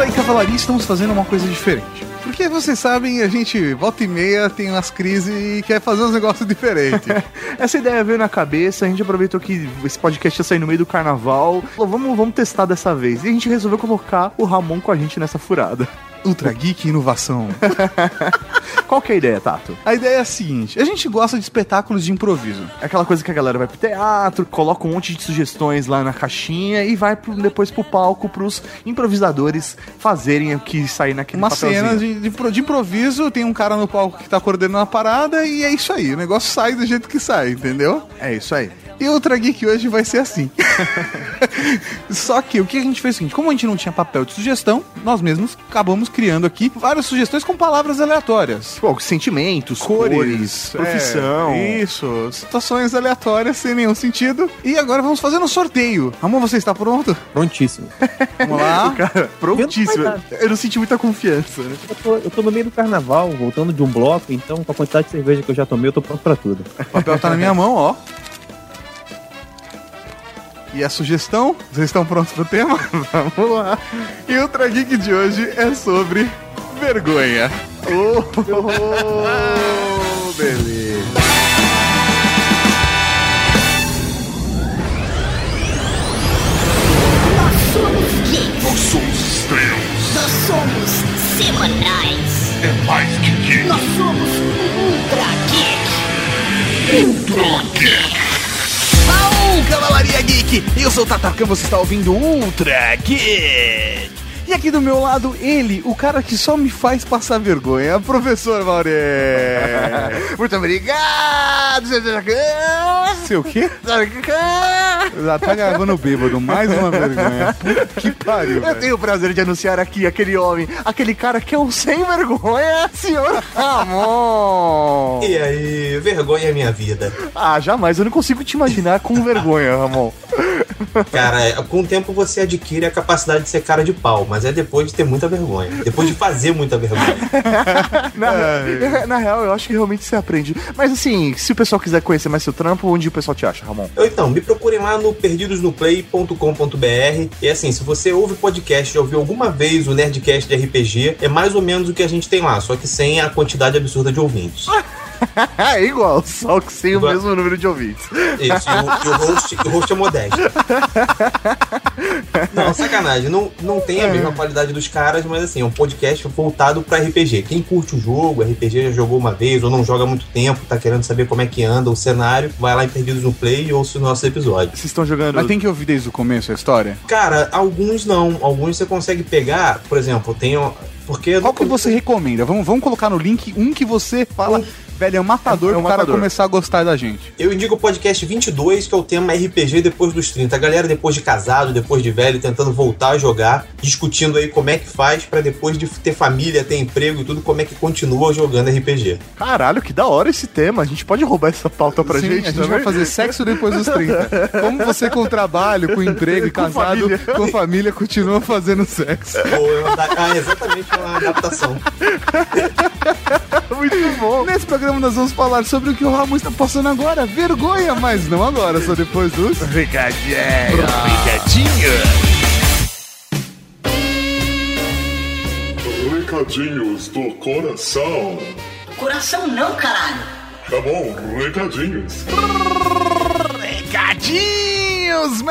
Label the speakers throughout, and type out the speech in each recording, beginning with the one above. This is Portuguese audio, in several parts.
Speaker 1: isso aí, cavalaria, estamos fazendo uma coisa diferente. Porque vocês sabem, a gente volta e meia tem umas crises e quer fazer uns negócios diferentes.
Speaker 2: Essa ideia veio na cabeça, a gente aproveitou que esse podcast ia sair no meio do carnaval. Falou, vamos, vamos testar dessa vez. E a gente resolveu colocar o Ramon com a gente nessa furada.
Speaker 1: Ultra Geek Inovação.
Speaker 2: Qual que é a ideia, Tato?
Speaker 1: A ideia é a seguinte: a gente gosta de espetáculos de improviso.
Speaker 2: É aquela coisa que a galera vai pro teatro, coloca um monte de sugestões lá na caixinha e vai pro- depois pro palco pros improvisadores fazerem o que sair naquele
Speaker 1: Uma
Speaker 2: papelzinho.
Speaker 1: cena de, de, de improviso, tem um cara no palco que tá coordenando a parada e é isso aí. O negócio sai do jeito que sai, entendeu?
Speaker 2: É isso aí.
Speaker 1: E o Ultra Geek hoje vai ser assim. Só que o que a gente fez é o seguinte: como a gente não tinha papel de sugestão, nós mesmos acabamos criando aqui várias sugestões com palavras aleatórias.
Speaker 2: Pô, sentimentos,
Speaker 1: Cores,
Speaker 2: cores, profissão.
Speaker 1: é, isso, situações aleatórias sem nenhum sentido. E agora vamos fazer um sorteio. Amor, você está pronto?
Speaker 3: Prontíssimo.
Speaker 1: Vamos lá.
Speaker 2: Cara, prontíssimo.
Speaker 3: Não vai
Speaker 2: Eu não senti muita confiança. né?
Speaker 3: Eu tô, eu tô no meio do carnaval, voltando de um bloco, então com a quantidade de cerveja que eu já tomei, eu tô pronto pra tudo.
Speaker 1: O papel tá na minha mão, ó. E a sugestão? Vocês estão prontos pro tema? Vamos lá. E o Ultra Geek de hoje é sobre vergonha.
Speaker 2: Oh, beleza.
Speaker 4: Nós somos geeks.
Speaker 5: Nós somos estrelas.
Speaker 4: Nós somos semanais.
Speaker 5: É mais que geek.
Speaker 4: Nós somos Ultra Geek.
Speaker 5: Ultra Geek.
Speaker 1: Cavalaria Geek! Eu sou o Tatarkan, você está ouvindo Ultra Geek! E aqui do meu lado, ele, o cara que só me faz passar vergonha, professor Mauré!
Speaker 2: Muito obrigado, seu
Speaker 1: quê?
Speaker 2: Tatarkan.
Speaker 1: Já tá gravando bêbado, mais uma vergonha. Puta que pariu,
Speaker 2: Eu
Speaker 1: velho.
Speaker 2: tenho o prazer de anunciar aqui aquele homem, aquele cara que é um sem vergonha, senhor Ramon.
Speaker 6: E aí, vergonha é minha vida.
Speaker 2: Ah, jamais, eu não consigo te imaginar com vergonha, Ramon.
Speaker 6: Cara, é, com o tempo você adquire a capacidade de ser cara de pau, mas é depois de ter muita vergonha. Depois de fazer muita vergonha.
Speaker 2: Na, na real, eu acho que realmente você aprende. Mas assim, se o pessoal quiser conhecer mais seu trampo, onde o pessoal te acha, Ramon?
Speaker 6: Ou então, me procurem lá no perdidosnoplay.com.br. E assim, se você ouve podcast, já ouviu alguma vez o Nerdcast de RPG, é mais ou menos o que a gente tem lá, só que sem a quantidade absurda de ouvintes.
Speaker 2: é igual, só que sem o mesmo número de ouvintes.
Speaker 6: Isso, e o, e o host, o host é modesto. Não, sacanagem, não, não tem a mesma qualidade dos caras, mas assim, é um podcast voltado pra RPG. Quem curte o jogo, RPG já jogou uma vez ou não joga há muito tempo, tá querendo saber como é que anda o cenário, vai lá em Perdidos no Play e ouça os nossos episódios.
Speaker 2: Vocês estão jogando.
Speaker 1: Mas tem que ouvir desde o começo a história?
Speaker 6: Cara, alguns não, alguns você consegue pegar, por exemplo, tem. Porque
Speaker 1: Qual que você recomenda? Vamos, vamos colocar no link um que você fala, velho, é um matador
Speaker 2: É um
Speaker 1: pro cara
Speaker 2: matador.
Speaker 1: começar a gostar da gente.
Speaker 6: Eu indico o podcast 22, que é o tema RPG depois dos 30. A galera depois de casado, depois de velho, tentando voltar a jogar, discutindo aí como é que faz pra depois de ter família, ter emprego e tudo, como é que continua jogando RPG.
Speaker 2: Caralho, que da hora esse tema. A gente pode roubar essa pauta pra
Speaker 1: Sim,
Speaker 2: gente?
Speaker 1: a gente
Speaker 2: também?
Speaker 1: vai fazer sexo depois dos 30. Como você com trabalho, com emprego e casado,
Speaker 2: família.
Speaker 1: com família, continua fazendo sexo.
Speaker 6: Ou é uma da- ah, exatamente uma adaptação.
Speaker 2: Muito bom.
Speaker 1: Nesse programa nós vamos falar sobre o que o Ramon está passando agora. Vergonha, mas não agora, só depois dos...
Speaker 2: Recadinho.
Speaker 5: Recadinhos do coração.
Speaker 4: Coração não, caralho.
Speaker 5: Tá bom, recadinhos.
Speaker 1: Mal!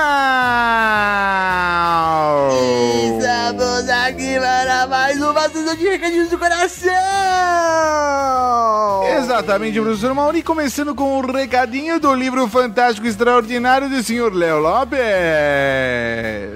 Speaker 2: Estamos aqui para mais uma sessão de recadinhos do coração.
Speaker 1: Exatamente, professor Mauri, começando com o recadinho do livro fantástico extraordinário do senhor Léo Lopes.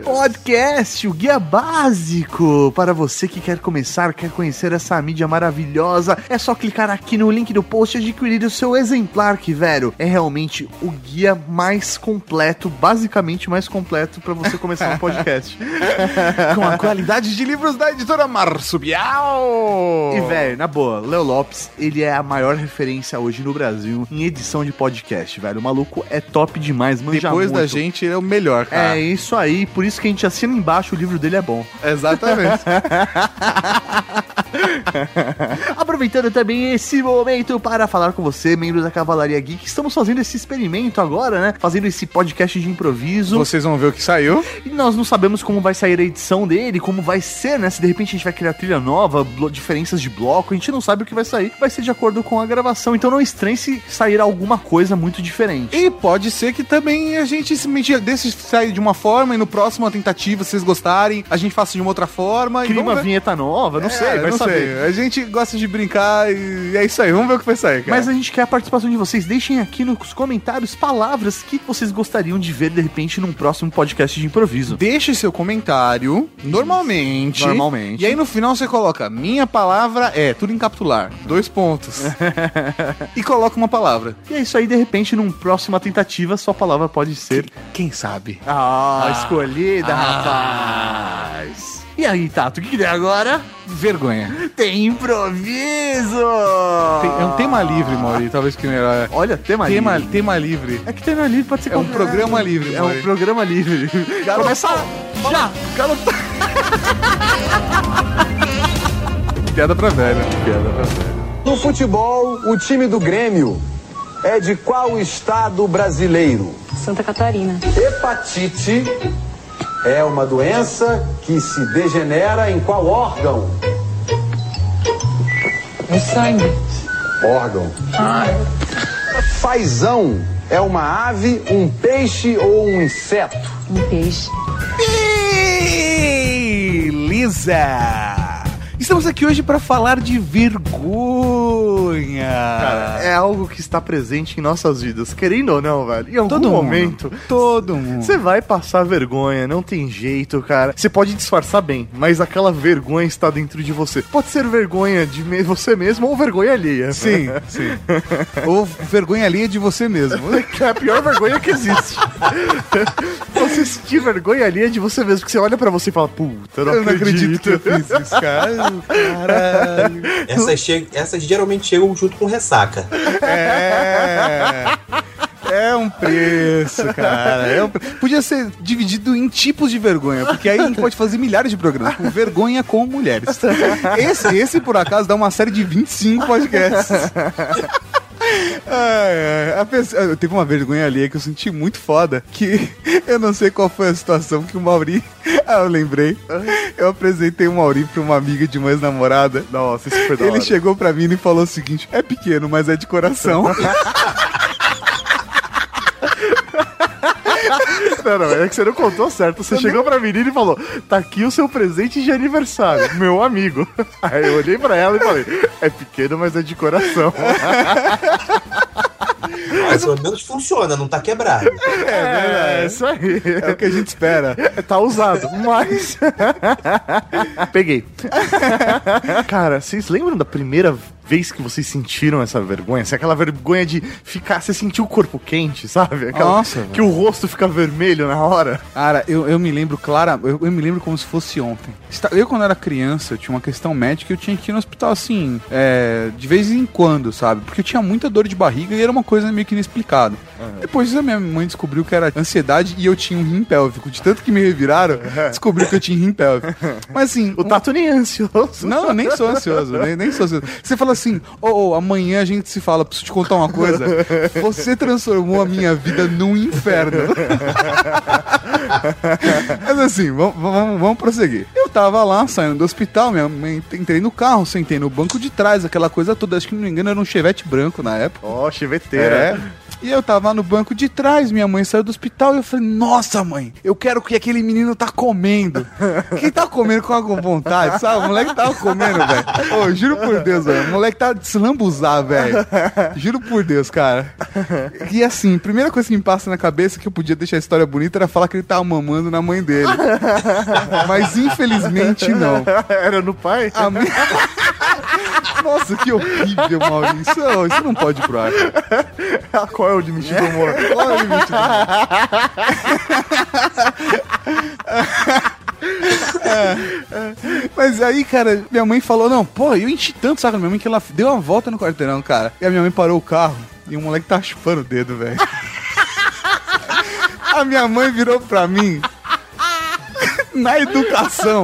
Speaker 2: Podcast, o guia básico para você que quer começar, quer conhecer essa mídia maravilhosa. É só clicar aqui no link do post e adquirir o seu exemplar, que, velho, é realmente o guia mais completo, basicamente mais completo para você começar um podcast.
Speaker 1: Com a qualidade de livros da editora Marsubial.
Speaker 2: E, velho, na boa, Léo Lopes, ele é a maior referência hoje no Brasil em edição de podcast, velho. O maluco é top demais, manja
Speaker 1: Depois da
Speaker 2: muito.
Speaker 1: gente, ele é o melhor, cara.
Speaker 2: É isso aí, por isso que a gente assina embaixo, o livro dele é bom.
Speaker 1: Exatamente.
Speaker 2: aproveitando também esse momento para falar com você, membro da Cavalaria Geek. Estamos fazendo esse experimento agora, né? Fazendo esse podcast de improviso.
Speaker 1: Vocês vão ver o que saiu.
Speaker 2: E nós não sabemos como vai sair a edição dele, como vai ser, né? Se de repente a gente vai criar trilha nova, diferenças de bloco, a gente não sabe o que vai sair. Vai ser de acordo com a gravação, então não estranhe se sair alguma coisa muito diferente.
Speaker 1: E pode ser que também a gente simplesmente desse sair de uma forma e no próximo a tentativa, se vocês gostarem, a gente faça de uma outra forma.
Speaker 2: Cria uma vinheta nova, não
Speaker 1: É,
Speaker 2: sei, vai
Speaker 1: não
Speaker 2: saber.
Speaker 1: sei. A gente gosta de brincar e é isso aí. Vamos ver o que vai sair, cara.
Speaker 2: Mas a gente quer a participação de vocês. Deixem aqui nos comentários palavras que vocês gostariam de ver de repente num próximo podcast de improviso.
Speaker 1: Deixe seu comentário normalmente.
Speaker 2: Normalmente.
Speaker 1: E aí no final você coloca: Minha palavra é tudo em capitular. Dois pontos. e coloca uma palavra.
Speaker 2: E é isso aí, de repente, num próxima tentativa, sua palavra pode ser
Speaker 1: Quem sabe?
Speaker 2: a escolhida, rapaz. E aí, Tato, o que, que tem agora?
Speaker 1: Vergonha.
Speaker 2: Tem improviso!
Speaker 1: Tem- é um tema livre, Mauri. Talvez que melhor.
Speaker 2: Olha, tema,
Speaker 1: Tema,
Speaker 2: livre.
Speaker 1: tema livre.
Speaker 2: É que tema livre pode ser
Speaker 1: É um programa livre,
Speaker 2: É um programa livre. Começa já!
Speaker 1: Piada pra velho. Piada pra velho.
Speaker 7: No futebol, o time do Grêmio é de qual estado brasileiro?
Speaker 8: Santa Catarina.
Speaker 7: Hepatite é uma doença que se degenera em qual órgão?
Speaker 8: No sangue.
Speaker 7: Órgão. Fazão é uma ave, um peixe ou um inseto?
Speaker 8: Um peixe.
Speaker 1: Beleza! Estamos aqui hoje para falar de vergonha.
Speaker 2: Cara, é algo que está presente em nossas vidas, querendo ou não, velho. Em algum
Speaker 1: Todo mundo.
Speaker 2: momento,
Speaker 1: Todo mundo.
Speaker 2: Você vai passar vergonha, não tem jeito, cara. Você pode disfarçar bem, mas aquela vergonha está dentro de você. Pode ser vergonha de me- você mesmo ou vergonha alheia.
Speaker 1: Sim, sim. Ou vergonha alheia de você mesmo.
Speaker 2: Que é a pior vergonha que existe. você sentir vergonha alheia de você mesmo, que você olha pra você e fala, puta, eu não,
Speaker 1: Eu não acredito
Speaker 2: acredito.
Speaker 1: que eu fiz isso, cara. Caralho.
Speaker 6: Essas, che- essas geralmente chegam junto com ressaca.
Speaker 1: É. É um preço, cara. É um pre- Podia ser dividido em tipos de vergonha, porque aí a gente pode fazer milhares de programas com vergonha com mulheres. Esse, esse por acaso, dá uma série de 25 podcasts. Ai, ai, pessoa- teve uma vergonha ali que eu senti muito foda, que eu não sei qual foi a situação que o Mauri, ah, eu lembrei, eu apresentei o Mauri pra uma amiga de uma ex-namorada,
Speaker 2: Nossa, isso foi da
Speaker 1: ele
Speaker 2: hora.
Speaker 1: chegou pra mim e falou o seguinte: é pequeno, mas é de coração.
Speaker 2: Não, não, é que você não contou certo. Você chegou pra menina e falou: tá aqui o seu presente de aniversário, meu amigo. Aí eu olhei pra ela e falei: é pequeno, mas é de coração.
Speaker 6: Mas pelo menos funciona, não tá quebrado.
Speaker 2: É, isso aí.
Speaker 1: É o que a gente espera.
Speaker 2: Tá usado, mas. Peguei. Cara, vocês lembram da primeira vez que vocês sentiram essa vergonha? Assim, aquela vergonha de ficar. Você sentiu o corpo quente, sabe? Aquela-
Speaker 1: Nossa,
Speaker 2: Que o rosto fica vermelho na hora.
Speaker 1: Cara, eu, eu me lembro, clara, eu, eu me lembro como se fosse ontem. Eu, quando era criança, eu tinha uma questão médica e eu tinha que ir no hospital assim, é, de vez em quando, sabe? Porque eu tinha muita dor de barriga e era uma coisa meio que inexplicada. Depois a minha mãe descobriu que era ansiedade e eu tinha um rim pélvico. De tanto que me reviraram, descobriu que eu tinha rim pélvico. Mas assim,
Speaker 2: O Tato nem é ansioso.
Speaker 1: Não, eu nem sou ansioso, nem, nem sou ansioso. Você fala assim, ô, ô, amanhã a gente se fala, preciso te contar uma coisa. Você transformou a minha vida num inferno. Mas assim, vamos, vamos, vamos prosseguir. Eu tava lá, saindo do hospital, minha mãe, entrei no carro, sentei no banco de trás, aquela coisa toda, acho que não me engano era um chevette branco na época.
Speaker 2: Ó, chiveteira.
Speaker 1: É. E eu tava no banco de trás, minha mãe saiu do hospital e eu falei, nossa mãe, eu quero que aquele menino tá comendo. Quem tá comendo com com vontade, sabe? O moleque tava comendo, velho. Ô, juro por Deus, velho. O moleque tá de se lambuzar, velho. Juro por Deus, cara. E assim, primeira coisa que me passa na cabeça que eu podia deixar a história bonita era falar que ele tava mamando na mãe dele. Mas infelizmente não.
Speaker 2: Era no pai?
Speaker 1: A minha... Nossa, que horrível, Maurício. Isso, isso não pode ir pro ar.
Speaker 2: Qual é o limite do humor?
Speaker 1: Qual é o limite do Mas aí, cara, minha mãe falou: Não, pô, eu enchi tanto saco da minha mãe que ela deu uma volta no quarteirão, cara. E a minha mãe parou o carro e o moleque tá chupando o dedo, velho. a minha mãe virou pra mim. Na educação.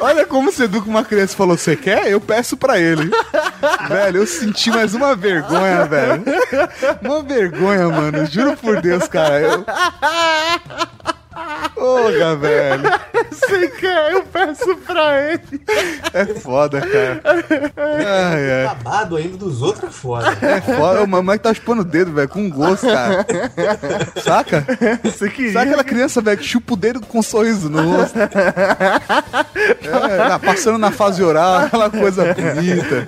Speaker 1: Olha como você educa uma criança e falou, você quer? Eu peço pra ele. velho, eu senti mais uma vergonha, velho. Uma vergonha, mano. Juro por Deus, cara. Eu... Porra, velho.
Speaker 2: Você quer? Eu peço pra ele.
Speaker 1: É foda, cara. Ai, ai.
Speaker 6: Babado ainda dos outros é foda.
Speaker 1: É foda. Ô, mamãe tá chupando o dedo, velho, com gosto, cara. Saca?
Speaker 2: Você queria.
Speaker 1: Sabe aquela criança, velho, que chupa o dedo com um sorriso no rosto? É, tá passando na fase oral, aquela coisa bonita.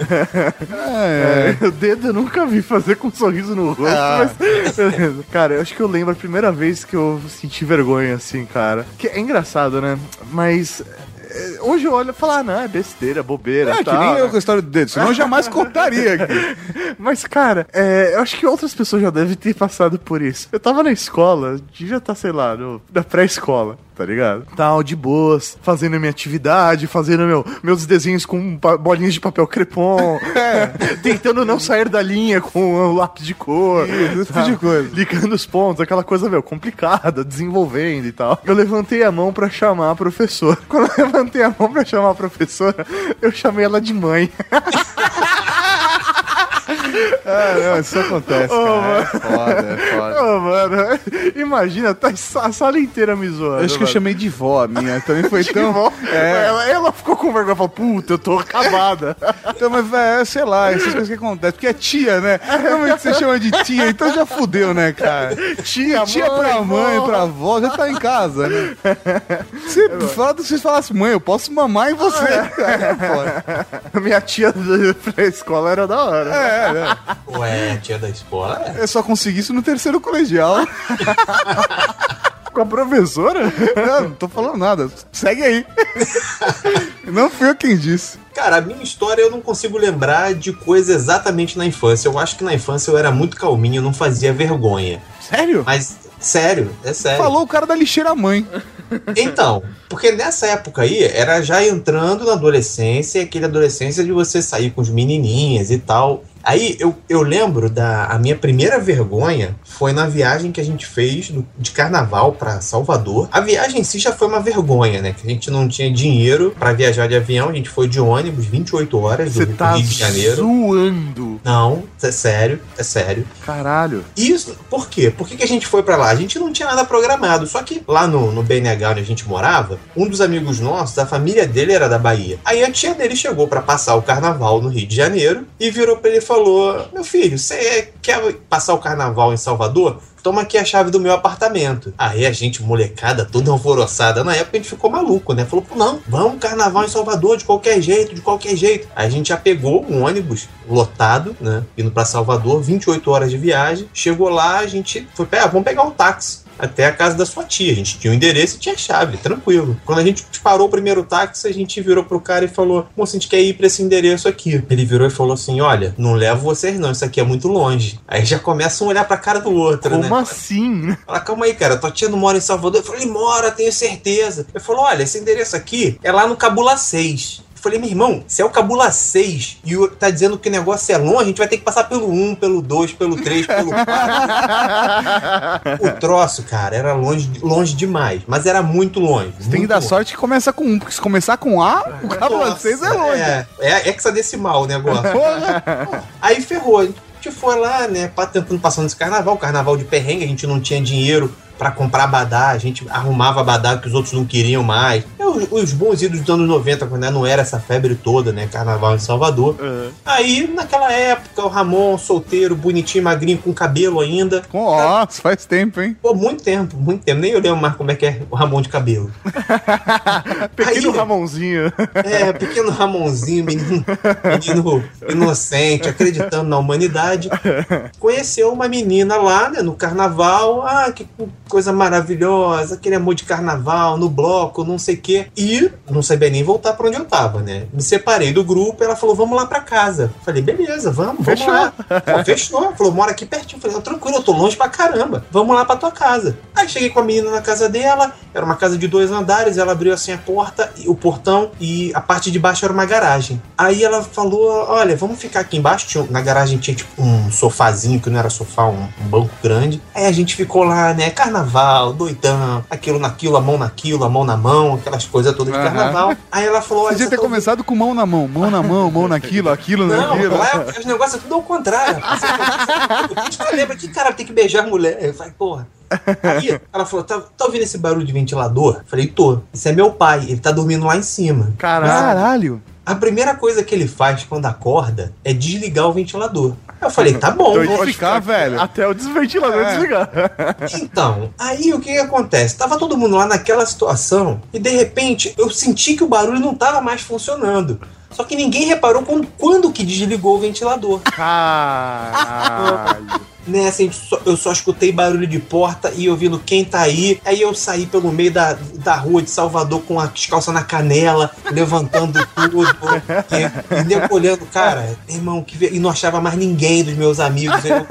Speaker 1: É, é.
Speaker 2: O dedo eu nunca vi fazer com um sorriso no rosto,
Speaker 1: Ah.
Speaker 2: mas. Cara, eu acho que eu lembro a primeira vez que eu senti vergonha, assim, cara. Que é engraçado, né? Mas é, hoje eu olho e falo, ah, não, é besteira, bobeira.
Speaker 1: É, que
Speaker 2: tal,
Speaker 1: nem
Speaker 2: né?
Speaker 1: eu com a história do dedo, senão eu jamais contaria aqui.
Speaker 2: Mas, cara, é, eu acho que outras pessoas já devem ter passado por isso. Eu tava na escola, devia estar, sei lá, no, na pré-escola, tá ligado? Tal, de boas, fazendo a minha atividade, fazendo meu, meus desenhos com bolinhas de papel crepom, tentando não sair da linha com o lápis de cor.
Speaker 1: Isso,
Speaker 2: sabe?
Speaker 1: de coisa.
Speaker 2: Ligando os pontos, aquela coisa, meu, complicada, desenvolvendo e tal. Eu levantei a mão pra chamar a professora. Quando eu levantei a mão pra chamar a professora, eu chamei ela de mãe.
Speaker 1: Ah, não, isso acontece,
Speaker 2: Ô,
Speaker 1: cara. É foda, é foda.
Speaker 2: Ô, mano, imagina, tá a sala inteira me zoando.
Speaker 1: Eu acho que eu chamei de vó, a minha também foi
Speaker 2: Que
Speaker 1: tão...
Speaker 2: bom.
Speaker 1: É,
Speaker 2: Ela, ela ficou com vergonha, falou, puta, eu tô acabada.
Speaker 1: então, mas, velho, sei lá, essas coisas que acontecem. Porque é tia, né? Normalmente você chama de tia, então já fudeu, né, cara?
Speaker 2: Tia,
Speaker 1: Tia
Speaker 2: mãe,
Speaker 1: pra mãe,
Speaker 2: vó.
Speaker 1: pra avó, já tá em casa, né? Se, fala, se você falasse, mãe, eu posso mamar em você. É, foda.
Speaker 2: Minha tia da pré-escola era da hora.
Speaker 1: é, né?
Speaker 6: Ué, tia da escola, é.
Speaker 1: Eu só consegui isso no terceiro colegial.
Speaker 2: Com a professora?
Speaker 1: Não, não tô falando nada. Segue aí. Não fui eu quem disse.
Speaker 6: Cara, a minha história eu não consigo lembrar de coisa exatamente na infância. Eu acho que na infância eu era muito calminho, eu não fazia vergonha.
Speaker 1: Sério?
Speaker 6: Mas, sério, é sério.
Speaker 1: Falou o cara da lixeira mãe.
Speaker 6: Então, porque nessa época aí era já entrando na adolescência, aquele adolescência de você sair com os menininhas e tal. Aí eu, eu lembro da a minha primeira vergonha foi na viagem que a gente fez do- de carnaval pra Salvador. A viagem em si já foi uma vergonha, né? Que a gente não tinha dinheiro pra viajar de avião, a gente foi de ônibus 28 horas do
Speaker 2: tá
Speaker 6: Rio de Janeiro.
Speaker 2: zoando.
Speaker 6: Não, é sério, é sério.
Speaker 2: Caralho.
Speaker 6: Isso, por quê? Por que, que a gente foi pra lá? A gente não tinha nada programado. Só que lá no, no BNH onde a gente morava, um dos amigos nossos, a família dele era da Bahia. Aí a tia dele chegou pra passar o carnaval no Rio de Janeiro e virou pra ele falou: Meu filho, você quer passar o carnaval em Salvador? Toma aqui a chave do meu apartamento. Aí a gente, molecada, toda alvoroçada. Na época a gente ficou maluco, né? Falou, não, vamos carnaval em Salvador de qualquer jeito, de qualquer jeito. Aí a gente já pegou um ônibus lotado, né? Indo pra Salvador, 28 horas de viagem. Chegou lá, a gente foi, ah, vamos pegar um táxi até a casa da sua tia. A gente tinha o endereço e tinha a chave, tranquilo. Quando a gente parou o primeiro táxi, a gente virou pro cara e falou: Moço, a gente quer ir pra esse endereço aqui. Ele virou e falou assim: Olha, não levo vocês não, isso aqui é muito longe. Aí já começam a olhar pra cara do outro,
Speaker 2: Como
Speaker 6: né?
Speaker 2: assim?
Speaker 6: Fala, calma aí, cara, tua tia não mora em Salvador? Eu falei, mora, tenho certeza. Ele falou, olha, esse endereço aqui é lá no Cabula 6. Eu falei, meu irmão, se é o Cabula 6 e o- tá dizendo que o negócio é longe, a gente vai ter que passar pelo 1, pelo 2, pelo 3, pelo 4. o troço, cara, era longe, longe demais, mas era muito longe.
Speaker 1: Você tem que
Speaker 6: muito
Speaker 1: dar
Speaker 6: longe.
Speaker 1: sorte que começa com um, porque se começar com A, o cabo
Speaker 6: Nossa,
Speaker 1: vocês é longe.
Speaker 6: É, é hexadecimal o negócio. Aí ferrou. A gente foi lá, né, tentando passar nesse carnaval, carnaval de perrengue, a gente não tinha dinheiro pra comprar abadá, a gente arrumava abadá que os outros não queriam mais. Os, os bons idos dos anos 90, quando né, não era essa febre toda, né, carnaval em Salvador. Aí, naquela época, o Ramon, solteiro, bonitinho, magrinho, com cabelo ainda.
Speaker 1: Nossa, faz tempo, hein?
Speaker 6: Pô, muito tempo, muito tempo. Nem eu lembro mais como é que é o Ramon de cabelo.
Speaker 2: Pequeno
Speaker 6: Aí-
Speaker 2: Ramonzinho.
Speaker 6: É, pequeno Ramonzinho, menino, menino inocente, acreditando na humanidade. Conheceu uma menina lá, né, no carnaval. Ah, que coisa maravilhosa, aquele amor de carnaval, no bloco, não sei o quê. E não sabia nem voltar pra onde eu tava, né? Me separei do grupo, ela falou, vamos lá pra casa. Falei, beleza, vamos, vamos
Speaker 2: Fechou.
Speaker 6: lá. Pô, fechou. Falou, mora aqui pertinho. Falei, tranquilo, eu tô longe pra caramba. Vamos lá pra tua casa. Aí cheguei com a menina na casa dela, era uma casa de dois andares, ela abriu assim a porta, e- o portão, e a parte de baixo era uma garagem. Aí ela falou, olha, vamos ficar aqui embaixo. Na garagem tinha tipo um sofazinho, que não era sofá, um, um banco grande. Aí a gente ficou lá, né, carnaval, doidão, aquilo naquilo, a mão naquilo, a mão na mão, aquelas coisas todas de carnaval. Aí ela falou:
Speaker 1: Você devia ter
Speaker 6: tá ouvindo-
Speaker 1: começado com mão na mão, mão na mão, mão naquilo, aquilo,
Speaker 6: Não,
Speaker 1: naquilo.
Speaker 6: lá é- os negócios é tudo ao contrário. Você lembra que cara tem que beijar mulher? Eu falei, porra. Aí ela falou: tá, tá ouvindo esse barulho de ventilador? Eu falei, tô. Isso é meu pai, ele tá dormindo lá em cima.
Speaker 2: Caralho.
Speaker 1: Caralho.
Speaker 6: A primeira coisa que ele faz quando acorda é desligar o ventilador. Eu falei, tá bom.
Speaker 1: Doido
Speaker 6: vou
Speaker 1: de ficar, velho.
Speaker 2: Até o desventilador
Speaker 1: É.
Speaker 2: desligar.
Speaker 6: Então, aí o que, que acontece? Tava todo mundo lá naquela situação e de repente eu senti que o barulho não tava mais funcionando. Só que ninguém reparou quando, quando que desligou o ventilador.
Speaker 2: Caralho.
Speaker 6: Né, assim, só- eu só escutei barulho de porta e ouvindo quem tá aí. Aí eu saí pelo meio da, da rua de Salvador com as calças na canela, levantando tudo. E, e nego olhando, cara, irmão, que e não achava mais ninguém dos meus amigos. Eu,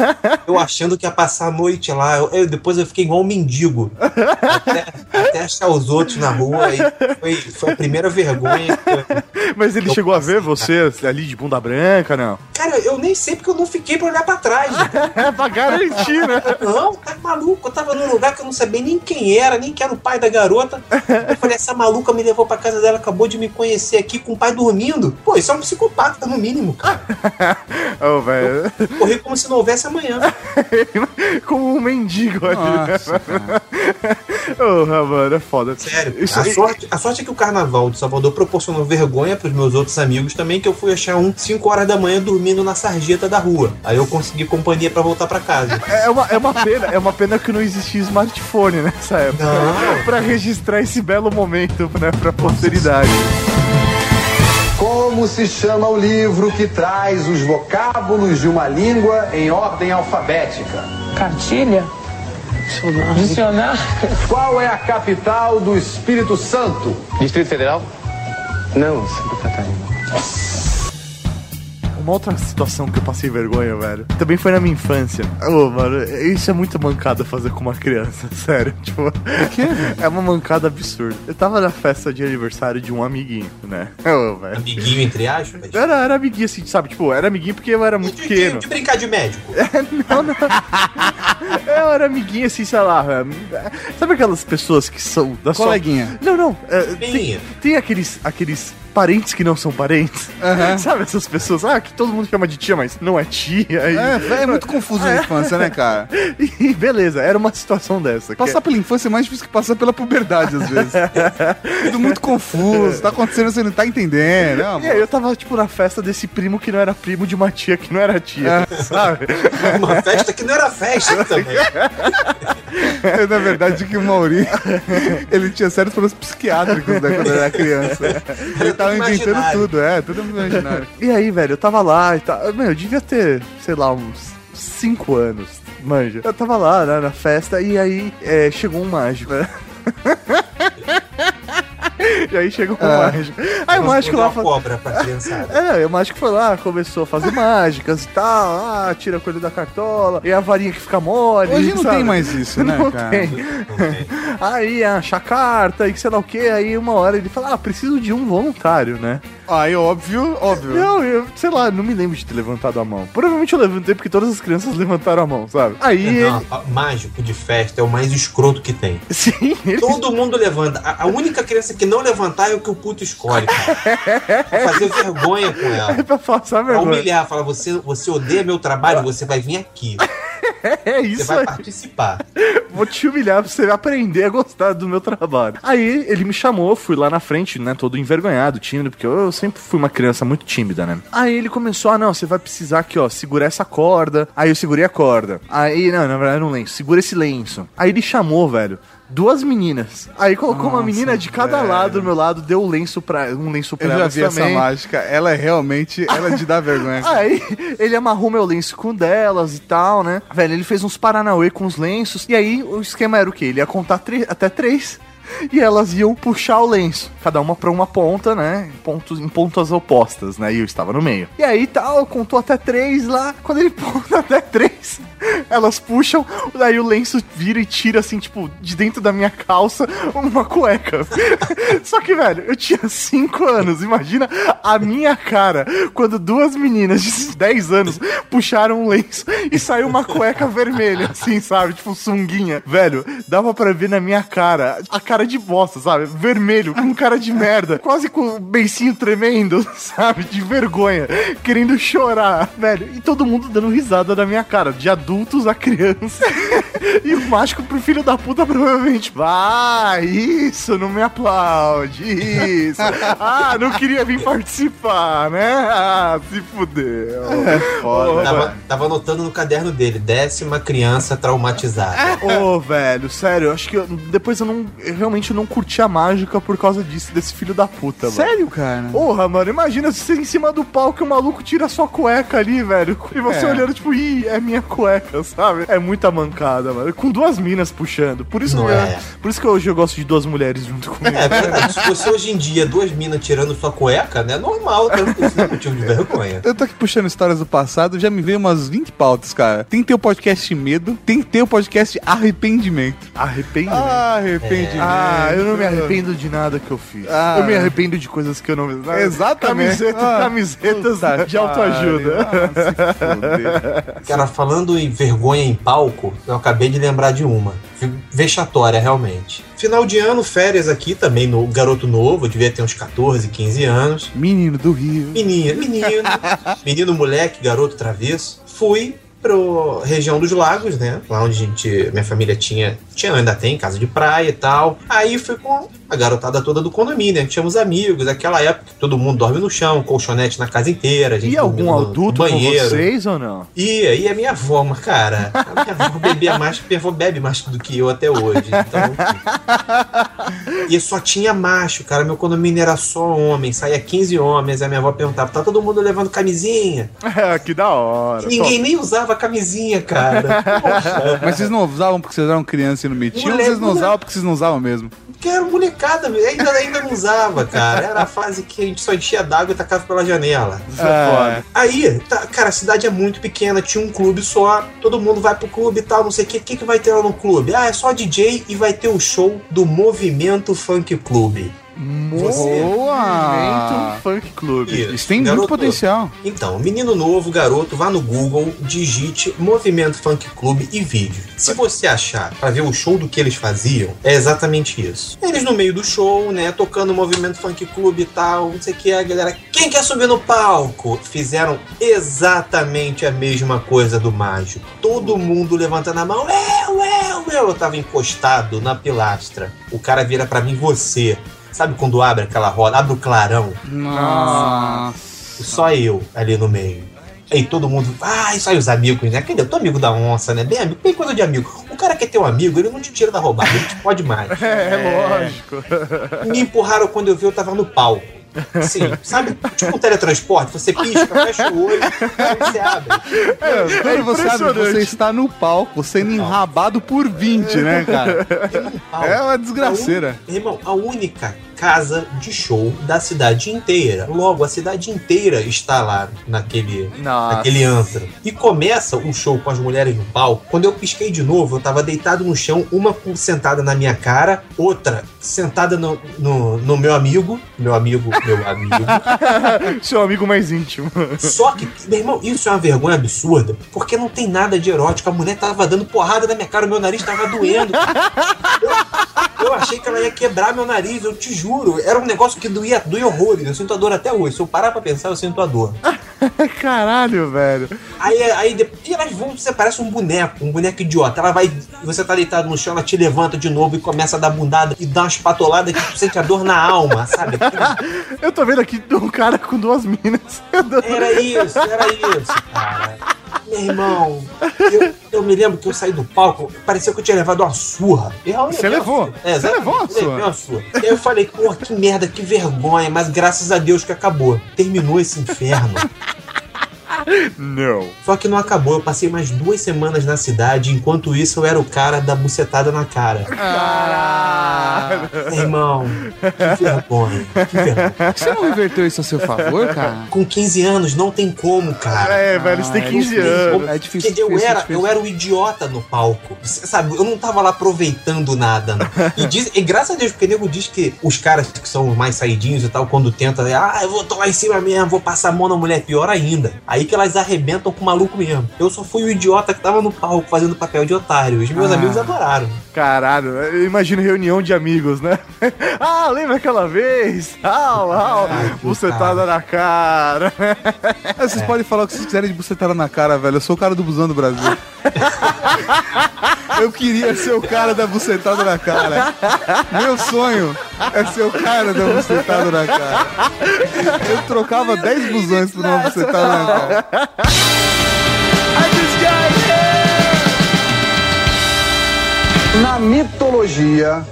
Speaker 6: eu achando que ia passar a noite lá. Eu- eu- depois eu fiquei igual um mendigo. Até, até achar os outros na rua. E foi, foi a primeira vergonha. eu-
Speaker 2: Mas ele chegou a
Speaker 6: passei,
Speaker 2: ver você ali de bunda branca, não?
Speaker 6: Cara, eu nem sei porque eu não fiquei pra olhar pra trás.
Speaker 2: É pra garantir, né?
Speaker 6: Não, tá maluco. Eu tava num lugar que eu não sabia nem quem era, nem quem era o pai da garota. Eu falei, essa maluca me levou pra casa dela, acabou de me conhecer aqui com o pai dormindo. Pô, isso é um psicopata, no mínimo, cara.
Speaker 2: Ô, velho.
Speaker 6: Corri como se não houvesse amanhã.
Speaker 2: Como um mendigo ali.
Speaker 1: Nossa, cara.
Speaker 2: Porra, mano, é foda.
Speaker 6: Sério.
Speaker 2: Isso
Speaker 6: a,
Speaker 2: aí-
Speaker 6: sorte, a sorte é que o carnaval de Salvador proporcionou vergonha pros meus outros amigos também, que eu fui achar um 5 horas da manhã dormindo na sarjeta da rua. Aí eu consegui companhia pra voltar pra casa.
Speaker 2: É uma, é uma pena, é uma pena que não existia smartphone nessa época.
Speaker 6: Não.
Speaker 2: pra registrar esse belo momento né, pra posteridade.
Speaker 7: Como se chama o livro que traz os vocábulos de uma língua em ordem alfabética?
Speaker 8: Cartilha? Dicionário?
Speaker 7: Qual é a capital do Espírito Santo?
Speaker 9: Distrito Federal? Não, Santa Catarina.
Speaker 2: Uma outra situação que eu passei vergonha, velho, também foi na minha infância. Ô, mano, isso é muito mancada fazer com uma criança, sério. Tipo, é uma mancada absurda. Eu tava na festa de aniversário de um amiguinho, né? Ô, velho.
Speaker 6: Amiguinho, entre aspas.
Speaker 2: Era, era amiguinho assim, sabe? Tipo, era amiguinho porque eu era muito
Speaker 6: De, de,
Speaker 2: pequeno.
Speaker 6: de brincar de médico.
Speaker 2: Não, não. Eu era amiguinho assim, sei lá. é, Sabe aquelas pessoas que são da sua.
Speaker 1: Coleguinha.
Speaker 2: Não, não. é, tem, tem aqueles, aqueles parentes que não são parentes. Sabe essas pessoas? Ah, que todo mundo chama de tia, mas não é tia. E,
Speaker 1: É, é muito confuso na infância, né, cara?
Speaker 2: e beleza, era uma situação dessa. que-
Speaker 1: Passar pela infância é mais difícil que passar pela puberdade, às vezes. Tudo muito confuso, tá acontecendo, você não tá entendendo. Não,
Speaker 2: E aí eu tava, tipo, na festa desse primo que não era primo de uma tia que não era tia, sabe?
Speaker 6: Uma festa que não era festa também.
Speaker 1: É, na verdade, que o Mauri, ele tinha sérios problemas psiquiátricos né, quando era criança. Ele tava
Speaker 6: tudo
Speaker 1: inventando
Speaker 6: imaginário.
Speaker 1: tudo, é, tudo imaginário.
Speaker 2: E aí, velho, eu tava lá e tal. Meu, eu devia ter, sei lá, uns 5 anos, manja. Eu tava lá, né, na festa, e aí é, chegou um mágico? E aí chegou um mágico. Aí o mágico lá
Speaker 6: uma
Speaker 2: falou.
Speaker 6: cobra pra criançada.
Speaker 2: É, o mágico foi lá, começou a fazer mágicas e tal, ah, tira a coisa da cartola, e a varinha que fica mole.
Speaker 1: Hoje não
Speaker 2: sabe?
Speaker 1: tem mais isso, né,
Speaker 2: Não
Speaker 1: cara?
Speaker 2: tem.
Speaker 6: Não tem.
Speaker 2: Aí acha a carta e sei lá o que, aí uma hora ele fala, ah, preciso de um voluntário, né?
Speaker 1: Aí, óbvio, óbvio.
Speaker 2: Não, eu, sei lá, não me lembro de ter levantado a mão. Provavelmente eu levantei porque todas as crianças levantaram a mão, sabe? Aí
Speaker 6: Não, a- mágico de festa é o mais escroto que tem.
Speaker 2: ele. Sim, ele.
Speaker 6: Todo mundo levanta. A, a única criança que não levantar é o que o puto escolhe, cara. Pra fazer vergonha com ela.
Speaker 2: É pra passar
Speaker 6: Pra
Speaker 2: vergonha.
Speaker 6: humilhar, fala, você, você odeia meu trabalho, você vai vir aqui.
Speaker 2: É
Speaker 6: Você
Speaker 2: isso
Speaker 6: vai
Speaker 2: aí.
Speaker 6: participar.
Speaker 2: Vou te humilhar pra você aprender a gostar do meu trabalho. Aí ele me chamou, fui lá na frente, né? Todo envergonhado, tímido, porque eu sempre fui uma criança muito tímida, né? Aí ele começou, ah, não, você vai precisar aqui, ó, segurar essa corda. Aí eu segurei a corda. Aí, não, na verdade, não lenço. Segura esse lenço. Aí ele chamou, velho. Duas meninas. Aí colocou uma
Speaker 1: Nossa,
Speaker 2: menina de cada
Speaker 1: velho.
Speaker 2: lado do meu lado, deu o lenço pra, um lenço pra
Speaker 1: Eu já vi essa
Speaker 2: também.
Speaker 1: mágica. Ela é realmente. Ela é de dar vergonha.
Speaker 2: Aí ele amarrou meu lenço com delas e tal, né? Velho, ele fez uns paranauê com os lenços. E aí o esquema era o quê? Ele ia contar até três. E elas iam puxar o lenço, cada uma pra uma ponta, né? Em pontos, em pontas opostas, né? E eu estava no meio. E aí tal, contou até três lá. Quando ele conta até três, elas puxam, daí o lenço vira e tira assim, tipo, de dentro da minha calça, uma cueca. Só que, velho, eu tinha cinco anos. Imagina a minha cara quando duas meninas de 10 anos puxaram um lenço e saiu uma cueca vermelha, assim, sabe? Tipo, sunguinha. Velho, dava pra ver na minha cara a cara cara de bosta, sabe? Vermelho, com cara de merda, quase com o beicinho tremendo, sabe? De vergonha, querendo chorar, velho. E todo mundo dando risada na minha cara, de adultos a criança. e o mágico pro filho da puta provavelmente, vai, isso, não me aplaude, isso. Ah, não queria vir participar, né? Ah, se fudeu.
Speaker 1: É foda.
Speaker 6: Tava, tava anotando no caderno dele, décima criança traumatizada.
Speaker 2: Ô, velho, sério, eu acho que eu- depois eu não. Eu realmente não curti a mágica por causa disso, desse filho da puta, mano.
Speaker 1: Sério, cara?
Speaker 2: Porra, mano, imagina você em cima do palco e o maluco tira a sua cueca ali, velho. E você
Speaker 1: É.
Speaker 2: olhando, tipo, ih, é minha cueca, sabe? É muita mancada, mano. Com duas minas puxando. Por isso,
Speaker 6: Não
Speaker 2: eu-
Speaker 6: é.
Speaker 2: por isso que hoje eu gosto de duas mulheres junto comigo.
Speaker 6: É verdade, se fosse hoje em dia duas minas tirando sua cueca, né? Normal, tranquilo, não é motivo de vergonha.
Speaker 1: Eu tô aqui puxando histórias do passado, já me veio umas 20 pautas, cara. Tem que ter o podcast Medo, tem que ter o podcast Arrependimento.
Speaker 2: Arrependimento.
Speaker 1: Arrependimento.
Speaker 2: Ah, eu não me arrependo de nada que eu fiz.
Speaker 1: Ah.
Speaker 2: eu me arrependo de coisas que eu não fiz.
Speaker 1: Exatamente.
Speaker 2: Camiseta,
Speaker 1: Ah,
Speaker 2: camisetas
Speaker 1: puta
Speaker 2: de autoajuda.
Speaker 1: Ah, se fuder.
Speaker 6: Cara, falando em vergonha em palco, eu acabei de lembrar de uma. Vexatória, realmente. Final de ano, férias aqui também no Garoto Novo, eu devia ter uns 14, 15 anos.
Speaker 1: Menino do Rio.
Speaker 6: Menino, menino, menino, moleque, garoto travesso. Fui pro região dos lagos, né? Lá onde a gente, minha família tinha, tinha ainda tem casa de praia e tal. Aí fui com a garotada toda do condomínio, né? Tínhamos amigos, aquela época todo mundo dorme no chão, colchonete na casa inteira, a gente
Speaker 2: E algum
Speaker 6: dormindo no-
Speaker 2: adulto com
Speaker 6: banheiro.
Speaker 2: vocês ou não?
Speaker 6: Ia, e a minha avó, mas, cara, a minha avó bebia mais, minha avó bebe mais do que eu até hoje. Então. e só tinha macho, cara. Meu condomínio era só homem, saía 15 homens. A minha avó perguntava: tá todo mundo levando camisinha?
Speaker 2: É, que da hora.
Speaker 6: E ninguém nem usava camisinha, cara. Poxa,
Speaker 1: Mas vocês não usavam porque vocês eram criança e não metiam, ou
Speaker 6: Moleque,
Speaker 1: vocês não
Speaker 6: moleque.
Speaker 1: usavam porque vocês não usavam mesmo?
Speaker 6: que era molecada, ainda, ainda não usava, cara. Era a fase que a gente só enchia d'água e tacava pela janela.
Speaker 1: É.
Speaker 6: Aí, tá, cara, a cidade é muito pequena, tinha um clube só, todo mundo vai pro clube e tal, não sei o que. O que, que vai ter lá no clube? Ah, é só DJ e vai ter o show do Movimento Funk Clube. Você-
Speaker 1: Boa!
Speaker 2: Movimento Funk Club.
Speaker 6: Isso,
Speaker 1: Isso tem muito
Speaker 6: garoto.
Speaker 1: potencial.
Speaker 6: Então, menino novo, garoto, vá no Google, digite Movimento Funk Clube e vídeo. Se você achar pra ver o show do que eles faziam, é exatamente isso. Eles no meio do show, né, tocando Movimento Funk Clube e tal, não sei o que, a galera, quem quer subir no palco? Fizeram exatamente a mesma coisa do mágico. Todo mundo levantando a mão, eu, eu, eu. Eu tava encostado na pilastra. O cara vira pra mim, você. Sabe quando abre aquela roda, abre o clarão?
Speaker 1: Nossa.
Speaker 6: Só eu ali no meio. Aí todo mundo, ah, isso aí os amigos, né? Cadê? Eu tô amigo da onça, né? Bem amigo, bem coisa de amigo. O cara quer ter um amigo, ele não te tira da roubada, ele te pode mais.
Speaker 2: É, lógico.
Speaker 6: Me empurraram quando eu vi, eu tava no palco. Assim, sabe? Tipo um teletransporte, você pisca, fecha o olho, aí você abre.
Speaker 1: É, quando você abre, você está no palco, sendo enrabado por 20, né, cara? É uma desgraceira.
Speaker 6: A un- Irmão, a única casa de show da cidade inteira. Logo, a cidade inteira está lá naquele,
Speaker 2: Nossa.
Speaker 6: naquele antro. E começa o show com as mulheres no palco. Quando eu pisquei de novo, eu tava deitado no chão, uma sentada na minha cara, outra sentada no, no, no meu amigo. Meu amigo, meu amigo.
Speaker 2: Seu amigo mais íntimo.
Speaker 6: Só que, meu irmão, isso é uma vergonha absurda, porque não tem nada de erótico. A mulher tava dando porrada na minha cara, meu nariz tava doendo. Eu, eu achei que ela ia quebrar meu nariz, eu te juro. Era um negócio que doía, doía horrores. Eu sinto a dor até hoje. Se eu parar pra pensar, eu sinto a dor.
Speaker 2: Caralho, velho.
Speaker 6: Aí, aí depois, e elas vão, você parece um boneco, um boneco idiota. Ela vai, você tá deitado no chão, ela te levanta de novo e começa a dar bundada e dá umas patoladas que tu sente a dor na alma, sabe?
Speaker 2: Eu tô vendo aqui um cara com duas minas.
Speaker 6: Era isso, era isso, cara. Meu irmão, eu, eu me lembro que eu saí do palco, parecia que eu tinha levado uma surra. Eu
Speaker 1: Você levou?
Speaker 6: É,
Speaker 1: Você levou uma surra?
Speaker 6: uma surra. E aí eu falei, porra, que merda, que vergonha, mas graças a Deus que acabou. Terminou esse inferno.
Speaker 2: Não.
Speaker 6: Só que não acabou, eu passei mais duas semanas na cidade, enquanto isso eu era o cara da bucetada na cara.
Speaker 2: Caralho.
Speaker 6: Irmão, que vergonha, que vergonha.
Speaker 1: Você não reverteu isso a seu favor, cara?
Speaker 6: Com 15 anos não tem como, cara.
Speaker 2: É, velho, você tem
Speaker 1: Ah,
Speaker 2: 15
Speaker 1: é
Speaker 2: anos.
Speaker 1: É difícil,
Speaker 6: Porque eu
Speaker 1: difícil,
Speaker 6: era,
Speaker 1: difícil.
Speaker 6: eu era o idiota no palco. Sabe, eu não tava lá aproveitando nada. Não. E, diz, e graças a Deus, porque o nego diz que os caras que são mais saidinhos e tal, quando tenta, ah, eu vou tô lá em cima mesmo, vou passar a mão na mulher, pior ainda. Aí que elas arrebentam com o maluco mesmo. Eu só fui o idiota que tava no palco fazendo papel de otário. Os meus
Speaker 1: Ah.
Speaker 6: amigos adoraram.
Speaker 2: Caralho, eu imagino reunião de amigos, né? ah, lembra aquela vez? Au, au, bucetada na cara.
Speaker 1: Ah, Vocês podem falar o que vocês quiserem de bucetada na cara, velho. Eu sou o cara do busão do Brasil. Eu queria ser o cara da bucetada na cara. Meu sonho é ser o cara da bucetada na cara. Eu trocava 10 busões por uma bucetada na cara.
Speaker 7: Na mitologia,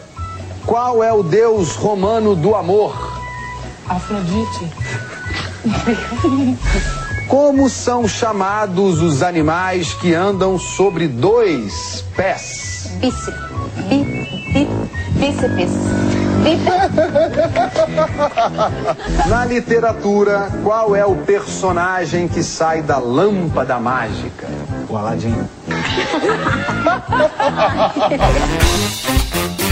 Speaker 7: qual é o deus romano do amor?
Speaker 8: Afrodite.
Speaker 7: Como são chamados os animais que andam sobre dois pés?
Speaker 10: Bíceps. Bí, bí, bíceps.
Speaker 7: Na literatura, qual é o personagem que sai da lâmpada mágica? O Aladim.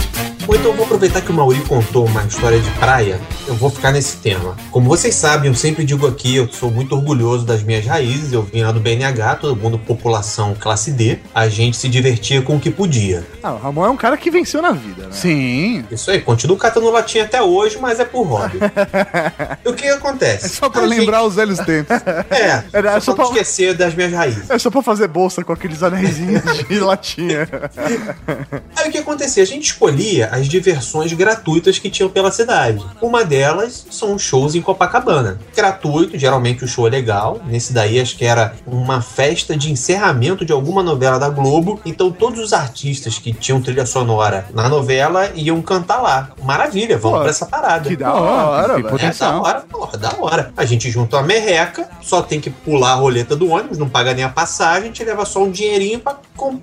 Speaker 6: Ou então eu vou aproveitar que o Mauri contou uma história de praia, eu vou ficar nesse tema. Como vocês sabem, eu sempre digo aqui, eu sou muito orgulhoso das minhas raízes, eu vim lá do BNH, todo mundo população classe D, a gente se divertia com o que podia.
Speaker 2: Ah, o Ramon é um cara que venceu na vida, né?
Speaker 1: Sim.
Speaker 6: Isso aí, continuo catando latinha até hoje, mas é por hobby. e o que acontece?
Speaker 1: É só pra
Speaker 6: A
Speaker 1: lembrar os velhos tempos.
Speaker 6: gente- É,
Speaker 2: Era
Speaker 6: só
Speaker 2: só
Speaker 6: pra esquecer das minhas raízes.
Speaker 2: É só pra fazer bolsa com aqueles anéisinhos de latinha.
Speaker 6: Aí o que acontecia? A gente escolhia as diversões gratuitas que tinham pela cidade. Uma delas são os shows em Copacabana. Gratuito, geralmente o show é legal. Nesse daí acho que era uma festa de encerramento de alguma novela da Globo. Então todos os artistas que tinham trilha sonora na novela iam cantar lá. Maravilha, vamos
Speaker 2: Pô,
Speaker 6: pra essa parada.
Speaker 2: Que da hora,
Speaker 1: potencial.
Speaker 6: É da hora, porra, da hora. A gente junta uma merreca, só tem que pular a roleta do ônibus, não paga nem a passagem, a gente leva só um dinheirinho pra,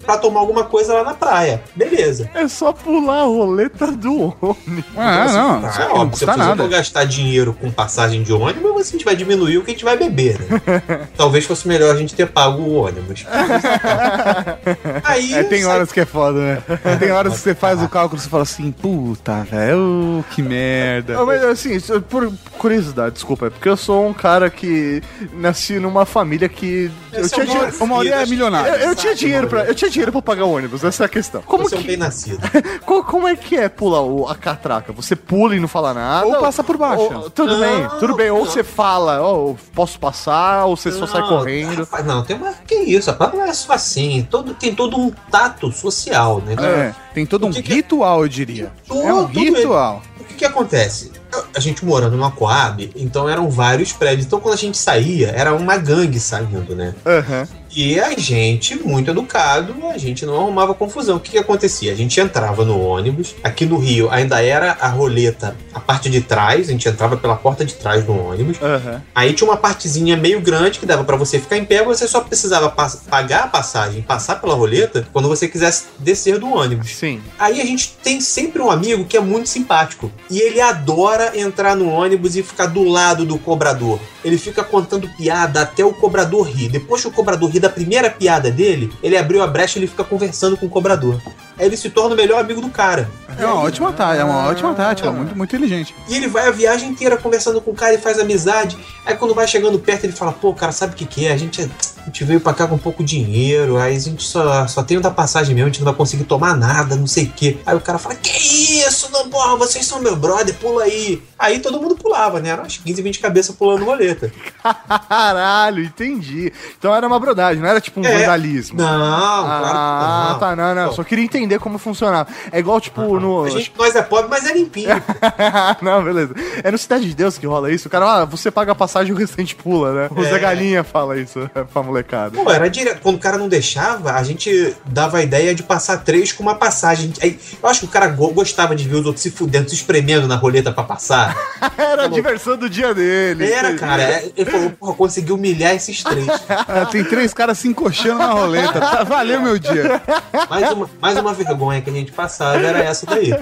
Speaker 6: pra tomar alguma coisa lá na praia. Beleza.
Speaker 2: É só pular a roleta do homem.
Speaker 1: Ah, não. Isso
Speaker 6: Ah,
Speaker 1: aí não
Speaker 6: óbvio, se
Speaker 1: custa
Speaker 6: você for
Speaker 1: nada.
Speaker 6: gastar dinheiro com passagem de ônibus, a gente vai diminuir o que a gente vai beber, né? Talvez fosse melhor a gente ter pago o ônibus. Aí,
Speaker 1: É, tem
Speaker 6: sai-
Speaker 1: horas que é foda, né? Tem horas que você faz o cálculo e você fala assim, puta, velho, que merda.
Speaker 2: Ah, Mas assim, por curiosidade, desculpa, é porque eu sou um cara que nasci numa família que. Eu
Speaker 6: é
Speaker 2: tinha
Speaker 6: o
Speaker 2: dinheiro.
Speaker 1: O Mauri é milionário.
Speaker 2: Eu, eu tinha dinheiro pra, eu tinha dinheiro pra pagar o ônibus, essa é a questão. Como,
Speaker 6: Você é um
Speaker 2: que,
Speaker 6: bem nascido.
Speaker 2: co- como é que é pular o- a catraca? Você pula e não fala nada?
Speaker 1: Ou passa por baixo.
Speaker 2: Ou- tudo
Speaker 6: Não,
Speaker 2: bem, tudo bem. Ou
Speaker 6: não.
Speaker 2: você fala, ó, posso passar, ou você só sai
Speaker 6: Não,
Speaker 2: correndo.
Speaker 6: rapaz, Não, tem uma. Que isso, rapaz, não é só assim. Todo, tem todo um tato social, né?
Speaker 1: É, tem todo um
Speaker 6: que que é?
Speaker 1: ritual, eu diria.
Speaker 6: Tudo,
Speaker 1: É um
Speaker 6: tudo
Speaker 1: ritual.
Speaker 6: O que, que acontece? A gente morando numa Coab, então eram vários prédios. Então quando a gente saía, era uma gangue saindo, né?
Speaker 2: Aham.
Speaker 6: E a gente, muito educado, a gente não arrumava confusão. O que, que acontecia? A gente entrava no ônibus, aqui no Rio ainda era a roleta, a parte de trás, a gente entrava pela porta de trás do ônibus.
Speaker 2: Aham.
Speaker 6: Aí tinha uma partezinha meio grande que dava pra você ficar em pé, você só precisava pagar a passagem, passar pela roleta quando você quisesse descer do ônibus.
Speaker 2: Sim.
Speaker 6: Aí a gente tem sempre um amigo que é muito simpático. E ele adora entrar no ônibus e ficar do lado do cobrador. Ele fica contando piada até o cobrador rir. Depois que o cobrador rir da primeira piada dele, ele abriu a brecha e ele fica conversando com o cobrador. Aí ele se torna o melhor amigo do cara.
Speaker 1: É uma ótima tática, é uma ótima tática, muito, muito inteligente.
Speaker 6: E ele vai a viagem inteira conversando com o cara e faz amizade. Aí quando vai chegando perto, ele fala: Pô, cara, sabe o que, que é? A gente, a gente veio pra cá com pouco dinheiro, aí a gente só, só tem da passagem mesmo, a gente não vai conseguir tomar nada, não sei o quê. Aí o cara fala: Que isso, não, porra, vocês são meu brother, pula aí. Aí todo mundo pulava, né? Eram umas 15, 20 cabeças pulando roleta.
Speaker 2: Caralho, entendi. Então era uma brodagem, não era tipo um
Speaker 6: É.
Speaker 2: vandalismo.
Speaker 6: Não, claro que
Speaker 2: Ah,
Speaker 6: não.
Speaker 2: tá, não, não.
Speaker 6: Pô.
Speaker 2: Só queria entender como funcionava. É igual, tipo, no.
Speaker 6: A gente, nós é pobre, mas é limpinho.
Speaker 2: não, beleza. É no Cidade de Deus que rola isso. O cara, ah, você paga a passagem e o restante pula, né? O
Speaker 6: É.
Speaker 2: Zé Galinha fala isso pra molecada.
Speaker 6: Pô, era direto. Quando o cara não deixava, a gente dava a ideia de passar três com uma passagem. Aí, eu acho que o cara go- gostava de ver os outros se fudendo, se espremendo na roleta pra passar.
Speaker 2: Era a diversão do dia dele.
Speaker 6: Era, cara. é- Ele falou, porra, consegui humilhar esses três.
Speaker 1: Ah, tem três caras se encoxando na roleta. Tá, valeu meu dia.
Speaker 6: Mais uma, mais uma vergonha que a gente passava era essa daí.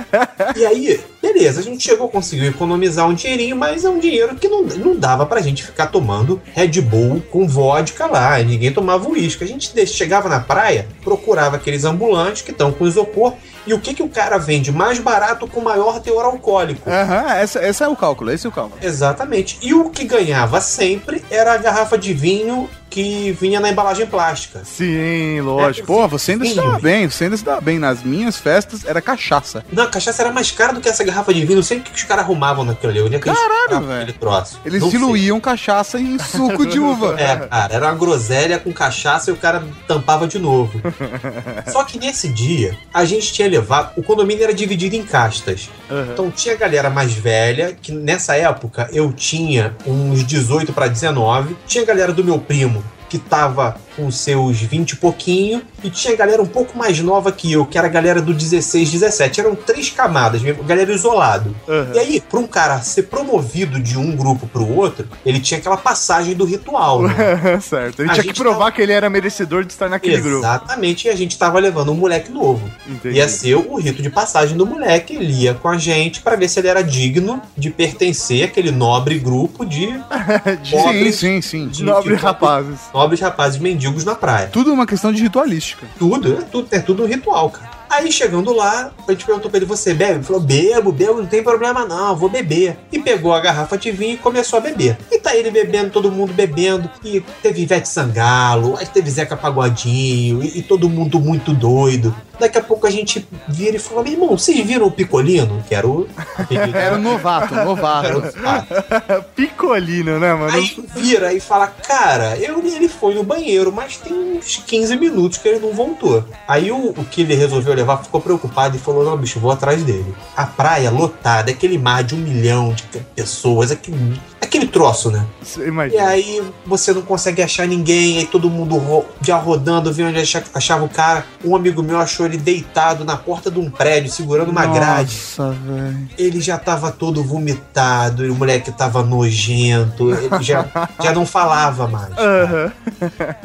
Speaker 6: E aí, beleza, a gente chegou, conseguiu economizar um dinheirinho, mas é um dinheiro que não, não dava pra gente ficar tomando Red Bull com vodka lá. Ninguém tomava uísque. A gente chegava na praia, procurava aqueles ambulantes que estão com isopor. E o que, que o cara vende mais barato com maior teor alcoólico?
Speaker 1: Aham, essa, esse é o cálculo, esse é o cálculo.
Speaker 6: Exatamente. E o que ganhava sempre era a garrafa de vinho que vinha na embalagem plástica.
Speaker 2: Sim, lógico.
Speaker 1: Pô, você ainda se
Speaker 6: Vinho.
Speaker 1: dava bem, você ainda se dava bem. Nas minhas festas era cachaça.
Speaker 6: Não, a cachaça era mais cara do que essa garrafa de vinho. Não sei o que os caras arrumavam naquilo ali. Onde é
Speaker 1: Caralho, velho.
Speaker 6: aquele troço?
Speaker 1: Eles
Speaker 6: Não sei.
Speaker 1: diluíam cachaça em suco de uva.
Speaker 6: É, cara, era uma groselha com cachaça e o cara tampava de novo. Só que nesse dia, a gente tinha levado. O condomínio era dividido em castas. Então tinha galera mais velha, que nessa época eu tinha uns 18 para 19. Tinha galera do meu primo, que tava com seus 20 e pouquinho. E tinha galera um pouco mais nova que eu, que era a galera do 16, 17. Eram três camadas, galera isolado. E aí, pra um cara ser promovido de um grupo pro outro, ele tinha aquela passagem do ritual. Né?
Speaker 2: certo. Ele
Speaker 6: A
Speaker 2: tinha que provar que ele era merecedor de estar naquele grupo.
Speaker 6: Exatamente, e a gente tava levando um moleque novo.
Speaker 2: Entendi.
Speaker 6: Ia ser o rito de passagem do moleque, ele ia com a gente pra ver se ele era digno de pertencer àquele nobre grupo de
Speaker 1: Sim,
Speaker 6: pobres,
Speaker 1: sim, sim.
Speaker 6: de-
Speaker 2: Nobres
Speaker 6: de-
Speaker 2: rapazes.
Speaker 6: Nobres rapazes mendigos na praia.
Speaker 1: Tudo uma questão de ritualística.
Speaker 6: Tudo, é tudo, é tudo um ritual, cara. Aí chegando lá, a gente perguntou pra ele: Você bebe? Ele falou: Bebo, bebo, não tem problema não, vou beber. E pegou a garrafa de vinho e começou a beber. E tá ele bebendo, todo mundo bebendo. E teve Ivete Sangalo, aí teve Zeca Pagodinho, e, e todo mundo muito doido. Daqui a pouco a gente vira e fala: Meu irmão, vocês viram o Picolino? Que era o.
Speaker 1: Era o novato,
Speaker 6: Era
Speaker 1: novato.
Speaker 6: o-
Speaker 2: Picolino, né, mano?
Speaker 6: Aí vira e fala, cara, eu, ele foi no banheiro, mas tem uns 15 minutos que ele não voltou. Aí o, o que ele resolveu levar ficou preocupado e falou, não, bicho, vou atrás dele. A praia lotada, aquele mar de um milhão de pessoas, aquele, aquele troço, né? E
Speaker 2: Imagina.
Speaker 6: aí você não consegue achar ninguém, aí todo mundo ro- já rodando, vendo onde acha- achava o cara. Um amigo meu achou ele deitado na porta de um prédio, segurando uma grade.
Speaker 1: Nossa, velho.
Speaker 6: Ele já tava todo vomitado, e o moleque tava nojento, ele já, já não falava mais.
Speaker 2: Aham.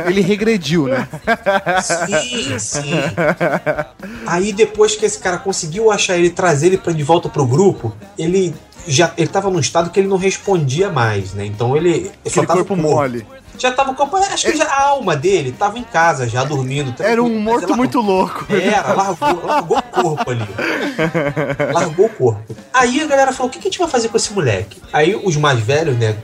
Speaker 1: Ele regrediu, né?
Speaker 6: Sim, sim. Aí depois que esse cara conseguiu achar ele, trazer ele pra, de volta pro grupo, ele já ele tava num estado que ele não respondia mais, né? Então ele, ele tava
Speaker 2: corpo
Speaker 6: com-
Speaker 2: mole.
Speaker 6: Já tava o corpo, acho que já, a alma dele tava em casa, já dormindo.
Speaker 2: Era um morto muito louco.
Speaker 6: Era, largou, largou o corpo ali. Largou o corpo. Aí a galera falou: o que, que a gente vai fazer com esse moleque? Aí os mais velhos, né,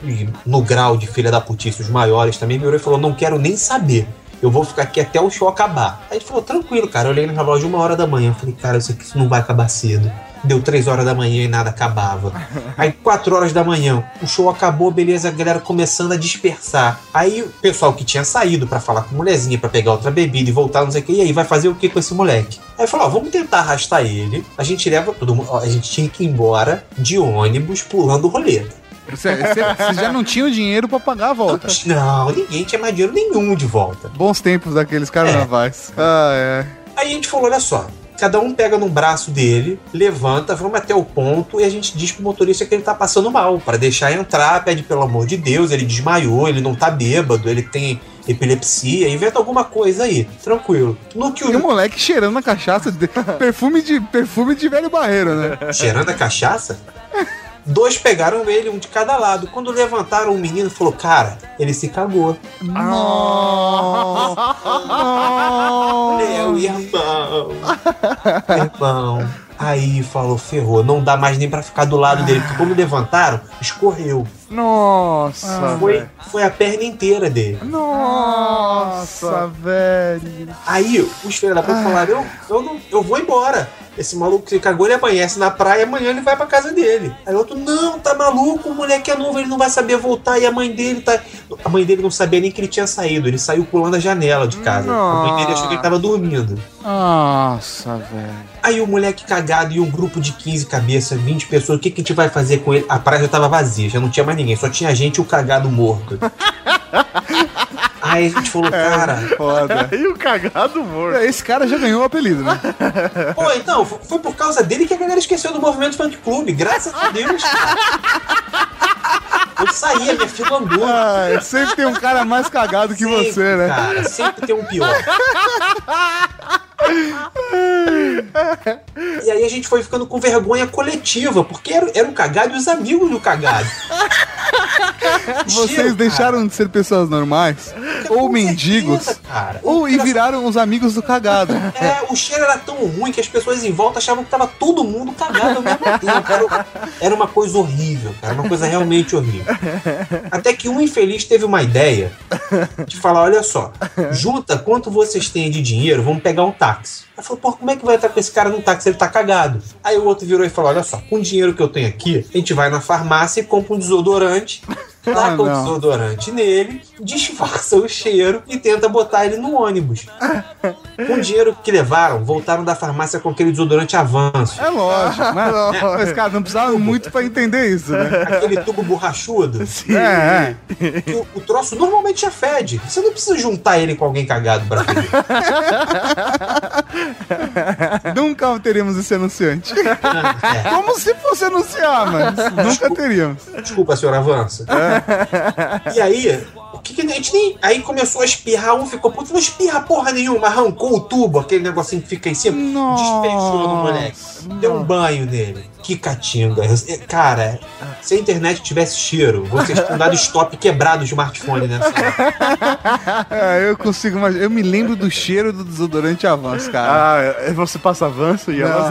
Speaker 6: no grau de filha da putice, os maiores também, virou e falou: não quero nem saber. Eu vou ficar aqui até o show acabar. Aí gente falou: tranquilo, cara. Eu olhei no relógio uma hora da manhã. Eu falei: cara, isso aqui não vai acabar cedo. Deu três horas da manhã e nada acabava. Aí quatro horas da manhã, o show acabou, beleza, a galera começando a dispersar. Aí o pessoal que tinha saído pra falar com a mulherzinha, pra pegar outra bebida e voltar, não sei o que, e aí vai fazer o que com esse moleque? Aí falou, ó, vamos tentar arrastar ele. A gente leva todo mundo, a gente tinha que ir embora de ônibus pulando roleta.
Speaker 1: Você você já não tinha o dinheiro pra pagar a volta.
Speaker 6: Não, ninguém tinha mais dinheiro nenhum de volta.
Speaker 1: Bons tempos daqueles carnavais. Ah, é.
Speaker 6: Aí a gente falou, olha só, cada um pega num braço dele, levanta, vamos até o ponto e a gente diz pro motorista que ele tá passando mal, Pra deixar entrar, pede pelo amor de Deus, ele desmaiou, ele não tá bêbado, ele tem epilepsia, inventa alguma coisa aí, tranquilo. No que
Speaker 1: E o
Speaker 6: o
Speaker 1: moleque cheirando a cachaça, de- perfume de, perfume de velho barreiro, né?
Speaker 6: cheirando a cachaça, dois pegaram ele, um de cada lado. Quando levantaram o menino, falou: "Cara, ele se cagou". Meu irmão. irmão. Aí falou, ferrou, não dá mais nem pra ficar do lado dele, porque como levantaram, escorreu.
Speaker 2: Nossa,
Speaker 6: Foi,
Speaker 2: velho.
Speaker 6: foi a perna inteira dele.
Speaker 2: Nossa, velho.
Speaker 6: Aí os filhos da puta falaram: eu, eu, não, eu vou embora. Esse maluco que cagou, ele amanhece na praia e amanhã ele vai pra casa dele. Aí o outro, não, tá maluco, o moleque é novo, ele não vai saber voltar. E a mãe dele tá. A mãe dele não sabia nem que ele tinha saído. Ele saiu pulando a janela de casa. A mãe dele achou que ele tava dormindo.
Speaker 1: Nossa, velho.
Speaker 6: Aí o moleque cagado e um grupo de 15 cabeças, 20 pessoas, o que, que a gente vai fazer com ele? A praia já tava vazia, já não tinha mais ninguém, só tinha gente e o cagado morto. Aí a gente falou, cara,
Speaker 1: Foda.
Speaker 2: E o cagado morto.
Speaker 1: Esse cara já ganhou o apelido, né?
Speaker 6: pô, então, foi por causa dele que a galera esqueceu do movimento funk clube, graças a Deus. Eu saía, minha fila andou.
Speaker 1: Ah, sempre tem um cara mais cagado que
Speaker 6: Sempre,
Speaker 1: você, né?
Speaker 6: Cara, sempre tem um pior. E aí a gente foi ficando com vergonha coletiva, porque era, era o cagado e os amigos do cagado.
Speaker 1: Vocês
Speaker 6: Cheiro,
Speaker 1: deixaram de ser pessoas normais? Ou mendigos.
Speaker 6: certeza, cara.
Speaker 1: Ou e viraram os amigos do cagado.
Speaker 6: É, o cheiro era tão ruim que as pessoas em volta achavam que tava todo mundo cagado ao mesmo tempo. Era, era uma coisa horrível, cara. Uma coisa realmente horrível. Até que um infeliz teve uma ideia de falar: olha só, junta quanto vocês têm de dinheiro, vamos pegar um táxi. Aí falou, pô, como é que vai estar com esse cara no táxi? Ele tá cagado. Aí o outro virou e falou: olha só, com o dinheiro que eu tenho aqui, a gente vai na farmácia e compra um desodorante. Taca o
Speaker 1: não.
Speaker 6: desodorante nele, disfarça o cheiro e tenta botar ele no ônibus. Com o dinheiro que levaram, voltaram da farmácia com aquele desodorante avanço.
Speaker 1: É lógico, né? Mas, cara, não precisava muito pra entender isso, né?
Speaker 6: Aquele tubo borrachudo.
Speaker 1: É,
Speaker 6: que o, o troço normalmente já fede. Você não precisa juntar ele com alguém cagado pra
Speaker 1: é. Nunca teríamos esse anunciante.
Speaker 6: É.
Speaker 1: Como se fosse anunciar, mas nunca teríamos.
Speaker 6: Desculpa, senhor Avança. E aí, o que, que a gente nem. Aí começou a espirrar, um ficou puto, não espirra porra nenhuma, arrancou o tubo, aquele negocinho que fica em cima, despejou no moleque. Deu um banho nele. Que catinga. Eu- Cara, se a internet tivesse cheiro, vocês tinham dado stop quebrado o smartphone nessa hora.
Speaker 1: É, eu consigo imaginar. Eu me lembro do cheiro do desodorante avanço, cara.
Speaker 2: Ah, é- você passa avanço e elas
Speaker 1: Não.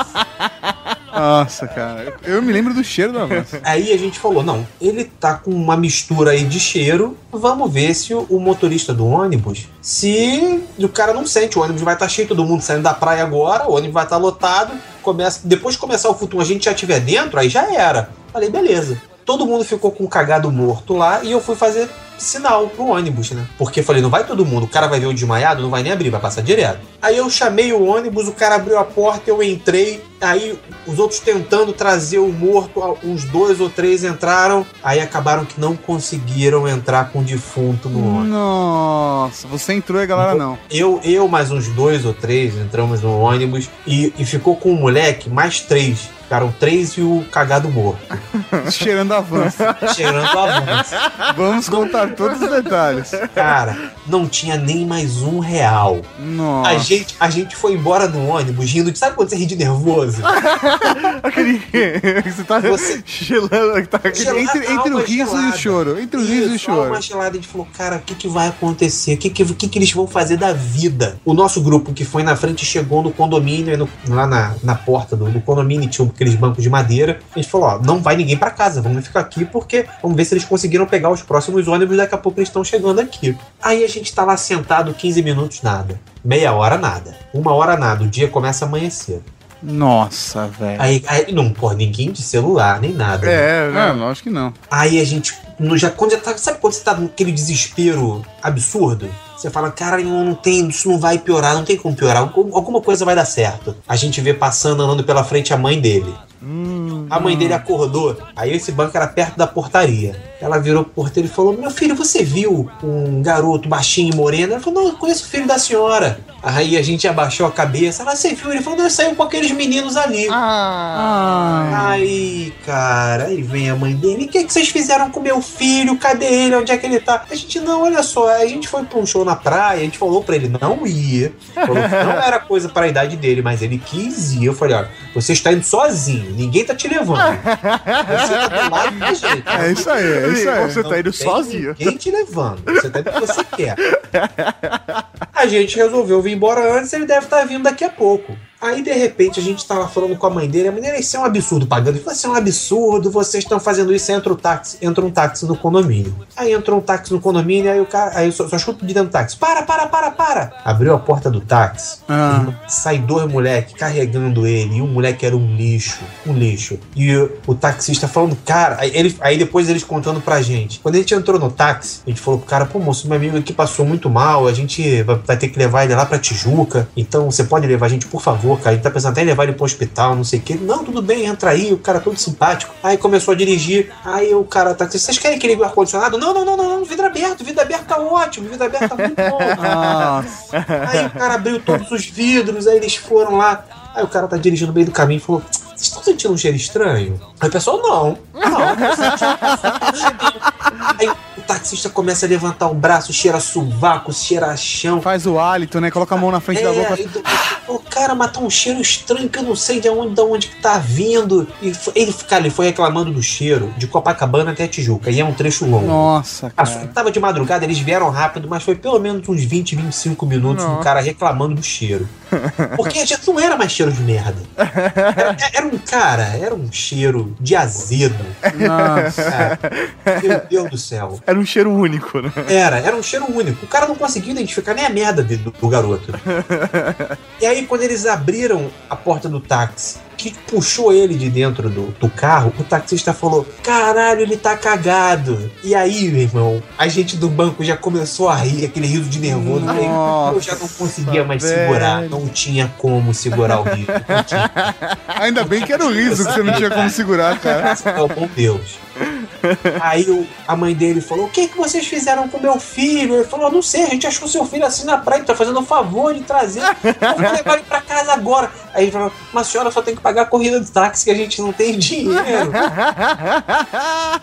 Speaker 1: Nossa. Cara. Eu me lembro do cheiro do avanço.
Speaker 6: Aí a gente falou: não, ele tá com uma mistura aí de cheiro. Vamos ver se o, motorista do ônibus, se o cara não sente, o ônibus vai estar cheio, todo mundo saindo da praia agora, o ônibus vai estar lotado. Começa, depois de começar o futum, a gente já estiver dentro, aí já era. Falei, beleza. Todo mundo ficou com o cagado morto lá e eu fui fazer sinal pro ônibus, né? Porque falei, não vai todo mundo, o cara vai ver o desmaiado, não vai nem abrir, vai passar direto. Aí eu chamei o ônibus, o cara abriu a porta, eu entrei, aí os outros tentando trazer o morto, uns dois ou três entraram, aí acabaram que não conseguiram entrar com o defunto no ônibus.
Speaker 1: Nossa, você entrou e a galera não.
Speaker 6: Eu, eu mais uns dois ou três entramos no ônibus e, e ficou com o moleque mais três. Ficaram três e o cagado morto.
Speaker 1: Cheirando avanço.
Speaker 6: Cheirando avanço.
Speaker 1: Vamos contar todos os detalhes.
Speaker 6: Cara, não tinha nem mais um real.
Speaker 1: Nossa.
Speaker 6: A gente, a gente foi embora no ônibus rindo. Sabe quando você ri de nervoso?
Speaker 2: Aquele. Você tá
Speaker 6: Você-
Speaker 2: gelando. Tá.
Speaker 6: Gelado,
Speaker 1: Entre, entre o riso e
Speaker 6: gelada.
Speaker 1: o choro. Entre o riso e o
Speaker 6: Isso,
Speaker 1: choro.
Speaker 6: alma gelada. A gente falou, cara, o que, que vai acontecer? O que, que, que, que eles vão fazer da vida? O nosso grupo que foi na frente chegou no condomínio, no- lá na, na porta do, do condomínio, tinha aqueles bancos de madeira. A gente falou, ó, não vai ninguém pra casa, vamos ficar aqui porque vamos ver se eles conseguiram pegar os próximos ônibus, daqui a pouco eles estão chegando aqui. Aí a gente tá lá sentado 15 minutos, nada. Meia hora, nada. Uma hora, nada. O dia começa a amanhecer.
Speaker 1: Nossa, velho.
Speaker 6: Aí, aí não pô, ninguém de celular, nem nada. né?
Speaker 2: É,
Speaker 1: É,
Speaker 2: né?
Speaker 1: lógico que não.
Speaker 6: Aí a gente, no, já, quando já tá, sabe quando você tá naquele desespero absurdo? Você fala, cara, não, não tem, isso não vai piorar, não tem como piorar, algum- alguma coisa vai dar certo. A gente vê passando, andando pela frente a mãe dele. A mãe dele acordou, aí esse banco era perto da portaria. Ela virou pro porteiro e falou: Meu filho, você viu um garoto baixinho e moreno? Ela falou: Não, eu conheço o filho da senhora. Aí a gente abaixou a cabeça. Ela, você viu? Ele falou: Não, ele saiu com aqueles meninos ali.
Speaker 1: Ah.
Speaker 6: Aí, cara, aí vem a mãe dele. O que, que vocês fizeram com meu filho? Cadê ele? Onde é que ele tá? A gente, não, olha só, a gente foi pra um show na praia, a gente falou pra ele não ir. Falou que não era coisa pra idade dele, mas ele quis ir. Eu falei, olha, você está indo sozinho, ninguém tá te levando. Você tá do lado da gente.
Speaker 1: É isso aí, é aí.
Speaker 2: Você tá indo sozinho.
Speaker 6: Ninguém te levando. Você tá indo o que você quer. A gente resolveu vir embora antes, ele deve estar vindo daqui a pouco. Aí, de repente, a gente tava falando com a mãe dele, a mãe dele, isso é um absurdo pagando. Ele falou, isso é um absurdo, vocês estão fazendo isso, entra um táxi, entra um táxi no condomínio. Aí entrou um táxi no condomínio, aí o cara, aí eu só, só escuto de dentro do táxi, para, para, para, para. Abriu a porta do táxi,
Speaker 1: Ah.
Speaker 6: sai dois moleques carregando ele, e o moleque era um lixo, um lixo. E o, o taxista falando, cara, aí, ele, aí depois eles contando pra gente. Quando a gente entrou no táxi, a gente falou pro cara, pô, moço, meu amigo aqui passou muito mal, a gente vai, vai ter que levar ele lá pra Tijuca, então você pode levar a gente, por favor, cara. A gente tá pensando até em levar ele pro hospital, não sei o. Ele, não, tudo bem, entra aí, o cara todo simpático. Aí começou a dirigir, aí o cara tá vocês querem que ligue o ar-condicionado? Não, não, não, não, não, vidro aberto, vidro aberto tá ótimo, vidro aberto tá muito bom. Aí o cara abriu todos os vidros, aí eles foram lá. Aí o cara tá dirigindo no meio do caminho e falou: Vocês estão sentindo um cheiro estranho? Aí o pessoal, não. Não, não senti. Aí o taxista começa a levantar o braço, cheira sovaco, cheira chão.
Speaker 1: Faz o hálito, né? Coloca a mão na frente da boca.
Speaker 6: É, e do- o cara, mas tá um cheiro estranho que eu não sei de onde, de onde que tá vindo. E ele, cara, ele foi reclamando do cheiro de Copacabana até Tijuca, e é um trecho longo.
Speaker 1: Nossa,
Speaker 6: Ah,
Speaker 1: cara.
Speaker 6: tava de madrugada, eles vieram rápido, mas foi pelo menos uns 20, 25 minutos do
Speaker 1: Nossa.
Speaker 6: cara reclamando do cheiro. Porque já não era mais cheiro de merda. Era, era um cara, era um cheiro de azedo.
Speaker 1: Nossa.
Speaker 6: Cara, meu Deus do céu.
Speaker 2: Era um cheiro único, né?
Speaker 6: Era, era um cheiro único. O cara não conseguia identificar nem a merda do, do garoto. E aí, quando eles abriram a porta do táxi, que puxou ele de dentro do, do carro, o taxista falou: Caralho, ele tá cagado. E aí, meu irmão, a gente do banco já começou a rir, aquele riso de nervoso. Aí, eu já não conseguia mais
Speaker 1: velho.
Speaker 6: segurar. Não tinha como segurar o riso.
Speaker 1: Ainda bem que era o riso que você não tinha como segurar, cara.
Speaker 6: É o bom Deus. Aí o- a mãe dele falou: O que, que vocês fizeram com meu filho? Ele falou: Não sei, a gente achou seu filho assim na praia, tá fazendo o favor de trazer. Vamos levar ele pra casa agora. Aí ele falou: Mas a senhora só tem que pagar a corrida de táxi que a gente não tem dinheiro.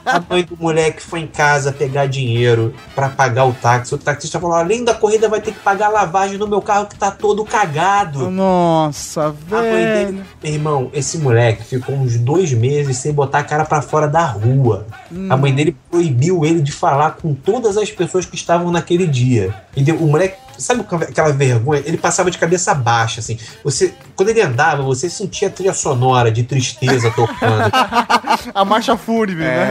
Speaker 6: A mãe do moleque foi em casa pegar dinheiro pra pagar o táxi. O taxista falou: Além da corrida, vai ter que pagar a lavagem no meu carro que tá todo cagado.
Speaker 1: Nossa,
Speaker 6: A mãe dele,
Speaker 1: velho.
Speaker 6: meu irmão, esse moleque ficou uns dois meses sem botar a cara pra fora da rua. A mãe dele proibiu ele de falar com todas as pessoas que estavam naquele dia. E deu- o moleque, sabe aquela vergonha? Ele passava de cabeça baixa, assim. Você, quando ele andava, você sentia a trilha sonora de tristeza tocando.
Speaker 2: A marcha fúnebre, né?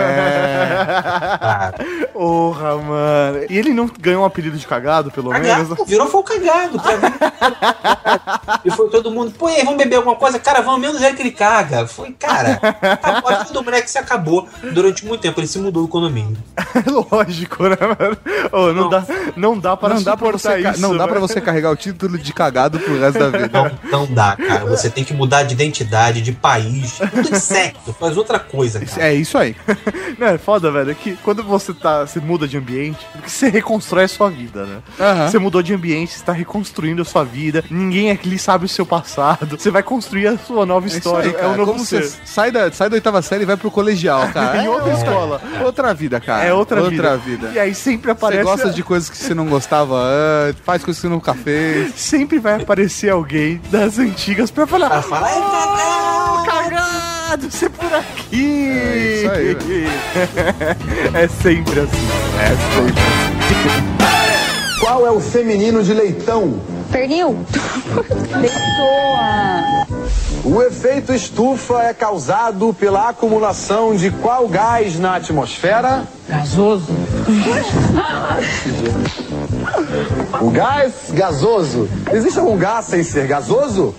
Speaker 6: Cara,
Speaker 2: Porra, mano. E ele não ganhou um apelido de cagado, pelo
Speaker 6: cagado,
Speaker 2: menos?
Speaker 6: virou foi o cagado. E foi todo mundo, pô, aí, vamos beber alguma coisa? Cara, vamos menos é que ele caga. Foi, cara, a vida do moleque se acabou durante muito tempo. Ele se mudou do condomínio.
Speaker 2: Lógico, né, mano? Ô, não,
Speaker 6: Não.
Speaker 2: Dá, não dá para
Speaker 1: Não dá, pra você, ca-
Speaker 2: isso.
Speaker 1: não dá pra você carregar o título de cagado pro resto da vida.
Speaker 6: Não, não dá, cara. Você tem que mudar de identidade, de país, tudo de sexo, faz outra coisa, cara.
Speaker 1: É isso aí.
Speaker 2: Não, é foda, velho. É que quando você tá. Você muda de ambiente, você reconstrói a sua vida, né?
Speaker 1: Aham.
Speaker 2: Você mudou de ambiente, você tá reconstruindo a sua vida. Ninguém aqui sabe o seu passado. Você vai construir a sua nova
Speaker 1: É isso
Speaker 2: história.
Speaker 1: aí,
Speaker 2: É, um novo
Speaker 1: Como
Speaker 2: ser.
Speaker 1: você sai da, sai da oitava série e vai pro colegial, cara.
Speaker 2: Em outra
Speaker 1: É
Speaker 2: escola.
Speaker 1: Outra vida, cara.
Speaker 2: É outra,
Speaker 1: outra
Speaker 2: vida.
Speaker 1: vida.
Speaker 2: E aí sempre
Speaker 1: Você
Speaker 2: aparece.
Speaker 1: gosta de coisas que você não gostava antes, faz coisas que você nunca fez.
Speaker 2: Sempre vai aparecer alguém das antigas pra falar.
Speaker 6: Pra falar, é cagado!
Speaker 2: Cagado, você por aqui!
Speaker 1: É isso aí,
Speaker 2: É sempre assim. É sempre assim.
Speaker 7: Qual é o feminino de leitão?
Speaker 10: Pernil. Leitoa.
Speaker 7: O efeito estufa é causado pela acumulação de qual gás na atmosfera?
Speaker 8: Gasoso.
Speaker 7: O gás gasoso. Existe algum gás sem ser gasoso?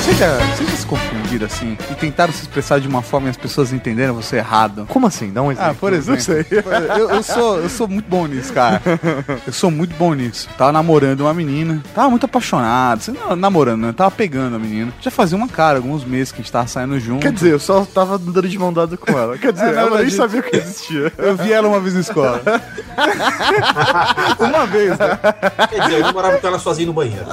Speaker 1: Você já, você já se assim e tentaram se expressar de uma forma e as pessoas entenderam você errado?
Speaker 2: Como assim? Dá um exemplo.
Speaker 1: Ah, por exemplo.
Speaker 2: Não sei.
Speaker 1: Eu, eu sou, eu sou muito bom nisso, cara. Eu sou muito bom nisso. Tava namorando uma menina. Tava muito apaixonado. Assim, não, namorando, né? Tava pegando a menina. Já fazia uma cara, alguns meses que a gente tava saindo junto.
Speaker 2: Quer dizer, eu só tava andando de mão dada com ela. Quer dizer,
Speaker 1: É,
Speaker 2: ela nem
Speaker 1: verdade-
Speaker 2: sabia que existia.
Speaker 1: Eu vi ela uma vez na escola. uma vez, né?
Speaker 6: Quer dizer, eu namorava com ela sozinho no banheiro.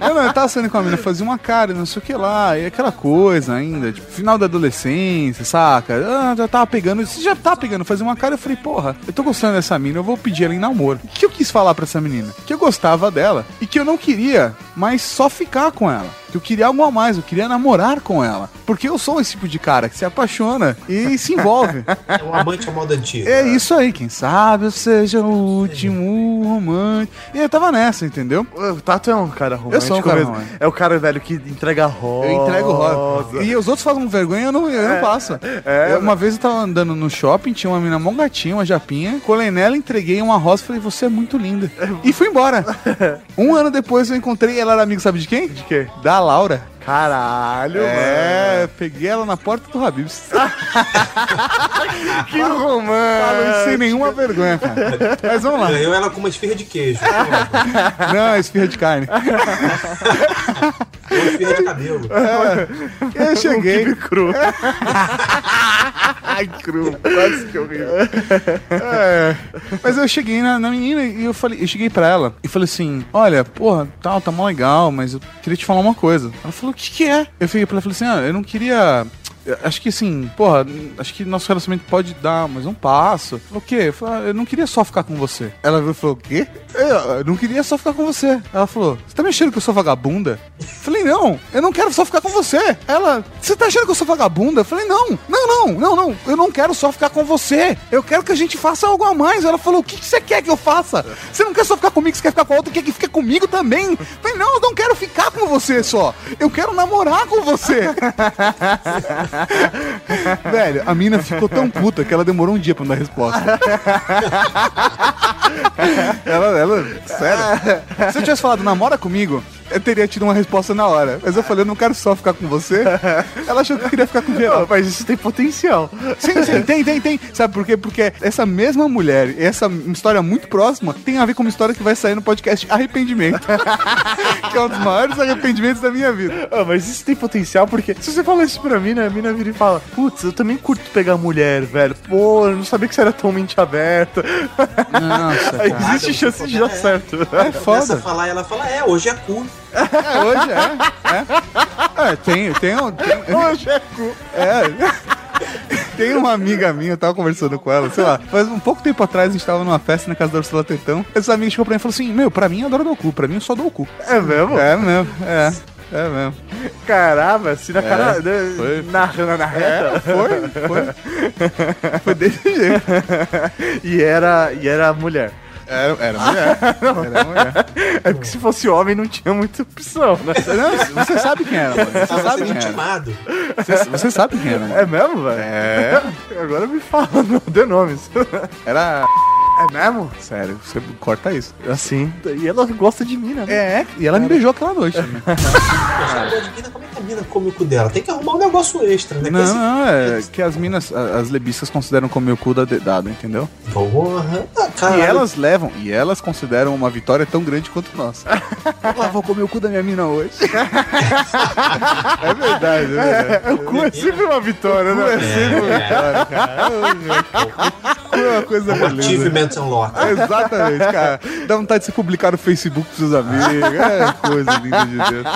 Speaker 1: Eu não, eu tava saindo com a menina, fazia uma cara, não sei o que lá, e aquela coisa ainda, tipo, final da adolescência, saca? Ah, já tava pegando, você já tava pegando, fazia uma cara, eu falei, porra, eu tô gostando dessa menina, eu vou pedir ela em namoro. O que eu quis falar pra essa menina? Que eu gostava dela e que eu não queria mais só ficar com ela. Que eu queria algo a mais, eu queria namorar com ela. Porque eu sou esse tipo de cara que se apaixona e se envolve.
Speaker 6: É um amante à moda antiga.
Speaker 1: É isso aí, quem sabe eu seja o último romântico. E eu tava nessa, entendeu?
Speaker 2: O Tato é um cara romântico
Speaker 1: Eu sou um cara
Speaker 2: mesmo. É o cara, velho, que entrega rosa.
Speaker 1: Eu entrego rosa. E os outros fazem vergonha eu não, eu não passo.
Speaker 2: é,
Speaker 1: Eu- uma vez eu tava andando no shopping, tinha uma menina mó gatinha, uma japinha. Colei nela, entreguei uma rosa e falei, você é muito linda. E fui embora. um ano depois eu encontrei, ela era amiga, sabe de quem?
Speaker 2: De quê?
Speaker 1: Da Laura.
Speaker 2: Caralho,
Speaker 1: É, peguei ela na porta do Habibs.
Speaker 2: mano. Que romântico.
Speaker 1: Falando sem nenhuma vergonha, cara. Mas vamos lá.
Speaker 6: Ganhou ela com uma esfirra de queijo.
Speaker 1: Não, é esfirra de carne.
Speaker 6: Uma esfirra de cabelo.
Speaker 1: Eu cheguei.
Speaker 2: Kibe cru.
Speaker 1: Ai, cru. Quase que eu ri. É. Mas eu cheguei na, na menina e eu falei, eu cheguei pra ela e falei assim: olha, porra, tal, tá mó legal, mas eu queria te falar uma coisa. Ela falou, o que, que é? Eu fiquei pra ela falei assim: ah, eu não queria. Acho que assim, porra, acho que nosso relacionamento pode dar mais um passo. O quê? Eu falei, ah, eu não queria só ficar com você. Ela virou e falou, o quê? Eu, eu não queria só ficar com você. Ela falou, você tá me achando que eu sou vagabunda? Eu falei, não, eu não quero só ficar com você. Ela, você tá achando que eu sou vagabunda? Eu falei, não, não, não, não, não, eu não quero só ficar com você. Eu quero que a gente faça algo a mais. Ela falou, o que, que você quer que eu faça? Você não quer só ficar comigo, você quer ficar com a outra, quer que fique comigo também. Eu falei, não, eu não quero ficar com você só. Eu quero namorar com você. Velho, a mina ficou tão puta que ela demorou um dia pra me dar resposta. ela, ela, sério. Se eu tivesse falado namora comigo, eu teria tido uma resposta na hora. Mas eu falei, eu não quero só ficar com você. Ela achou que eu queria ficar com geral.
Speaker 2: Mas isso tem potencial.
Speaker 1: Sim, sim, tem, tem, tem. Sabe por quê? Porque essa mesma mulher, essa história muito próxima, tem a ver com uma história que vai sair no podcast Arrependimento. que é um dos maiores arrependimentos da minha vida.
Speaker 2: Ah, mas isso tem potencial porque se você fala isso pra mim, né? A mina vira e fala: Putz, eu também curto pegar mulher, velho. Pô, eu não sabia que você era tão mente aberta.
Speaker 1: Nossa,
Speaker 2: Aí
Speaker 1: cara.
Speaker 2: Existe chance de dar certo.
Speaker 1: É
Speaker 6: Começa a
Speaker 1: foda.
Speaker 6: falar e ela fala, é, hoje é cu.
Speaker 1: É, hoje é. É, é tem, tem, um- tem,
Speaker 2: Hoje é cu.
Speaker 1: É. Tem uma amiga minha, eu tava conversando com ela, sei lá, faz um pouco tempo atrás a gente tava numa festa na casa da Ursula Tetão. Essa amiga chegou pra mim e falou assim: Meu, pra mim eu adoro dar o cu, pra mim eu só dou o cu.
Speaker 2: É mesmo?
Speaker 1: É mesmo, é. É mesmo.
Speaker 2: Caramba, assim na cara. né,
Speaker 1: foi.
Speaker 2: Na, na, na reta.
Speaker 1: É, foi, foi. Foi desse jeito.
Speaker 2: E era, e era mulher.
Speaker 1: Era, era mulher. Era mulher.
Speaker 2: É porque se fosse homem não tinha muita opção, né?
Speaker 1: Não, você sabe quem era, mano. Você
Speaker 6: Tava
Speaker 1: sabe quem era.
Speaker 6: intimado.
Speaker 1: Você, você sabe quem era, mano.
Speaker 2: É mesmo, velho?
Speaker 1: É.
Speaker 2: Agora me fala, não dê nomes.
Speaker 1: Era.
Speaker 2: É mesmo?
Speaker 1: Sério, você corta isso.
Speaker 2: Assim. E ela gosta de mim, né?
Speaker 1: É, e ela me beijou aquela noite. Né?
Speaker 6: Mina, como é que a mina come o cu dela? Tem que arrumar um negócio extra, né?
Speaker 1: Não,
Speaker 6: esse-
Speaker 1: não, é que as minas, as lebistas consideram comer o cu da dedada, entendeu?
Speaker 6: Porra. Ah,
Speaker 1: E elas levam, e elas consideram uma vitória tão grande quanto nós. Ah, vou comer o cu da minha mina hoje. é verdade, é verdade.
Speaker 2: É, o cu é sempre uma vitória, né?
Speaker 1: É sempre uma vitória, cara. O cu é uma coisa beleza.
Speaker 6: Achievement Unlocked.
Speaker 1: Exatamente, cara. Dá vontade de você publicar no Facebook pros seus amigos. É coisa linda de Deus.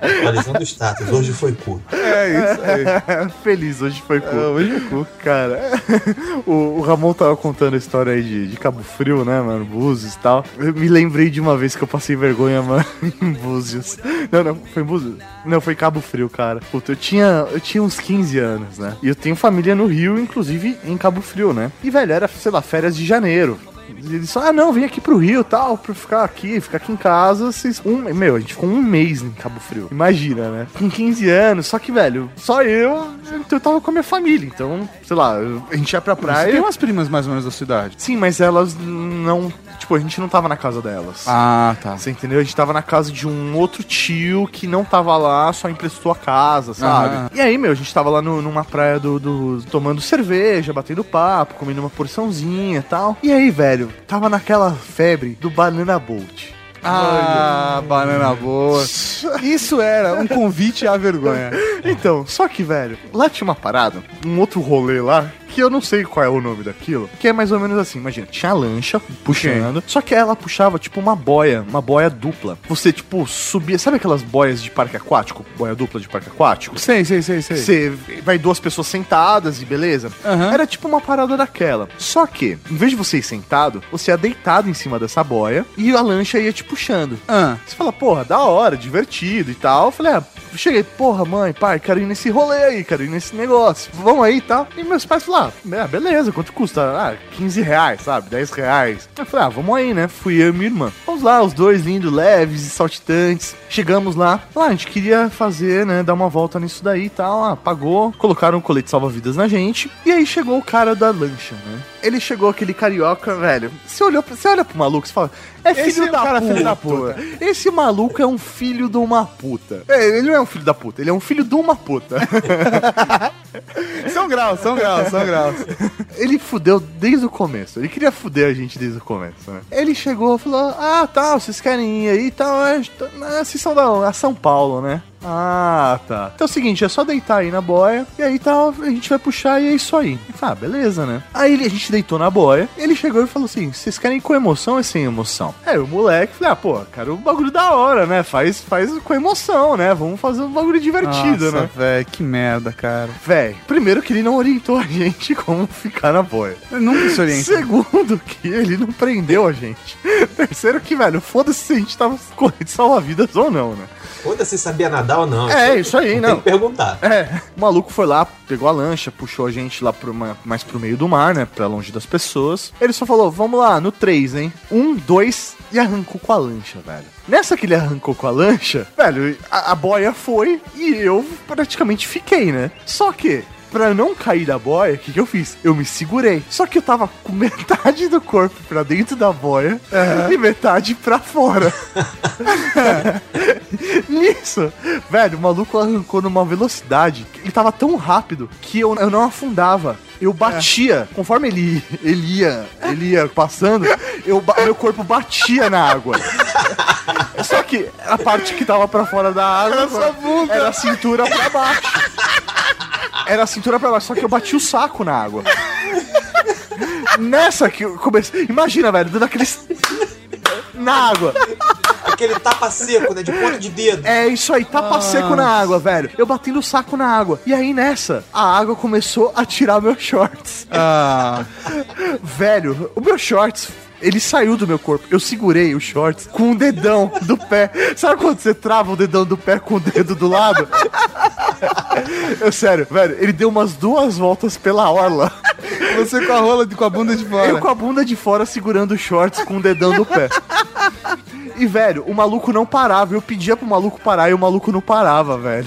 Speaker 6: Atualizando o status. Hoje foi cu.
Speaker 1: É isso aí.
Speaker 2: Feliz, hoje foi cu.
Speaker 1: É, hoje é cu.
Speaker 2: Cara, o, o Ramon tava contando a história aí de, de Cabo Frio, né, mano? Búzios e tal. Eu me lembrei de uma vez que eu passei vergonha, mano, em Búzios. Não, não, foi em Búzios? Não, foi em Cabo Frio, cara. Puta, eu tinha, eu tinha uns 15 anos, né? E eu tenho família no Rio, inclusive em Cabo Frio, né? E, velho, era, sei lá, férias de janeiro dinheiro. Eles só, ah, não, vem aqui pro Rio tal, pra ficar aqui, ficar aqui em casa. Vocês, um, meu, a gente ficou um mês em Cabo Frio. Imagina, né? Com 15 anos, só que, velho, só eu, eu tava com a minha família. Então, sei lá, a gente ia pra
Speaker 1: Você
Speaker 2: praia.
Speaker 1: tem umas primas mais ou menos da cidade.
Speaker 2: Sim, mas elas não. Tipo, a gente não tava na casa delas.
Speaker 1: Ah, tá.
Speaker 2: Você entendeu? A gente tava na casa de um outro tio que não tava lá, só emprestou a casa, sabe?
Speaker 1: Aham.
Speaker 2: E aí, meu, a gente tava lá no- numa praia do, do- tomando cerveja, batendo papo, comendo uma porçãozinha e tal. E aí, velho, tava naquela febre do Banana Bolt.
Speaker 1: Ah, banana boa. Isso era um convite à vergonha.
Speaker 2: Então, só que, velho, lá tinha uma parada, um outro rolê lá, que eu não sei qual é o nome daquilo, que é mais ou menos assim, imagina, tinha a lancha puxando, só que ela puxava tipo uma boia, uma boia dupla. Você, tipo, subia, sabe aquelas boias de parque aquático? Boia dupla de parque aquático?
Speaker 1: Sei, sei, sei, sei.
Speaker 2: Você vai duas pessoas sentadas e beleza?
Speaker 1: Aham.
Speaker 2: Era tipo uma parada daquela. Só que, em vez de você ir sentado, você ia deitado em cima dessa boia e a lancha ia te puxando.
Speaker 1: Ah,
Speaker 2: Você fala, porra, da hora, divertido e tal. Eu falei, ah, cheguei, porra, mãe, pai, quero ir nesse rolê aí, quero ir nesse negócio. Vamos aí e tal. E meus pais falaram, ah, é, beleza, quanto custa? Ah, 15 reais, sabe? 10 reais. Eu falei, ah, vamos aí, né? Fui eu e minha irmã. Vamos lá, os dois lindos, leves e saltitantes. Chegamos lá. Lá, a gente queria fazer, né? Dar uma volta nisso daí e tal. Ah, pagou, colocaram um colete salva-vidas na gente. E aí chegou o cara da lancha, né? Ele chegou, aquele carioca, velho. Você olhou, você olha pro maluco e fala, é filho
Speaker 1: Esse é o
Speaker 2: da
Speaker 1: cara
Speaker 2: puta.
Speaker 1: filho da puta.
Speaker 2: Esse maluco é um filho de uma puta. É, ele não é um filho da puta, ele é um filho de uma puta.
Speaker 1: são graus, são graus, são graus.
Speaker 2: ele fudeu desde o começo. Ele queria fuder a gente desde o começo, né? Ele chegou e falou: Ah, tá, vocês querem ir aí e tal. É, tá- é, vocês são da a São Paulo, né? Ah, tá. Então é o seguinte, é só deitar aí na boia, e aí tá, a gente vai puxar e é isso aí. Falei, Ah, beleza, né? Aí a gente deitou na boia, ele chegou e falou assim: vocês querem com emoção ou sem emoção? Aí o moleque, falei, ah, pô, cara, o bagulho da hora, né? Faz, faz com emoção, né? Vamos fazer um bagulho divertido,
Speaker 1: Nossa,
Speaker 2: né?
Speaker 1: velho, que merda, cara.
Speaker 2: Véi, primeiro que ele não orientou a gente como ficar na boia.
Speaker 1: Nunca se orienta.
Speaker 2: Segundo que ele não prendeu a gente. Terceiro que, velho, foda-se se a gente tava correndo salva-vidas ou não, né?
Speaker 6: Foda-se sabia nadar não.
Speaker 2: É, isso aí,
Speaker 6: Tem
Speaker 2: não.
Speaker 6: que perguntar.
Speaker 2: É, o maluco foi lá, pegou a lancha, puxou a gente lá pro, ma- mais pro meio do mar, né? Pra longe das pessoas. Ele só falou, vamos lá, no 3, hein? Um, dois, e arrancou com a lancha, velho. Nessa que ele arrancou com a lancha, velho, a, a boia foi e eu praticamente fiquei, né? Só que. Pra não cair da boia, o que, que eu fiz? Eu me segurei. Só que eu tava com metade do corpo pra dentro da boia e metade pra fora. Nisso, velho, o maluco arrancou numa velocidade. Ele tava tão rápido que eu, eu não afundava. Eu batia, conforme ele, ele ia, ele ia passando, eu, meu corpo batia na água. Só que a parte que tava pra fora da água era a cintura pra baixo. Era a cintura pra baixo, só que eu bati o saco na água. Nessa que eu comecei. Imagina, velho, dando aqueles. Na água.
Speaker 6: Aquele tapa seco, né? De ponto de dedo.
Speaker 2: É isso aí, tapa seco na água, velho. Eu batendo o saco na água. E aí nessa, a água começou a tirar meus shorts.
Speaker 1: Ah,
Speaker 2: Velho, o meu shorts. Ele saiu do meu corpo. Eu segurei o shorts com o dedão do pé. Sabe quando você trava o dedão do pé com o dedo do lado? Eu, sério, velho, ele deu umas duas voltas pela orla.
Speaker 1: você com a rola, de- com a bunda de fora.
Speaker 2: Eu com a bunda de fora segurando os shorts com o dedão do pé. E, velho, o maluco não parava. Eu pedia pro maluco parar e o maluco não parava, velho.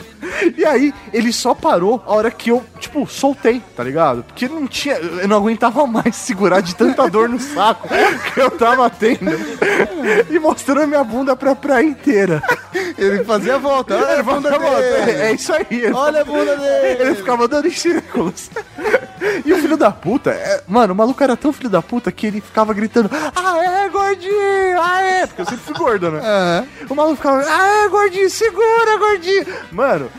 Speaker 2: E aí, ele só parou a hora que eu, tipo, soltei, tá ligado? Porque não tinha. Eu não aguentava mais segurar de tanta dor no saco que eu tava tendo. E mostrando minha bunda pra praia inteira.
Speaker 1: Ele fazia a volta. Olha a
Speaker 2: Ele
Speaker 1: bunda
Speaker 2: falava,
Speaker 1: dele.
Speaker 2: É isso aí.
Speaker 1: Olha a bunda dele.
Speaker 2: ele ficava dando em círculos. E o filho da puta, é- mano, o maluco era tão filho da puta que ele ficava gritando: Aê, gordinho! Aê! Porque eu sempre fui gordo, né?
Speaker 1: Aham.
Speaker 2: O maluco ficava: Aê, gordinho, segura, gordinho! Mano.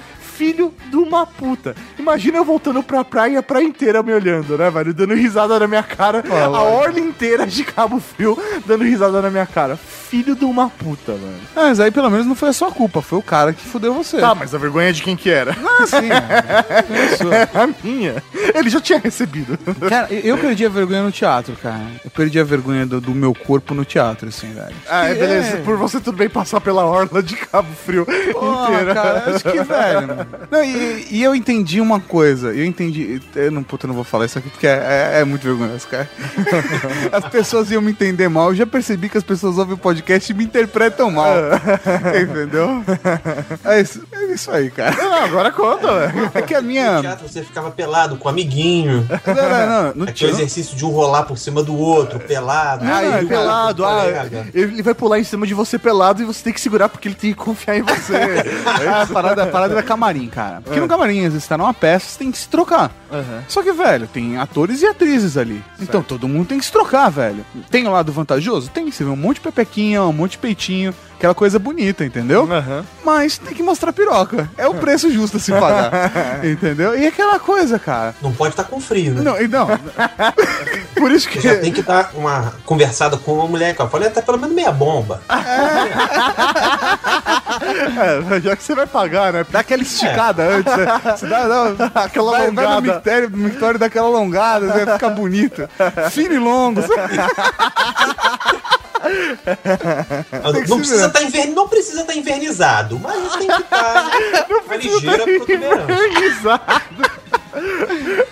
Speaker 2: Filho de uma puta. Imagina eu voltando pra praia e a praia inteira me olhando, né, velho? Dando risada na minha cara. a orla inteira de Cabo Frio dando risada na minha cara. Filho de uma puta, mano.
Speaker 1: Ah, Mas aí pelo menos não foi a sua culpa, foi o cara que fudeu você.
Speaker 2: Tá, mas a vergonha é de quem que era?
Speaker 1: Ah, sim. é.
Speaker 2: É a minha. Ele já tinha recebido.
Speaker 1: Cara, eu perdi a vergonha no teatro, cara. Eu perdi a vergonha do, do meu corpo no teatro, assim, velho.
Speaker 2: Ah, é, beleza. Por você tudo bem passar pela orla de Cabo Frio
Speaker 1: Porra,
Speaker 2: inteira.
Speaker 1: cara, acho que, velho. Não, e, e eu entendi uma coisa. Eu entendi. Eu não, puta, eu não vou falar isso aqui porque é, é- é muito vergonhoso, cara. As pessoas iam me entender mal. Eu já percebi que as pessoas ouvem o podcast e me interpretam mal. Entendeu? É isso, é isso aí, cara.
Speaker 2: Não, agora conta, velho.
Speaker 1: É que a
Speaker 6: No
Speaker 1: minha.
Speaker 6: teatro você ficava pelado com o amiguinho.
Speaker 1: Não, não, não. No
Speaker 6: Aquele exercício de um rolar por cima do outro, pelado.
Speaker 2: Ah,
Speaker 6: Aí
Speaker 2: é
Speaker 6: o
Speaker 2: pelado. Ah, ele vai pular em cima de você pelado e você tem que segurar porque ele tem que confiar em você.
Speaker 1: Ah, a parada, a parada da camarim, cara. Porque no camarim, às vezes, tá numa peça, você tem que se trocar. Só que, velho, tem atores e atrizes ali. Então todo mundo tem que se trocar, velho. Tem o lado vantajoso? Tem. Você vê um monte de pepequinha, um monte de peitinho, aquela coisa bonita, entendeu?
Speaker 2: Aham.
Speaker 1: Mas tem que mostrar piroca. É o preço justo a se pagar. entendeu? E aquela coisa, cara.
Speaker 6: Não pode estar com frio, né?
Speaker 1: Não, e não. Por isso que.
Speaker 6: Já tem que dar uma conversada com uma mulher que eu falei, tá pelo menos meia bomba.
Speaker 2: É, já que você vai pagar, né?
Speaker 1: Dá aquela esticada antes, né? Você dá, dá
Speaker 2: Aquela
Speaker 1: vai, vai no
Speaker 2: alongada.
Speaker 1: mictório, mictório daquela alongada, vai ficar bonito. Fino e longo.
Speaker 6: Não, não precisa estar inver... não precisa estar invernizado, mas tem que estar uma ligeira pro verão.
Speaker 2: Organizado.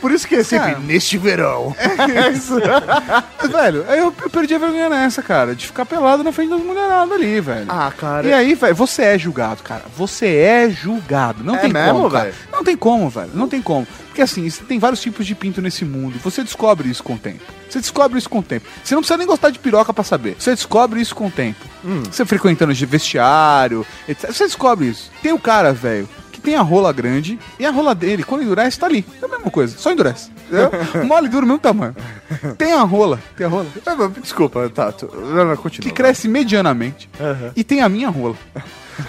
Speaker 2: Por isso que é sempre
Speaker 1: Cara.
Speaker 2: neste verão.
Speaker 1: É isso. velho, aí eu, perdi a vergonha nessa, cara, de ficar pelado na frente das mulheradas ali, velho.
Speaker 2: Ah, cara.
Speaker 1: E aí, velho, você é julgado, cara. Você é julgado. Não
Speaker 2: É
Speaker 1: tem
Speaker 2: mesmo,
Speaker 1: como, cara.
Speaker 2: velho?
Speaker 1: Não tem como, velho. Não tem como. Porque assim, tem vários tipos de pinto nesse mundo. Você descobre isso com o tempo. Você descobre isso com o tempo. Você não precisa nem gostar de piroca pra saber. Você descobre isso com o tempo.
Speaker 2: Hum.
Speaker 1: Você frequentando de vestiário, etc. Você descobre isso. Tem o cara, velho, que tem a rola grande e a rola dele, quando endurece, tá ali. É a mesma coisa, só endurece. Mole duro, mesmo tamanho. Tem a rola, tem a rola.
Speaker 2: Ah, Desculpa, Tato. Não, continua.
Speaker 1: Que cresce medianamente.
Speaker 2: Aham.
Speaker 1: E tem a minha rola.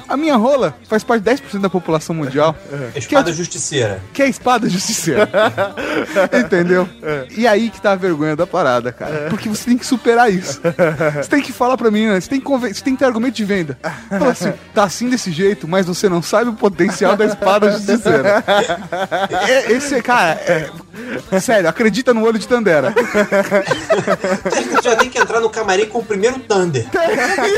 Speaker 1: A minha rola faz parte de 10% da população mundial.
Speaker 6: Espada justiceira.
Speaker 1: Que é espada justiceira. Entendeu? E aí que tá a vergonha da parada, cara. Porque você tem que superar isso. Você tem que falar pra mim, né? Você tem que, conven- você tem que ter argumento de venda. Fala assim, tá assim desse jeito, mas você não sabe o potencial da espada justiceira. É, Esse, cara, é- sério, acredita no olho de Tandera.
Speaker 6: Você já tem que entrar no camarim com o primeiro Thunder.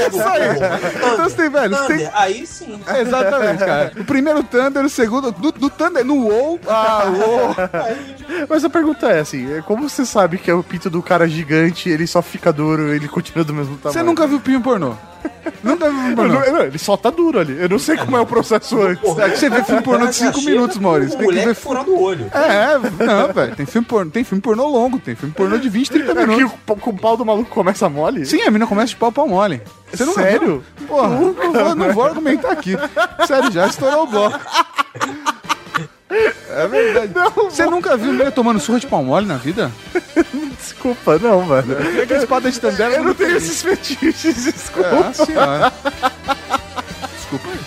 Speaker 1: Isso aí. Então você tem, velho, você tem
Speaker 6: Thunder, aí sim.
Speaker 1: É, exatamente, cara. O primeiro Thunder, o segundo. No, no Thunder, no WoW. Ah, WoW.
Speaker 2: Mas a pergunta é assim, é, como você sabe que é o pinto do cara gigante, ele só fica duro, ele continua do mesmo tamanho?
Speaker 1: Você nunca viu filme pornô?
Speaker 2: Eu
Speaker 1: pornô?
Speaker 2: não- não, ele só tá duro ali. Eu não sei como é o processo antes.
Speaker 1: É que você vê filme pornô de 5 minutos, Maurício. Tem que ver.
Speaker 6: furando o olho.
Speaker 1: É, não, velho. Tem filme pornô, tem filme pornô longo, tem filme pornô de 20, 30
Speaker 2: É que
Speaker 1: minutos.
Speaker 2: o, com o pau do maluco começa mole?
Speaker 1: Sim, a mina começa de pau pau mole. Você nunca
Speaker 2: Sério?
Speaker 1: viu? Porra, não vou, não vou argumentar aqui. Sério, já estourou o bloco. É verdade. Você nunca viu mulher tomando surra de pau mole na vida?
Speaker 2: Desculpa, não, mano.
Speaker 1: É que a espada de Tandera
Speaker 2: Eu não tenho esses fetiches, desculpa.
Speaker 1: Ah, senhora. Desculpa aí.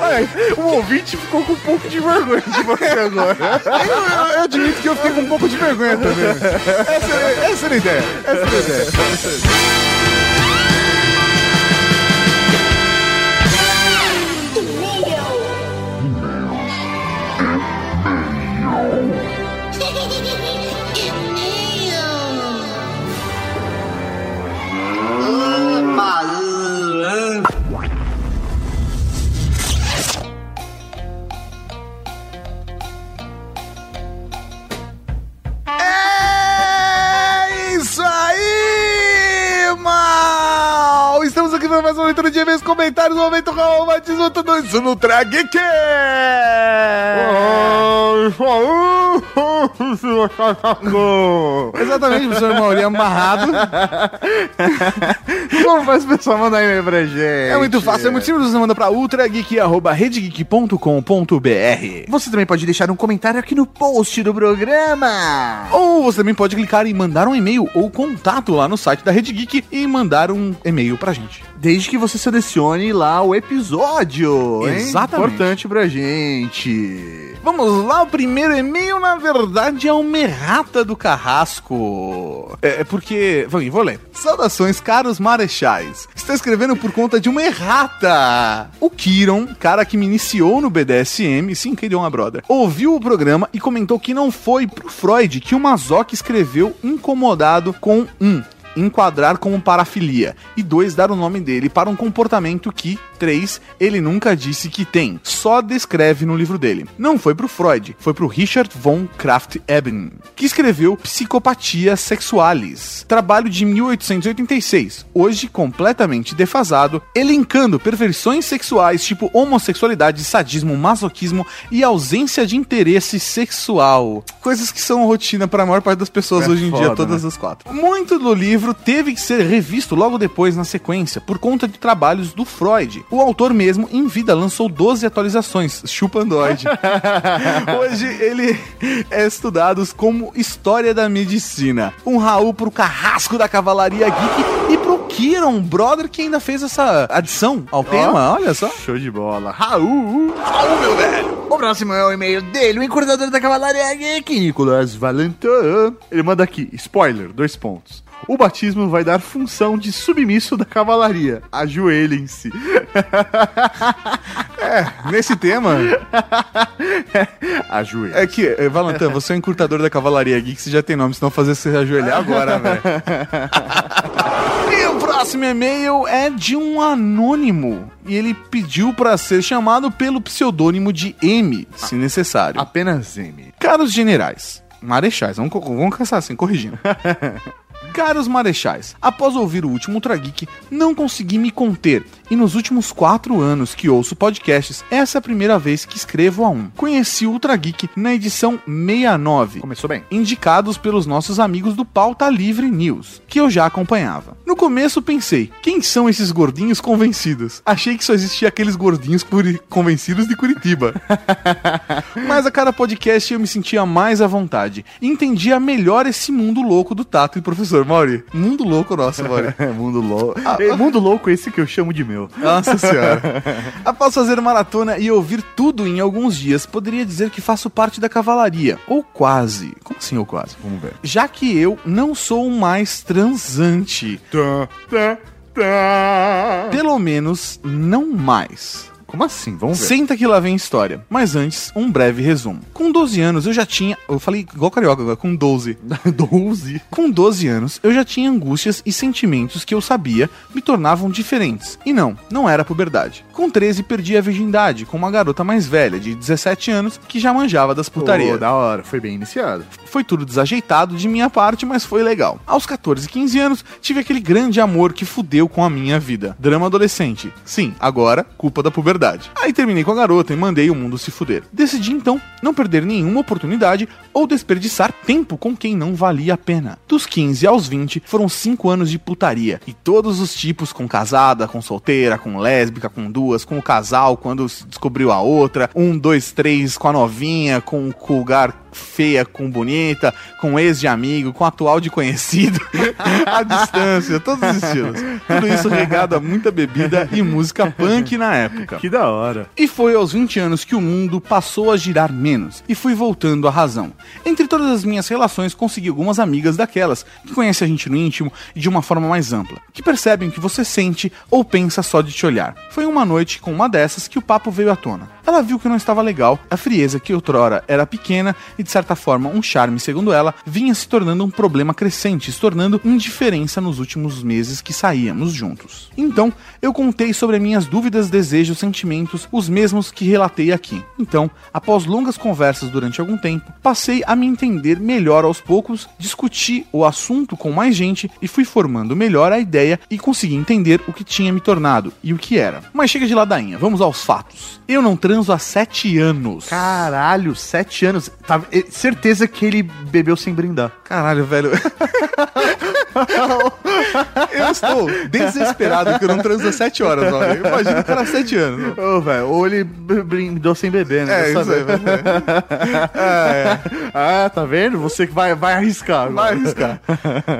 Speaker 2: Ai, o ouvinte ficou com um pouco de vergonha de você agora.
Speaker 1: Eu, eu- eu admito que eu fiquei com um pouco de vergonha também. Essa, é- essa era a ideia. Essa era a ideia. Aqui para mais uma leitura de e-mails, comentários, momento com o batismo, tudo isso no Trageek! Exatamente, professor Mauri amarrado.
Speaker 2: Como faz o pessoal mandar e-mail pra gente?
Speaker 1: É muito fácil, é muito simples, você manda pra ultrageek.redgeek.com.br
Speaker 2: Você também pode deixar um comentário aqui no post do programa.
Speaker 1: Ou você também pode clicar em mandar um e-mail ou contato lá no site da Rede Geek e mandar um e-mail pra gente.
Speaker 2: Desde que você selecione lá o episódio. hein?
Speaker 1: Exatamente.
Speaker 2: Importante pra gente.
Speaker 1: Vamos lá, o primeiro e-mail, na verdade, é uma errata do Carrasco. É, é porque. Vamos, vou ler. Saudações, caros marechais. Está escrevendo por conta de uma errata. O Kiron, cara que me iniciou no BDSM, sim, que deu uma brother, ouviu o programa e comentou que não foi pro Freud que o Mazoc escreveu incomodado com um enquadrar como parafilia. E dois dar o nome dele para um comportamento que três ele nunca disse que tem, só descreve no livro dele. Não foi pro Freud, foi pro Richard von Kraft-Ebing, que escreveu Psicopatia Sexualis, trabalho de 1886, hoje completamente defasado, elencando perversões sexuais tipo homossexualidade, sadismo, masoquismo e ausência de interesse sexual, coisas que são rotina para a maior parte das pessoas
Speaker 2: É
Speaker 1: hoje em dia,
Speaker 2: foda,
Speaker 1: todas
Speaker 2: né?
Speaker 1: as quatro. Muito do livro teve que ser revisto logo depois na sequência, por conta de trabalhos do Freud. O autor mesmo, em vida, lançou 12 atualizações, chupa Android. Hoje ele é estudado como História da Medicina. Um Raul pro Carrasco da Cavalaria Geek e pro Kiron, brother, que ainda fez essa adição ao tema, olha só.
Speaker 2: Show de bola. Raul. Raul, meu velho. O próximo é o e-mail dele, o encurtador da Cavalaria Geek, Nicolas Valentin. Ele manda aqui, spoiler, dois pontos. O batismo vai dar função de submisso da cavalaria. Ajoelhem-se.
Speaker 1: Nesse tema,
Speaker 2: Ajoelhem.
Speaker 1: é que, eh, Valentin, você é um encurtador da Cavalaria Geek, você já tem nome, senão fazer você ajoelhar agora, velho. O próximo e-mail é de um anônimo. E ele pediu pra ser chamado pelo pseudônimo de M, se necessário.
Speaker 2: Apenas M.
Speaker 1: Caros generais, marechais, vamos, vamos caçar assim, corrigindo. Caros marechais, após ouvir o último Ultra Geek, não consegui me conter. E nos últimos quatro anos que ouço podcasts, essa é a primeira vez que escrevo a um. Conheci o Ultra Geek na edição 69
Speaker 2: Começou bem.
Speaker 1: indicados pelos nossos amigos do Pauta Livre News, que eu já acompanhava. No começo pensei, quem são esses gordinhos convencidos? Achei que só existia aqueles gordinhos curi- convencidos de Curitiba. Mas a cada podcast eu me sentia mais à vontade. Entendia melhor esse mundo louco do Tato e professor Mauri. Mundo louco nosso, Mauri.
Speaker 2: Mundo louco. É, mundo louco esse que eu chamo de meu.
Speaker 1: Nossa senhora. Após fazer maratona e ouvir tudo em alguns dias, poderia dizer que faço parte da cavalaria. Ou quase. Como assim ou quase? Vamos ver. Já que eu não sou mais transante. Pelo menos, não mais.
Speaker 2: Como assim? Vamos ver.
Speaker 1: Senta que lá vem história. Mas antes, um breve resumo. Com 12 anos, eu já tinha. Eu falei igual carioca agora, com 12.
Speaker 2: 12.
Speaker 1: Com 12 anos, eu já tinha angústias e sentimentos que eu sabia me tornavam diferentes. E não, não era puberdade. Com 13, perdi a virgindade com uma garota mais velha, de 17 anos, que já manjava das putarias.
Speaker 2: Pô, da hora. Foi bem iniciado.
Speaker 1: Foi tudo desajeitado de minha parte, mas foi legal. Aos 14 e 15 anos, tive aquele grande amor que fudeu com a minha vida. Drama adolescente. Sim, agora, culpa da puberdade. Aí terminei com a garota e mandei o mundo se fuder. Decidi então não perder nenhuma oportunidade ou desperdiçar tempo com quem não valia a pena. Dos 15 aos 20 foram 5 anos de putaria. E todos os tipos, com casada, com solteira, com lésbica, com duas, com o casal quando descobriu a outra, um, dois, três com a novinha, com o culgar feia com bonita, com ex de amigo, com atual de conhecido, à distância, todos os estilos. Tudo isso regado a muita bebida e música punk na época.
Speaker 2: Que da hora.
Speaker 1: E foi aos 20 anos que o mundo passou a girar menos e fui voltando à razão. Entre todas as minhas relações, consegui algumas amigas daquelas que conhecem a gente no íntimo e de uma forma mais ampla, que percebem o que você sente ou pensa só de te olhar. Foi uma noite com uma dessas que o papo veio à tona. Ela viu que não estava legal, a frieza que outrora era pequena e de certa forma um charme, segundo ela, vinha se tornando um problema crescente, se tornando indiferença nos últimos meses que saíamos juntos. Então, eu contei sobre minhas dúvidas, desejos, sentimentos, os mesmos que relatei aqui. Então, após longas conversas durante algum tempo, passei a me entender melhor aos poucos, discuti o assunto com mais gente e fui formando melhor a ideia e consegui entender o que tinha me tornado e o que era. Mas chega de ladainha, vamos aos fatos. Eu não transo há sete anos.
Speaker 2: Caralho, sete anos. Tá, certeza que ele bebeu sem brindar.
Speaker 1: Caralho, velho. eu estou desesperado que eu não transo há sete horas, ó. Eu imagino o cara há sete anos.
Speaker 2: Ô, velho, ou ele brindou sem beber, né?
Speaker 1: É, isso aí, vai ser. Ah, é.
Speaker 2: Ah, tá vendo? Você que vai, vai arriscar.
Speaker 1: Vai
Speaker 2: agora.
Speaker 1: arriscar.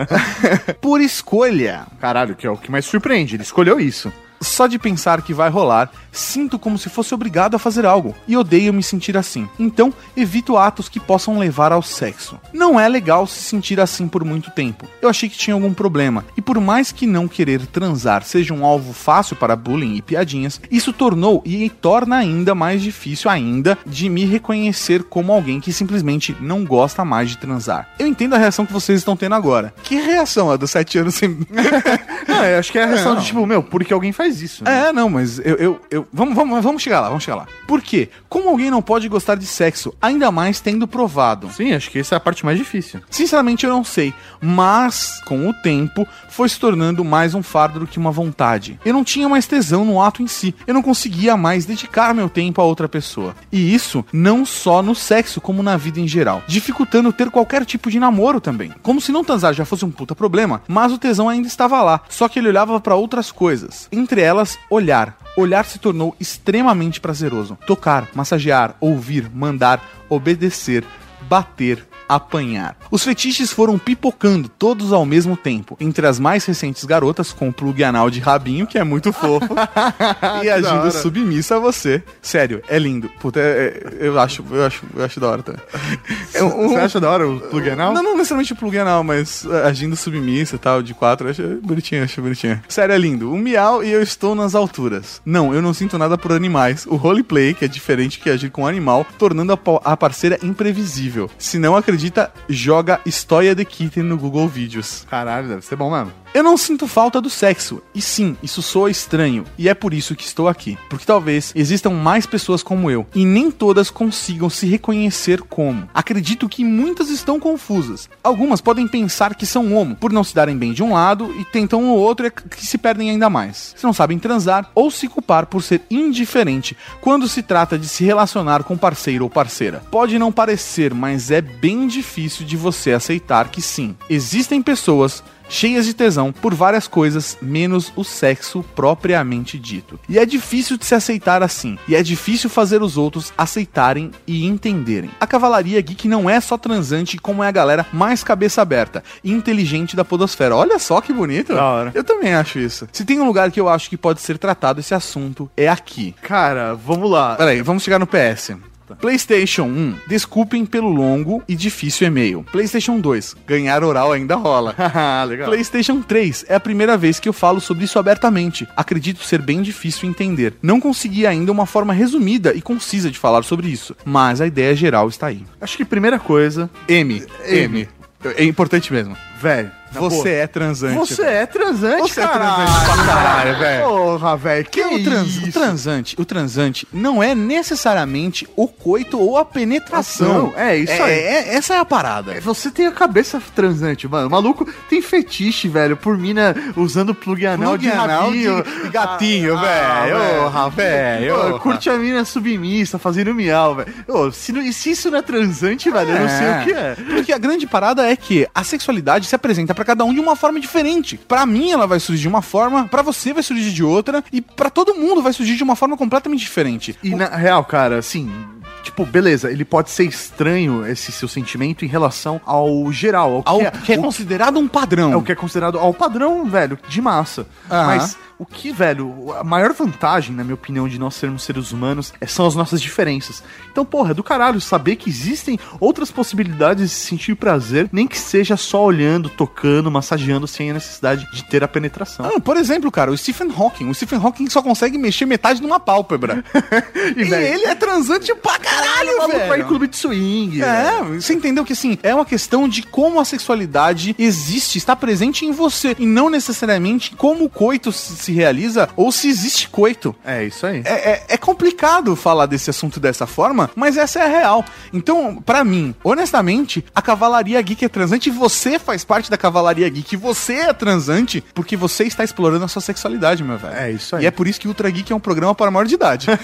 Speaker 1: Por escolha.
Speaker 2: Caralho, que é o que mais surpreende. Ele escolheu isso.
Speaker 1: Só de pensar que vai rolar, sinto como se fosse obrigado a fazer algo e odeio me sentir assim. Então, evito atos que possam levar ao sexo. Não é legal se sentir assim por muito tempo. Eu achei que tinha algum problema e por mais que não querer transar seja um alvo fácil para bullying e piadinhas, isso tornou e torna ainda mais difícil ainda de me reconhecer como alguém que simplesmente não gosta mais de transar. Eu entendo a reação que vocês estão tendo agora. Que reação a dos sete anos sem
Speaker 2: Não, eu acho que é a reação
Speaker 1: Não.
Speaker 2: de tipo, meu, porque alguém faz isso. né?
Speaker 1: É, não, mas eu. eu, eu- vamos, vamos, vamos chegar lá, vamos chegar lá. Por quê? Como alguém não pode gostar de sexo, ainda mais tendo provado?
Speaker 2: Sim, acho que essa é a parte mais difícil.
Speaker 1: Sinceramente, eu não sei. Mas, com o tempo, foi se tornando mais um fardo do que uma vontade. Eu não tinha mais tesão no ato em si. Eu não conseguia mais dedicar meu tempo a outra pessoa. E isso não só no sexo, como na vida em geral. Dificultando ter qualquer tipo de namoro também. Como se não transar já fosse um puta problema, mas o tesão ainda estava lá. Só que ele olhava pra outras coisas. Entre elas, olhar. Olhar se tornou extremamente prazeroso. Tocar, massagear, ouvir, mandar, obedecer, bater, apanhar. Os fetiches foram pipocando todos ao mesmo tempo. Entre as mais recentes garotas, com o plug anal de rabinho, que é muito fofo, e agindo submissa a você. Sério, é lindo. Puta, é- é- eu, acho, eu, acho, eu acho da hora também. É um-
Speaker 2: Você acha da hora o plug anal?
Speaker 1: não, não necessariamente o plug anal, mas uh, agindo submissa e tal, de quatro, eu acho bonitinho, acho bonitinho. Sério, é lindo. O miau e eu estou nas alturas. Não, eu não sinto nada por animais. O roleplay, que é diferente que agir com um animal, tornando a, a parceira imprevisível. Se não acredita, joga História de Kitten no Google Vídeos.
Speaker 2: Caralho, deve ser bom mesmo.
Speaker 1: Eu não sinto falta do sexo. E sim, isso soa estranho. E é por isso que estou aqui. Porque talvez existam mais pessoas como eu. E nem todas consigam se reconhecer como. Acredito que muitas estão confusas. Algumas podem pensar que são homo, por não se darem bem de um lado e tentam o outro e que se perdem ainda mais. Se não sabem transar ou se culpar por ser indiferente quando se trata de se relacionar com parceiro ou parceira. Pode não parecer, mas é bem difícil de você aceitar que sim, existem pessoas cheias de tesão por várias coisas, menos o sexo propriamente dito. E é difícil de se aceitar assim, e é difícil fazer os outros aceitarem e entenderem. A cavalaria geek não é só transante como é a galera mais cabeça aberta e inteligente da podosfera. Olha só que bonito.
Speaker 2: Da hora.
Speaker 1: Eu também acho isso. Se tem um lugar que eu acho que pode ser tratado esse assunto, é aqui.
Speaker 2: Cara, vamos lá.
Speaker 1: Peraí, vamos chegar no PS. PlayStation 1, desculpem pelo longo e difícil e-mail. PlayStation 2, ganhar oral ainda rola.
Speaker 2: Legal.
Speaker 1: PlayStation 3 é a primeira vez que eu falo sobre isso abertamente. Acredito ser bem difícil entender. Não consegui ainda uma forma resumida e concisa de falar sobre isso, mas a ideia geral está aí.
Speaker 2: Acho que primeira coisa,
Speaker 1: M, M. É importante mesmo.
Speaker 2: velho. Na
Speaker 1: Você é transante.
Speaker 2: Você
Speaker 1: velho.
Speaker 2: é transante,
Speaker 1: Você é
Speaker 2: caralho.
Speaker 1: transante pra caralho, velho.
Speaker 2: Porra, velho. Que
Speaker 1: o, trans- o transante, o transante não é necessariamente o coito ou a penetração.
Speaker 2: Ação, é isso aí.
Speaker 1: é- essa é a parada.
Speaker 2: Você tem a cabeça transante, mano. O maluco tem fetiche, velho, por mina usando plug anal
Speaker 1: Plug
Speaker 2: de
Speaker 1: anal
Speaker 2: rabinho.
Speaker 1: de- gatinho,
Speaker 2: Ah,
Speaker 1: velho.
Speaker 2: velho.
Speaker 1: Ô, velho,
Speaker 2: Curte a mina submissa, fazendo miau, velho. Ô, Se, não- se isso não é transante, velho, eu não sei o que é.
Speaker 1: Porque a grande parada é que a sexualidade se apresenta pra cada um de uma forma diferente. Pra mim ela vai surgir de uma forma, pra você vai surgir de outra e pra todo mundo vai surgir de uma forma completamente diferente.
Speaker 2: E na real, cara, assim, tipo, beleza, ele pode ser estranho esse seu sentimento em relação ao geral, ao que,
Speaker 1: Ao
Speaker 2: é,
Speaker 1: que é
Speaker 2: o-
Speaker 1: considerado um padrão.
Speaker 2: é o que é considerado ao padrão, velho, de massa.
Speaker 1: Aham.
Speaker 2: Mas o que, velho, a maior vantagem, na minha opinião, de nós sermos seres humanos é- são as nossas diferenças. Então, porra, é do caralho saber que existem outras possibilidades de sentir prazer, nem que seja só olhando, tocando, massageando, sem a necessidade de ter a penetração.
Speaker 1: Ah, por exemplo, cara, o Stephen Hawking. O Stephen Hawking só consegue mexer metade de uma pálpebra. e
Speaker 2: velho,
Speaker 1: ele é transante pra caralho,
Speaker 2: o maluco vai em
Speaker 1: velho.
Speaker 2: clube de swing. velho.
Speaker 1: É, você entendeu que assim, é uma questão de como a sexualidade existe, está presente em você, e não necessariamente como o coito se realiza ou se existe coito.
Speaker 2: É isso aí.
Speaker 1: É, é- é complicado falar desse assunto dessa forma, mas essa é a real. Então, pra mim, honestamente, a cavalaria geek é transante e você faz parte da cavalaria geek. Você é transante porque você está explorando a sua sexualidade, meu velho.
Speaker 2: É isso aí.
Speaker 1: E é por isso que Ultra Geek é um programa para maior de idade.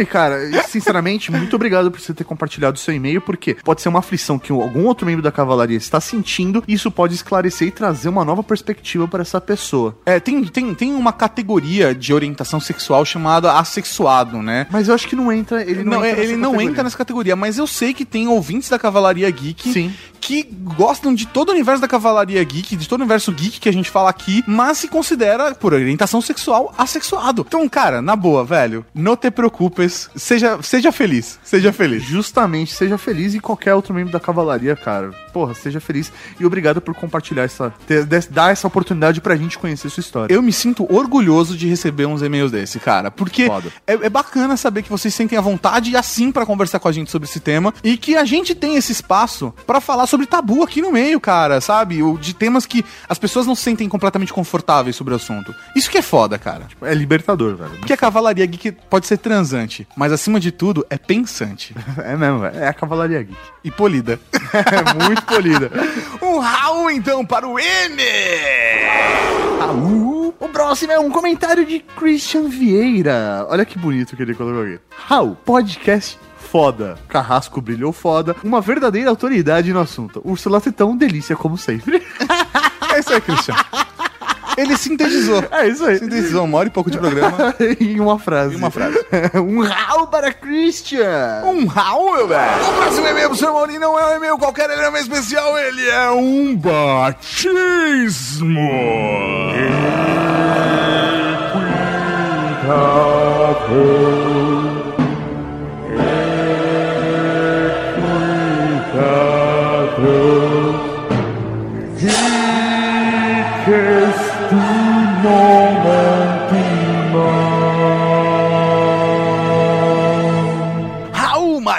Speaker 2: E cara, sinceramente, muito obrigado por você ter compartilhado o seu e-mail, porque pode ser uma aflição que algum outro membro da cavalaria está sentindo, e isso pode esclarecer e trazer uma nova perspectiva para essa pessoa.
Speaker 1: É, tem, tem, tem uma categoria de orientação sexual chamada assexuado, né?
Speaker 2: Mas eu acho que não entra, ele não,
Speaker 1: Não,
Speaker 2: entra
Speaker 1: ele
Speaker 2: nessa
Speaker 1: não
Speaker 2: categoria.
Speaker 1: entra nessa categoria, mas eu sei que tem ouvintes da Cavalaria Geek
Speaker 2: Sim.
Speaker 1: Que gostam de todo o universo da Cavalaria Geek, de todo o universo geek que a gente fala aqui, mas se considera, por orientação sexual, assexuado. Então, cara, na boa, velho, não te preocupes, seja, seja feliz, seja feliz.
Speaker 2: Justamente, seja feliz e qualquer outro membro da cavalaria, cara. Porra, seja feliz e obrigado por compartilhar essa. ter- dar essa oportunidade pra gente conhecer sua história.
Speaker 1: Eu me sinto orgulhoso de receber uns e-mails desse, cara. Porque é, é bacana saber que vocês sentem a vontade e assim pra conversar com a gente sobre esse tema. E que a gente tem esse espaço pra falar sobre tabu aqui no meio, cara, sabe? O, de temas que as pessoas não se sentem completamente confortáveis sobre o assunto. Isso que é foda, cara.
Speaker 2: É libertador, velho.
Speaker 1: Porque a cavalaria geek pode ser transante, mas acima de tudo é pensante
Speaker 2: É mesmo, velho. É a cavalaria geek.
Speaker 1: e polida.
Speaker 2: É muito polida.
Speaker 1: um Raul então para o M!
Speaker 2: Raul. O próximo é um comentário de Christian Vieira. Olha que bonito que ele colocou aqui. Raul, podcast foda. Carrasco brilhou foda. Uma verdadeira autoridade no assunto. Ursula Tetão, delícia como sempre.
Speaker 1: É isso aí, Christian. Ele sintetizou.
Speaker 2: É isso aí.
Speaker 1: Sintetizou uma hora e pouco de programa.
Speaker 2: em uma frase.
Speaker 1: Em uma frase.
Speaker 2: um Raul para Christian.
Speaker 1: Um Raul, meu velho. O próximo e-mail pro seu Mauri não é um e-mail qualquer, ele é um e-mail especial, ele é um batismo. Raul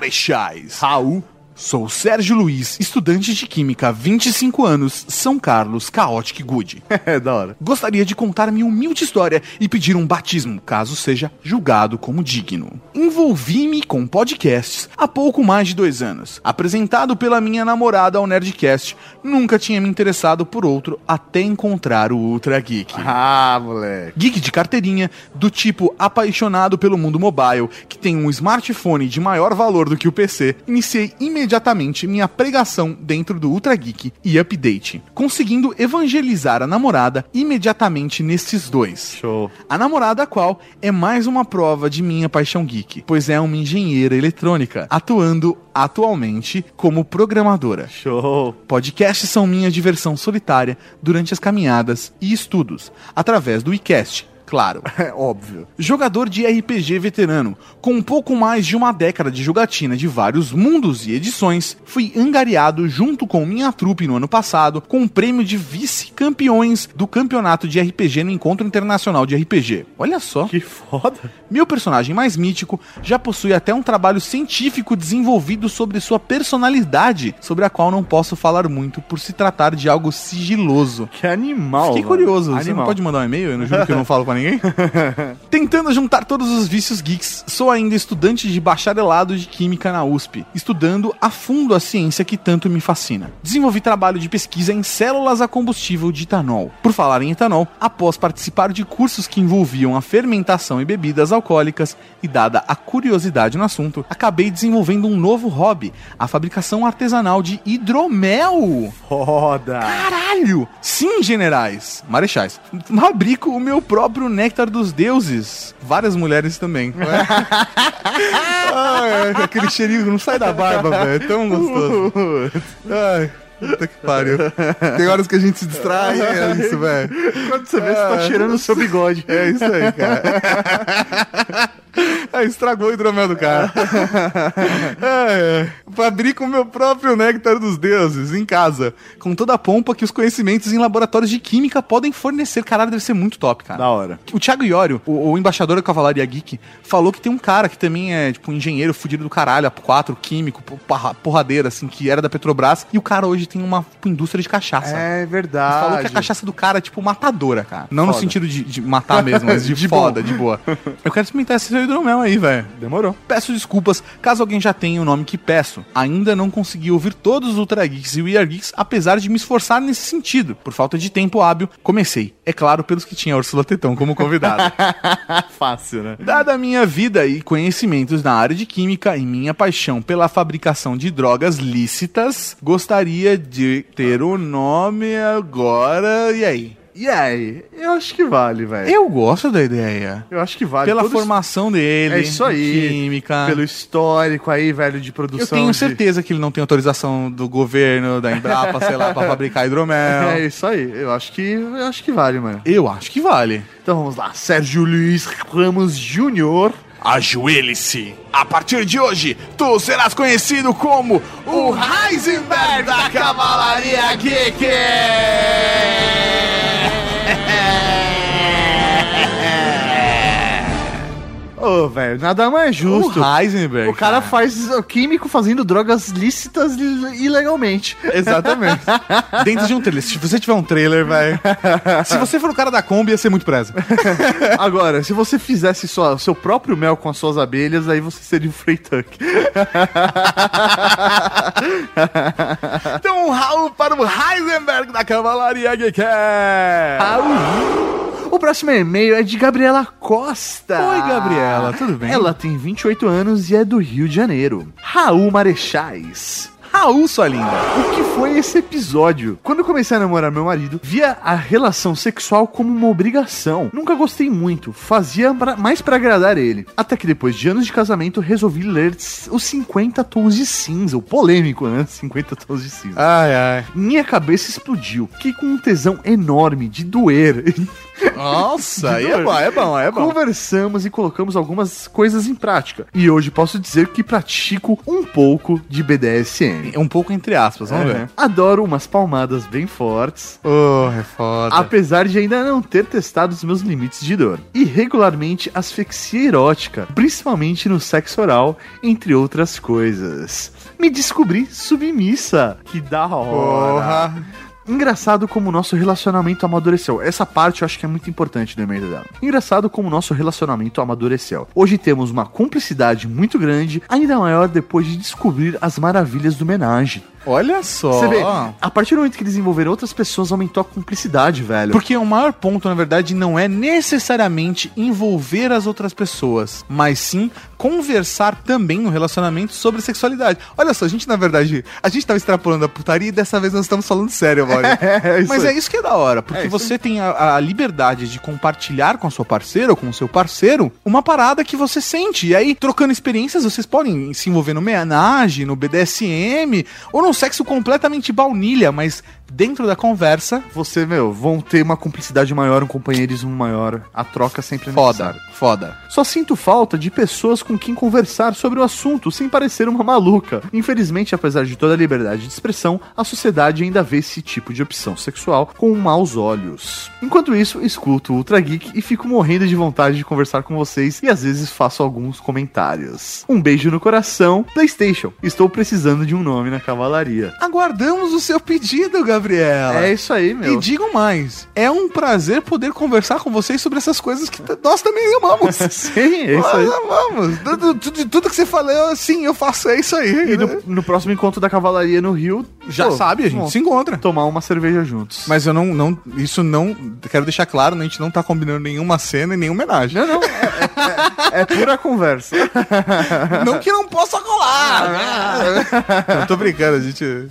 Speaker 1: Marechais. Raul. Sou Sérgio Luiz, estudante de Química, 25 anos, São Carlos, Chaotic Good.
Speaker 2: É da hora.
Speaker 1: Gostaria de contar minha humilde história e pedir um batismo, caso seja julgado como digno. Envolvi-me com podcasts há pouco mais de dois anos. Apresentado pela minha namorada ao Nerdcast, nunca tinha me interessado por outro até encontrar o Ultra Geek.
Speaker 2: Ah, moleque.
Speaker 1: Geek de carteirinha, do tipo apaixonado pelo mundo mobile, que tem um smartphone de maior valor do que o PC, iniciei imediatamente imediatamente minha pregação dentro do Ultra Geek e Update, conseguindo evangelizar a namorada imediatamente nesses dois.
Speaker 2: Show.
Speaker 1: A namorada qual é mais uma prova de minha paixão geek, pois é uma engenheira eletrônica, atuando atualmente como programadora.
Speaker 2: Show.
Speaker 1: Podcasts são minha diversão solitária durante as caminhadas e estudos, através do iCast, claro.
Speaker 2: É óbvio.
Speaker 1: Jogador de RPG veterano, com um pouco mais de uma década de jogatina de vários mundos e edições, fui angariado junto com minha trupe no ano passado com o prêmio de vice-campeões do campeonato de RPG no Encontro Internacional de RPG. Olha só.
Speaker 2: Que foda.
Speaker 1: Meu personagem mais mítico já possui até um trabalho científico desenvolvido sobre sua personalidade, sobre a qual não posso falar muito por se tratar de algo sigiloso.
Speaker 2: Que animal.
Speaker 1: Fiquei
Speaker 2: mano.
Speaker 1: curioso. Você não
Speaker 2: Animal.
Speaker 1: pode mandar um e-mail? Eu não juro que eu não falo pra ninguém. Tentando juntar todos os vícios geeks, sou ainda estudante de bacharelado de Química na USP, estudando a fundo a ciência que tanto me fascina. Desenvolvi trabalho de pesquisa em células a combustível de etanol. Por falar em etanol, após participar de cursos que envolviam a fermentação e bebidas alcoólicas, e dada a curiosidade no assunto, acabei desenvolvendo um novo hobby, a fabricação artesanal de hidromel.
Speaker 2: Foda.
Speaker 1: Caralho! Sim, generais, marechais. Fabrico o meu próprio néctar dos deuses. Várias mulheres também. Ai, aquele cheirinho não sai da barba, velho. É tão gostoso. Ai, puta que pariu. Tem horas que a gente se distrai, é isso, velho.
Speaker 2: Quando você vê, você tá cheirando o seu bigode.
Speaker 1: É isso aí, cara. Ah, estragou o hidromel do cara. É, é. Fabrico o meu próprio néctar dos deuses em casa, com toda a pompa que os conhecimentos em laboratórios de química podem fornecer. Caralho, deve ser muito top, cara.
Speaker 2: Da hora.
Speaker 1: O Thiago Iório, o, o embaixador da Cavalaria Geek, falou que tem um cara que também é, tipo, um engenheiro fudido do caralho, A4, químico, porra- porradeira, assim, que era da Petrobras, e o cara hoje tem uma indústria de cachaça.
Speaker 2: É
Speaker 1: Ele
Speaker 2: verdade.
Speaker 1: falou que a cachaça do cara é tipo matadora, cara. Não no
Speaker 2: Foda.
Speaker 1: sentido de, de matar mesmo, mas de,
Speaker 2: De
Speaker 1: foda, de boa. Eu quero experimentar esse seu hidromel aí, velho.
Speaker 2: Demorou.
Speaker 1: Peço desculpas caso alguém já tenha o nome que peço. Ainda não consegui ouvir todos os Ultra Geeks e We Are Geeks, apesar de me esforçar nesse sentido. Por falta de tempo hábil, comecei. É claro, pelos que tinha a Ursula Tetão como convidada.
Speaker 2: Fácil, né?
Speaker 1: Dada a minha vida e conhecimentos na área de química e minha paixão pela fabricação de drogas lícitas, gostaria de ter o nome agora. E aí?
Speaker 2: E aí? Eu acho que vale, velho.
Speaker 1: Eu gosto da ideia.
Speaker 2: Eu acho que vale.
Speaker 1: Pela
Speaker 2: Todo
Speaker 1: formação dele,
Speaker 2: É isso aí.
Speaker 1: química.
Speaker 2: Pelo histórico aí, velho, de
Speaker 1: Eu
Speaker 2: produção.
Speaker 1: tenho
Speaker 2: de-
Speaker 1: certeza que ele não tem autorização do governo, da Embrapa, sei lá, pra fabricar hidromel.
Speaker 2: É isso aí. Eu acho que eu acho que vale, mano.
Speaker 1: Eu acho que vale.
Speaker 2: Então vamos lá. Sérgio Luiz Ramos Júnior.
Speaker 1: Ajoelhe-se. A partir de hoje, tu serás conhecido como o Heisenberg da Cavalaria Geek.
Speaker 2: Ô, velho, nada mais justo.
Speaker 1: O Heisenberg.
Speaker 2: O cara faz o químico fazendo drogas lícitas ilegalmente.
Speaker 1: Exatamente. Dentro de um trailer. Se você tiver um trailer, vai. Se você for o cara da Kombi, ia ser muito preso.
Speaker 2: Agora, se você fizesse só o seu próprio mel com as suas abelhas, aí você seria o Frey Tuck.
Speaker 1: Então, um Raul para o Heisenberg da Cavalaria Geek.
Speaker 2: O próximo e-mail é de Gabriela Costa.
Speaker 1: Oi, Gabriela, tudo bem?
Speaker 2: Ela tem 28 anos e é do Rio de Janeiro. Raul Marechais.
Speaker 1: Raul, sua linda.
Speaker 2: O que foi esse episódio? Quando eu comecei a namorar meu marido, via a relação sexual como uma obrigação. Nunca gostei muito, fazia pra- mais pra agradar ele. Até que depois de anos de casamento, resolvi ler os 50 tons de cinza, o polêmico, né? 50 tons de cinza.
Speaker 1: Ai, ai.
Speaker 2: Minha cabeça explodiu. Fiquei com um tesão enorme de doer.
Speaker 1: Nossa, aí é bom, é bom, é bom.
Speaker 2: Conversamos e colocamos algumas coisas em prática. E hoje posso dizer que pratico um pouco de BDSM.
Speaker 1: Um pouco entre aspas, vamos ver.
Speaker 2: Adoro umas palmadas bem fortes.
Speaker 1: Oh, é foda.
Speaker 2: Apesar de ainda não ter testado os meus limites de dor. E regularmente asfixia erótica, principalmente no sexo oral, entre outras coisas. Me descobri submissa. Que da hora. Engraçado como o nosso relacionamento amadureceu. Essa parte eu acho que é muito importante do e-mail dela. Engraçado como o nosso relacionamento amadureceu. Hoje temos uma cumplicidade muito grande, ainda maior depois de descobrir as maravilhas do homenagem.
Speaker 1: Olha só.
Speaker 2: Você vê, a partir do momento que eles envolveram outras pessoas, aumentou a cumplicidade, velho.
Speaker 1: Porque o maior ponto, na verdade, não é necessariamente envolver as outras pessoas, mas sim conversar também no relacionamento sobre sexualidade. Olha só, a gente, na verdade, a gente tava extrapolando a putaria e dessa vez nós estamos falando sério, mano.
Speaker 2: É, isso
Speaker 1: Mas é isso que é da hora, porque
Speaker 2: É
Speaker 1: você tem a, a liberdade de compartilhar com a sua parceira ou com o seu parceiro uma parada que você sente. E aí, trocando experiências, vocês podem se envolver no homenagem, no BDSM, ou num sexo completamente baunilha, mas dentro da conversa,
Speaker 2: Você, meu, vão ter uma cumplicidade maior, um companheirismo maior. A troca sempre é
Speaker 1: foda,
Speaker 2: necessária.
Speaker 1: foda.
Speaker 2: Só sinto falta de pessoas com quem conversar sobre o assunto sem parecer uma maluca. Infelizmente, apesar de toda a liberdade de expressão, a sociedade ainda vê esse tipo de opção sexual com maus olhos. Enquanto isso, escuto o Ultra Geek e fico morrendo de vontade de conversar com vocês e às vezes faço alguns comentários. Um beijo no coração, PlayStation. Estou precisando de um nome na cavalaria.
Speaker 1: Aguardamos o seu pedido, Gabriela.
Speaker 2: É isso aí, meu.
Speaker 1: E digam mais, é um prazer poder conversar com vocês sobre essas coisas que nós também amamos.
Speaker 2: Sim, é isso
Speaker 1: Nós
Speaker 2: aí.
Speaker 1: amamos. Tudo, tudo, tudo que você falou, sim, eu faço, é isso aí.
Speaker 2: E no, no próximo encontro da cavalaria no Rio,
Speaker 1: Já
Speaker 2: pô,
Speaker 1: sabe, a gente
Speaker 2: vamos
Speaker 1: se encontra.
Speaker 2: tomar uma cerveja juntos.
Speaker 1: Mas eu não, não, isso não, quero deixar claro, a gente não tá combinando nenhuma cena e nenhuma homenagem.
Speaker 2: Não, não, é, é- é pura conversa.
Speaker 1: Não que não possa colar. né? Eu tô brincando, a gente...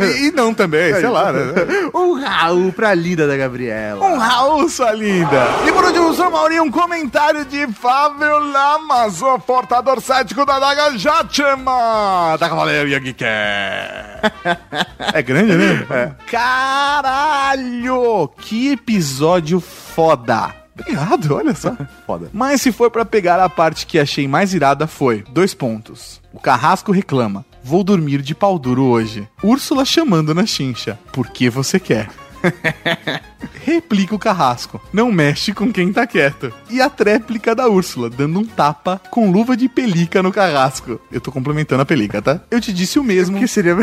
Speaker 1: E, e não também, sei lá,
Speaker 2: Um Raul pra linda da Gabriela.
Speaker 1: Um Raul, sua linda. E por último, Sr. Mauri, um comentário de Fábio Lamas, o portador cético da Daga Jatema, da Cavalaria Geek. É grande, né? Caralho! Que episódio foda! Obrigado, olha só.
Speaker 2: Foda.
Speaker 1: Mas se for pra pegar a parte que achei mais irada foi, dois pontos. O Carrasco reclama, vou dormir de pau duro hoje. Úrsula chamando na chincha, por que você quer? Replica o Carrasco, não mexe com quem tá quieto. E a tréplica da Úrsula, dando um tapa com luva de pelica no Carrasco. Eu tô complementando a pelica, tá? Eu te disse o mesmo.
Speaker 2: Que seria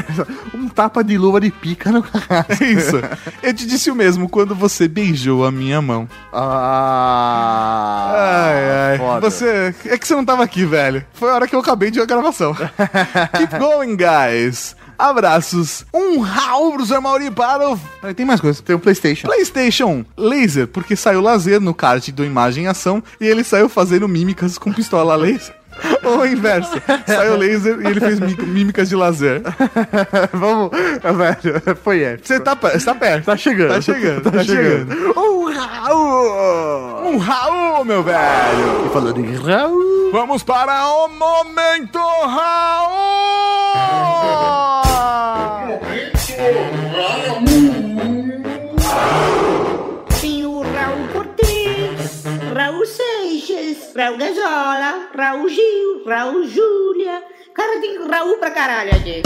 Speaker 2: um tapa de luva de pica no carrasco.
Speaker 1: Isso. Eu te disse o mesmo quando você beijou a minha mão.
Speaker 2: Ah,
Speaker 1: Ai, ai.
Speaker 2: foda.
Speaker 1: Você. É que você não tava aqui, velho. Foi a hora que eu acabei de a gravação. Keep going, guys. Abraços. Um Raul pro Sr. Mauri para o. Tem mais coisa.
Speaker 2: Tem um Playstation.
Speaker 1: PlayStation Laser, porque saiu lazer no kart do Imagem e Ação e ele saiu fazendo mímicas com pistola laser. Ou o inverso. Saiu laser e ele fez mi- mímicas de lazer.
Speaker 2: Vamos, velho, foi épico.
Speaker 1: Você tá, você tá perto.
Speaker 2: Tá chegando.
Speaker 1: Tá chegando, tá, chegando.
Speaker 2: Um Raul!
Speaker 1: Um Raul, meu velho.
Speaker 2: E falando em Raul...
Speaker 1: Vamos para o Momento Raul!
Speaker 4: Tem o Raul Cortez, Raul Seixas, Raul Gazola, Raul Gil, Raul Júlia. Cara, tem Raul pra caralho aqui.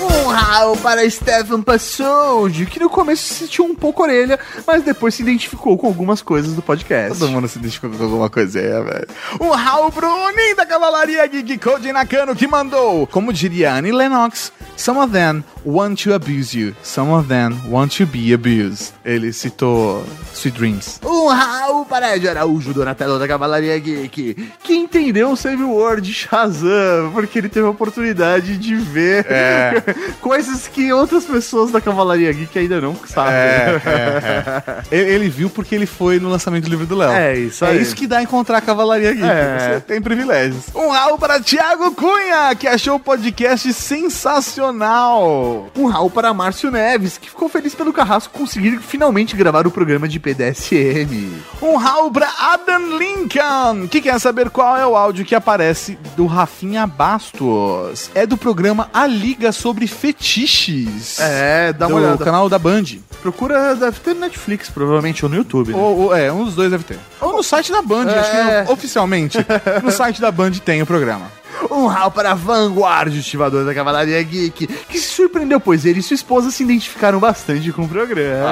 Speaker 2: Um Raul para Stefan Passold, que no começo se sentiu um pouco orelha, mas depois se identificou com algumas coisas do podcast.
Speaker 1: Todo mundo se identificou com alguma coisinha, velho. Um Raul pro Nin da Cavalaria Geek Code Nakano que mandou. Como diria Annie Lennox, some of them want to abuse you, some of them want to be abused. Ele citou Sweet Dreams.
Speaker 2: Um Raul para Ed Araújo, Donatello da Cavalaria Geek, que entendeu o War de Shazam, porque ele teve a oportunidade de ver
Speaker 1: É.
Speaker 2: coisas que outras pessoas da Cavalaria Geek ainda não sabem.
Speaker 1: É, é, é. Ele, ele viu porque ele foi no lançamento do livro do Léo.
Speaker 2: É isso
Speaker 1: É
Speaker 2: aí.
Speaker 1: isso que dá encontrar a Cavalaria Geek.
Speaker 2: É.
Speaker 1: Você tem privilégios. Um Raul para Thiago Cunha, que achou o podcast sensacional.
Speaker 2: Um Raul para Márcio Neves, que ficou feliz pelo Carrasco conseguir finalmente gravar o programa de PDSM.
Speaker 1: Um Raul para Adam Lincoln, que quer saber qual é o áudio que aparece do Rafinha Bastos. É do programa A Liga sobre Fetiches.
Speaker 2: É, dá
Speaker 1: do
Speaker 2: uma olhada.
Speaker 1: canal da Band.
Speaker 2: Procura, deve ter no Netflix, provavelmente, ou no YouTube. né?
Speaker 1: Ou, ou- é, um dos dois deve ter. Ou no site da Band, acho que
Speaker 2: É.
Speaker 1: no- oficialmente. no site da Band tem o programa.
Speaker 2: Um Raul para Vanguard, estivador da Cavalaria Geek, que se surpreendeu, pois ele e sua esposa se identificaram bastante com o programa.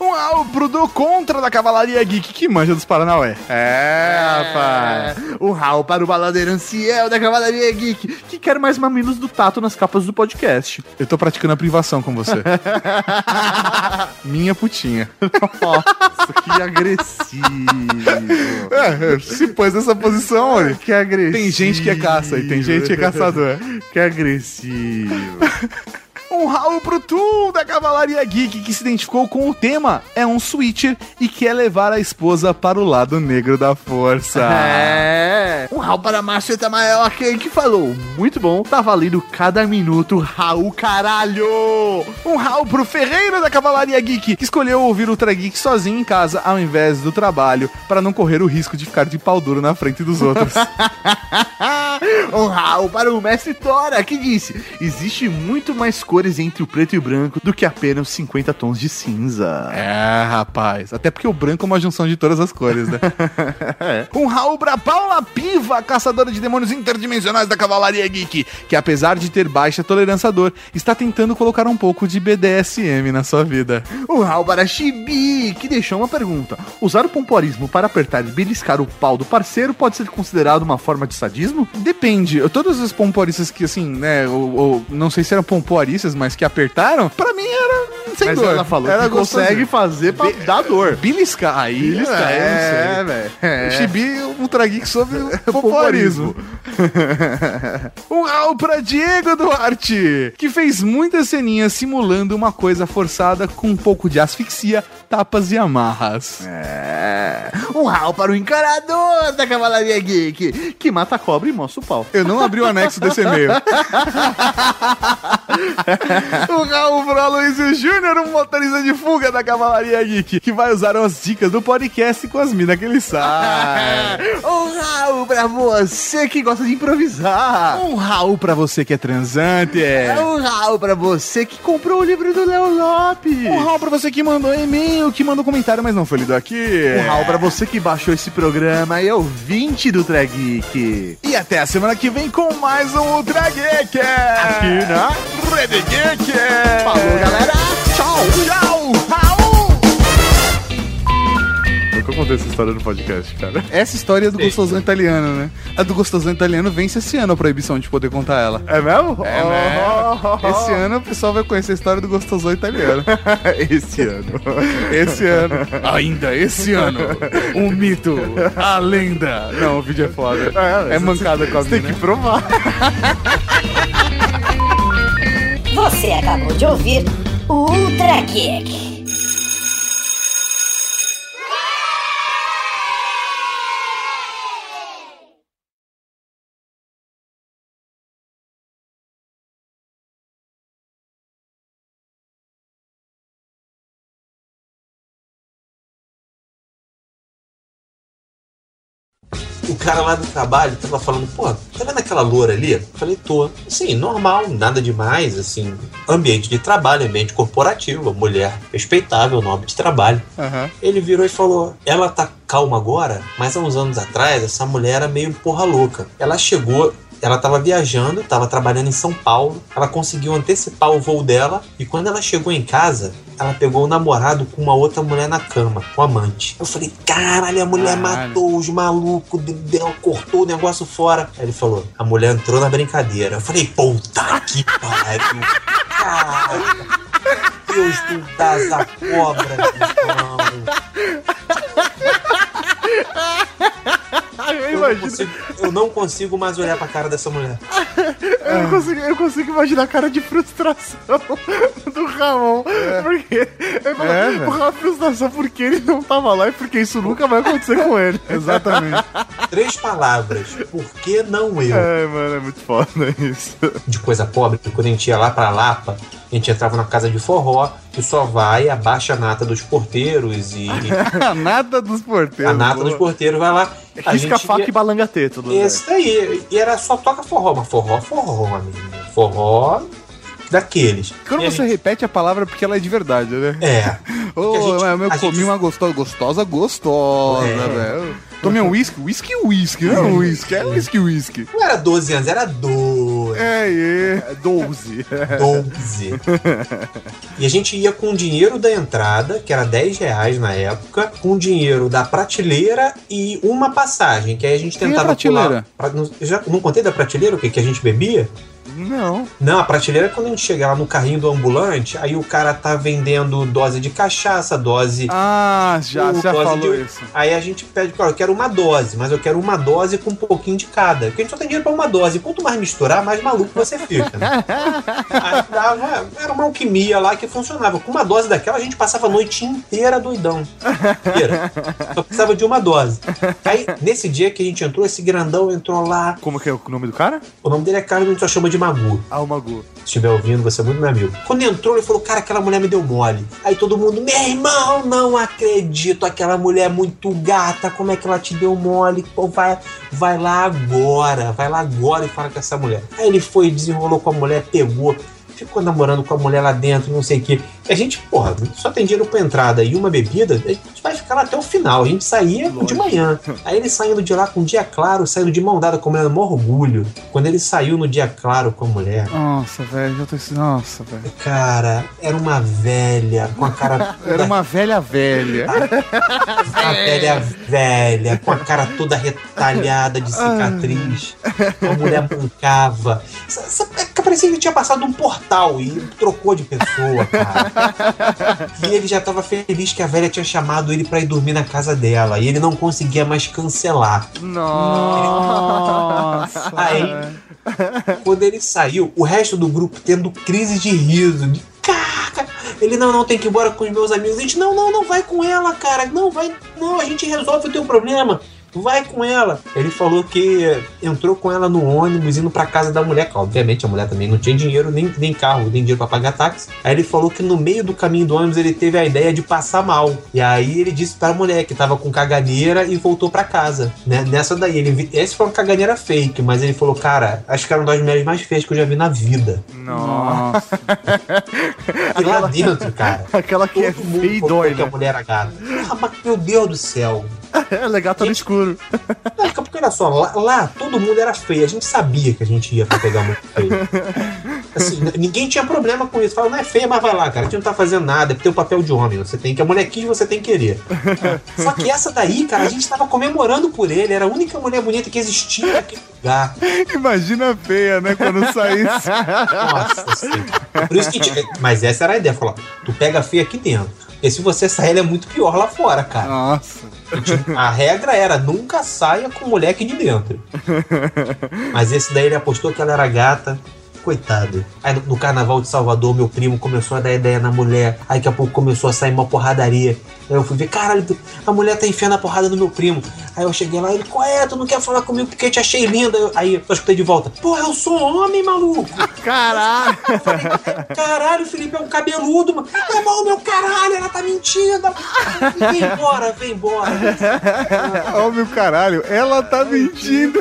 Speaker 1: Um álbum do Contra da Cavalaria Geek que manja dos Paranauê. É, rapaz.
Speaker 2: Um Raul para o baladeiro anciel da Cavalaria Geek, que quer mais mamilos do Tato nas capas do podcast.
Speaker 1: Eu tô praticando a privação com você. Minha putinha.
Speaker 2: Nossa, que agressivo.
Speaker 1: É, se pôs nessa posição, olha.
Speaker 2: que agressivo.
Speaker 1: Tem tem gente que é caça e tem gente que é caçador.
Speaker 2: Que agressivo.
Speaker 1: Um Raul pro Tool da Cavalaria Geek que se identificou com o tema é um switcher e quer levar a esposa para o lado negro da força.
Speaker 2: É. Um Raul para Márcio Maior que que falou. Muito bom, tá valendo cada minuto, Raul caralho.
Speaker 1: Um Raul pro Ferreiro da Cavalaria Geek que escolheu ouvir Ultra Geek sozinho em casa ao invés do trabalho para não correr o risco de ficar de pau duro na frente dos outros.
Speaker 2: um Raul para o Mestre Tora que disse: existe muito mais cores entre o preto e o branco do que apenas 50 tons de cinza.
Speaker 1: É, rapaz. Até porque o branco é uma junção de todas as cores, né? Um Raul pra Paula Piva, caçadora de demônios interdimensionais da Cavalaria Geek, que apesar de ter baixa tolerância à dor, está tentando colocar um pouco de BDSM na sua vida.
Speaker 2: Um Raul para Chibi, que deixou uma pergunta. Usar o pomporismo para apertar e beliscar o pau do parceiro pode ser considerado uma forma de sadismo?
Speaker 1: Depende. Todos os pomporistas que, assim, né, ou, ou não sei se eram pomporistas, mas que apertaram, pra mim era sem
Speaker 2: Mas
Speaker 1: dor.
Speaker 2: ela falou
Speaker 1: era
Speaker 2: que consegue fazer pra dar dor.
Speaker 1: Beliscar. Aí,
Speaker 2: Beliscar,
Speaker 1: é,
Speaker 2: é,
Speaker 1: eu não sei.
Speaker 2: velho. É.
Speaker 1: Chibi, Ultra Geek sobre o pomporismo. um Raul pra Diego Duarte, que fez muitas ceninhas simulando uma coisa forçada com um pouco de asfixia, tapas e amarras.
Speaker 2: É. Um Raul para o encarador da Cavalaria Geek, que mata a cobra e mostra o pau.
Speaker 1: Eu não abri o anexo desse e-mail. o Raul pro Aloysio Júnior, um motorista de fuga da Cavalaria Geek, que vai usar as dicas do podcast com as minas que ele sabe.
Speaker 2: Um Raul pra você que gosta de improvisar.
Speaker 1: Um Raul pra você que é transante.
Speaker 2: É um Raul pra você que comprou o livro do Léo Lopes.
Speaker 1: Um Raul pra você que mandou e-mail, que mandou comentário, mas não foi lido aqui.
Speaker 2: Um Raul pra você que baixou esse programa e é ouvinte do Trageek.
Speaker 1: E até a semana que vem com mais um Ultra Geek. Aqui
Speaker 2: na
Speaker 1: Rede Geek.
Speaker 2: Falou, galera.
Speaker 1: Tchau. Tchau. Raul.
Speaker 2: Nunca contei essa história no podcast, cara.
Speaker 1: Essa história é do gostosão italiano, né? A do gostosão italiano vence esse ano a proibição de poder contar ela.
Speaker 2: É mesmo?
Speaker 1: É mesmo. Esse ano o pessoal vai conhecer a história do gostosão italiano.
Speaker 2: esse ano.
Speaker 1: Esse ano. Ainda esse ano. Um mito. A lenda. Não, o vídeo é foda. É, mancada com a
Speaker 2: Tem
Speaker 1: mina.
Speaker 2: que provar.
Speaker 11: Você acabou de ouvir o Ultra Kick.
Speaker 6: Cara lá do trabalho tava falando, pô, tá vendo aquela loura ali? Eu falei, tô. Assim, normal, nada demais, assim, ambiente de trabalho, ambiente corporativo, mulher respeitável, nobre de trabalho.
Speaker 1: Aham.
Speaker 6: Ele virou e falou: Ela tá calma agora, mas há uns anos atrás essa mulher era meio porra louca. Ela chegou, ela tava viajando, tava trabalhando em São Paulo, ela conseguiu antecipar o voo dela e quando ela chegou em casa, ela pegou o namorado com uma outra mulher na cama, com amante. Eu falei: Caralho, a mulher
Speaker 1: Caralho.
Speaker 6: matou os malucos, de- deu, cortou o negócio fora. Aí ele falou: A mulher entrou na brincadeira. Eu falei: Puta que pariu. Caralho. Deus do das a cobra, irmão.
Speaker 2: Eu
Speaker 6: Eu não, consigo, eu não consigo mais olhar pra cara dessa mulher.
Speaker 2: Eu, não consigo, eu consigo imaginar a cara de frustração do Ramon. Porque ele falou,
Speaker 1: É, velho.
Speaker 2: "Porra, a frustração porque ele não tava lá e porque isso nunca vai acontecer com ele.
Speaker 1: Exatamente.
Speaker 6: Três palavras. Por que não eu?
Speaker 2: É, mano, é muito foda isso.
Speaker 6: De coisa pobre, que quando a gente ia lá pra Lapa, a gente entrava na casa de forró, que só vai, abaixa a nata dos porteiros e
Speaker 1: A nada dos porteiros.
Speaker 6: a nata
Speaker 1: boa.
Speaker 6: dos porteiros vai lá. A
Speaker 2: Risca a faca
Speaker 6: ia-
Speaker 2: e balanga lugar.
Speaker 6: Esse daí. E era só toca forró, mas forró, forró, amigo. Forró daqueles.
Speaker 1: Quando
Speaker 6: E a
Speaker 1: você
Speaker 6: gente-
Speaker 1: repete a palavra é porque ela é de verdade, né?
Speaker 6: É. A gente-
Speaker 1: eu
Speaker 6: a
Speaker 1: comi
Speaker 6: gente-
Speaker 1: uma gostosa, gostosa, gostosa,
Speaker 6: É.
Speaker 1: velho. Tomei um whisky, whisky, whisky, não é whisky, é whisky, whisky.
Speaker 6: Não era 12 anos, era 12.
Speaker 1: É, é.
Speaker 2: É 12.
Speaker 6: 12. e a gente ia com o dinheiro da entrada, que era 10 reais na época, com o dinheiro da prateleira e uma passagem, que aí a gente
Speaker 1: Quem é
Speaker 6: tentava
Speaker 1: prateleira?
Speaker 6: pular. Pra- já não contei da prateleira o que, que a gente bebia?
Speaker 2: Não.
Speaker 6: Não, a prateleira é quando a gente chega lá no carrinho do ambulante, aí o cara tá vendendo dose de cachaça, dose.
Speaker 1: Ah, já,
Speaker 6: o
Speaker 1: já
Speaker 6: dose
Speaker 1: falou
Speaker 6: de-
Speaker 1: isso.
Speaker 6: Aí a gente pede, cara, eu quero uma dose, mas eu quero uma dose com um pouquinho de cada. Porque a gente só tem dinheiro pra uma dose. Quanto mais misturar, mais maluco você fica. Né? Aí dava, era uma alquimia lá que funcionava. Com uma dose daquela, a gente passava a noite inteira doidão. Inteira. Só precisava de uma dose. Aí, nesse dia que a gente entrou, esse grandão entrou lá.
Speaker 2: Como que é o nome do cara?
Speaker 6: O nome dele é Carlos, a gente só chama de Magu.
Speaker 2: Ah, o Magu.
Speaker 6: Se estiver ouvindo, você é muito meu amigo. Quando entrou, ele falou: Cara, aquela mulher me deu mole. Aí todo mundo, meu irmão, não acredito. Aquela mulher é muito gata. Como é que ela te deu mole? Pô, vai, vai lá agora. Vai lá agora e fala com essa mulher. Aí ele foi, desenrolou com a mulher, pegou. Ficou namorando com a mulher lá dentro, não sei o quê. E a gente, porra, só tem dinheiro pra entrada e uma bebida, a gente vai ficar lá até o final. A gente saía de manhã. Aí ele saindo de lá com um dia claro, saindo de mão dada com a mulher, no maior orgulho. Quando ele saiu no dia claro com a mulher,
Speaker 1: Nossa, velho, já tô. Nossa, velho.
Speaker 6: Cara, era uma velha com a cara toda.
Speaker 1: Era uma velha velha.
Speaker 6: Uma velha velha, com a cara toda retalhada de cicatriz. A mulher s- Parecia que ele tinha passado um portal e trocou de pessoa, cara. E ele já tava feliz que a velha tinha chamado ele pra ir dormir na casa dela. E ele não conseguia mais cancelar.
Speaker 1: Nossa.
Speaker 6: Aí, quando ele saiu, o resto do grupo tendo crise de riso. De, Caraca! Ele, não, não, tem que ir embora com os meus amigos. A gente, não, não, não vai com ela, cara. Não, vai. Não, a gente resolve o teu problema. Vai com ela. Ele falou que entrou com ela no ônibus indo pra casa da mulher. que, Obviamente a mulher também não tinha dinheiro, nem, nem carro, nem dinheiro pra pagar táxi. Aí ele falou que no meio do caminho do ônibus ele teve a ideia de passar mal. E aí ele disse pra mulher que tava com caganeira e voltou pra casa. Né? Nessa daí, ele esse foi uma caganeira fake, mas ele falou, cara, acho que era uma das mulheres mais feias que eu já vi na vida.
Speaker 1: Nossa.
Speaker 6: E lá dentro, cara.
Speaker 2: Aquela que é feia e dói,
Speaker 6: que a
Speaker 2: né?
Speaker 6: mulher era gata. Ah, mas, meu Deus do céu.
Speaker 2: É legal, tá no escuro.
Speaker 6: Não, porque olha só, lá, lá todo mundo era feio. A gente sabia que a gente ia pegar muito feio. Assim, ninguém tinha problema com isso. Fala, não é feia, mas vai lá, cara. A gente não tá fazendo nada. É teu papel de homem. Você tem que. A mulher quis, você tem que querer. Só que essa daí, cara, a gente tava comemorando por ele. Era a única mulher bonita que existia naquele lugar.
Speaker 1: Imagina a feia, né? Quando saísse.
Speaker 6: Nossa senhora. Por isso que. gente- Mas essa era a ideia. Falar, tu pega a feia aqui dentro. Porque se você sair, ela é muito pior lá fora, cara.
Speaker 1: Nossa.
Speaker 6: A regra era nunca saia com mulher aqui de dentro. Mas esse daí ele apostou que ela era gata. Coitado. Aí no, no carnaval de Salvador, meu primo começou a dar ideia na mulher. Aí daqui a pouco começou a sair uma porradaria. Aí eu fui ver, caralho, a mulher tá enfiando a porrada no meu primo. Aí eu cheguei lá, ele, qual é? Tu não quer falar comigo porque eu te achei linda? Aí eu só escutei de volta, porra, eu sou homem, maluco.
Speaker 2: Caralho!
Speaker 6: Caralho, o Felipe é um cabeludo, mano. Meu irmão, meu caralho, ela tá mentindo. Vem embora, vem embora.
Speaker 1: Ó, meu caralho, ela tá mentindo.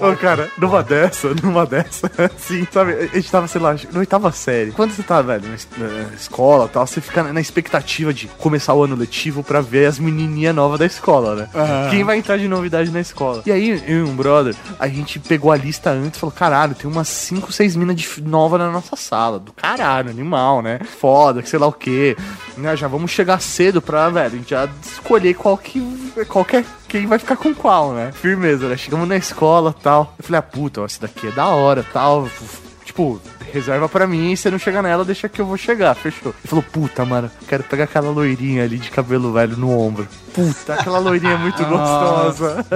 Speaker 2: Ô, cara, numa dessa, numa dessa, assim, sabe? A gente tava, sei lá, na oitava série. Quando você tá, velho, na escola e tal, você fica na expectativa de começar o ano letivo pra ver as menininhas novas da escola, né? Quem vai entrar de novidade na escola? E aí, eu e um brother, a gente pegou a lista antes e falou: caralho, tem umas 5, 6 minas de nova na nossa sala. Do caralho, animal, né? Foda, que sei lá o quê. Né, já vamos chegar cedo pra, velho, a gente já escolher qual que. qualquer quem vai ficar com qual, né? Firmeza, né? Chegamos na escola tal. Eu falei, ah, puta, ó, essa daqui é da hora tal. Tipo, reserva pra mim, você não chega nela, deixa que eu vou chegar, fechou. Ele falou, puta, mano, quero pegar aquela loirinha ali de cabelo velho no ombro. Puta, aquela loirinha é muito gostosa.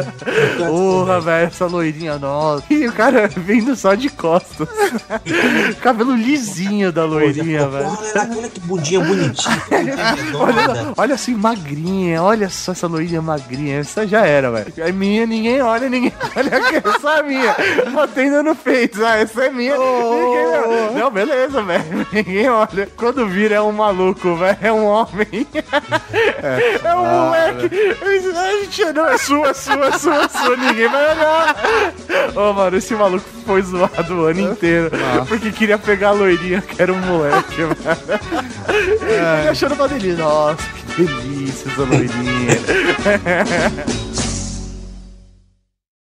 Speaker 2: Porra, velho, essa loirinha nossa. E o cara vindo só de costas. cabelo lisinho da loirinha, velho.
Speaker 6: Olha, olha que bundinha bonitinha.
Speaker 2: Olha, olha assim, magrinha, olha só essa loirinha magrinha, essa já era, velho. A minha, ninguém olha, ninguém olha essa é minha. Batendo no peito, ah, essa é minha. Ninguém- não, beleza, velho. Ninguém olha. Quando vira é um maluco, velho, é um homem. É, um moleque. A gente, não, é sua, é sua, é sua, é sua, ninguém vai olhar. Ô, mano, esse maluco foi zoado o ano inteiro. Porque queria pegar a loirinha que era um moleque, velho. Ele achando uma delícia. Nossa, que delícia essa loirinha.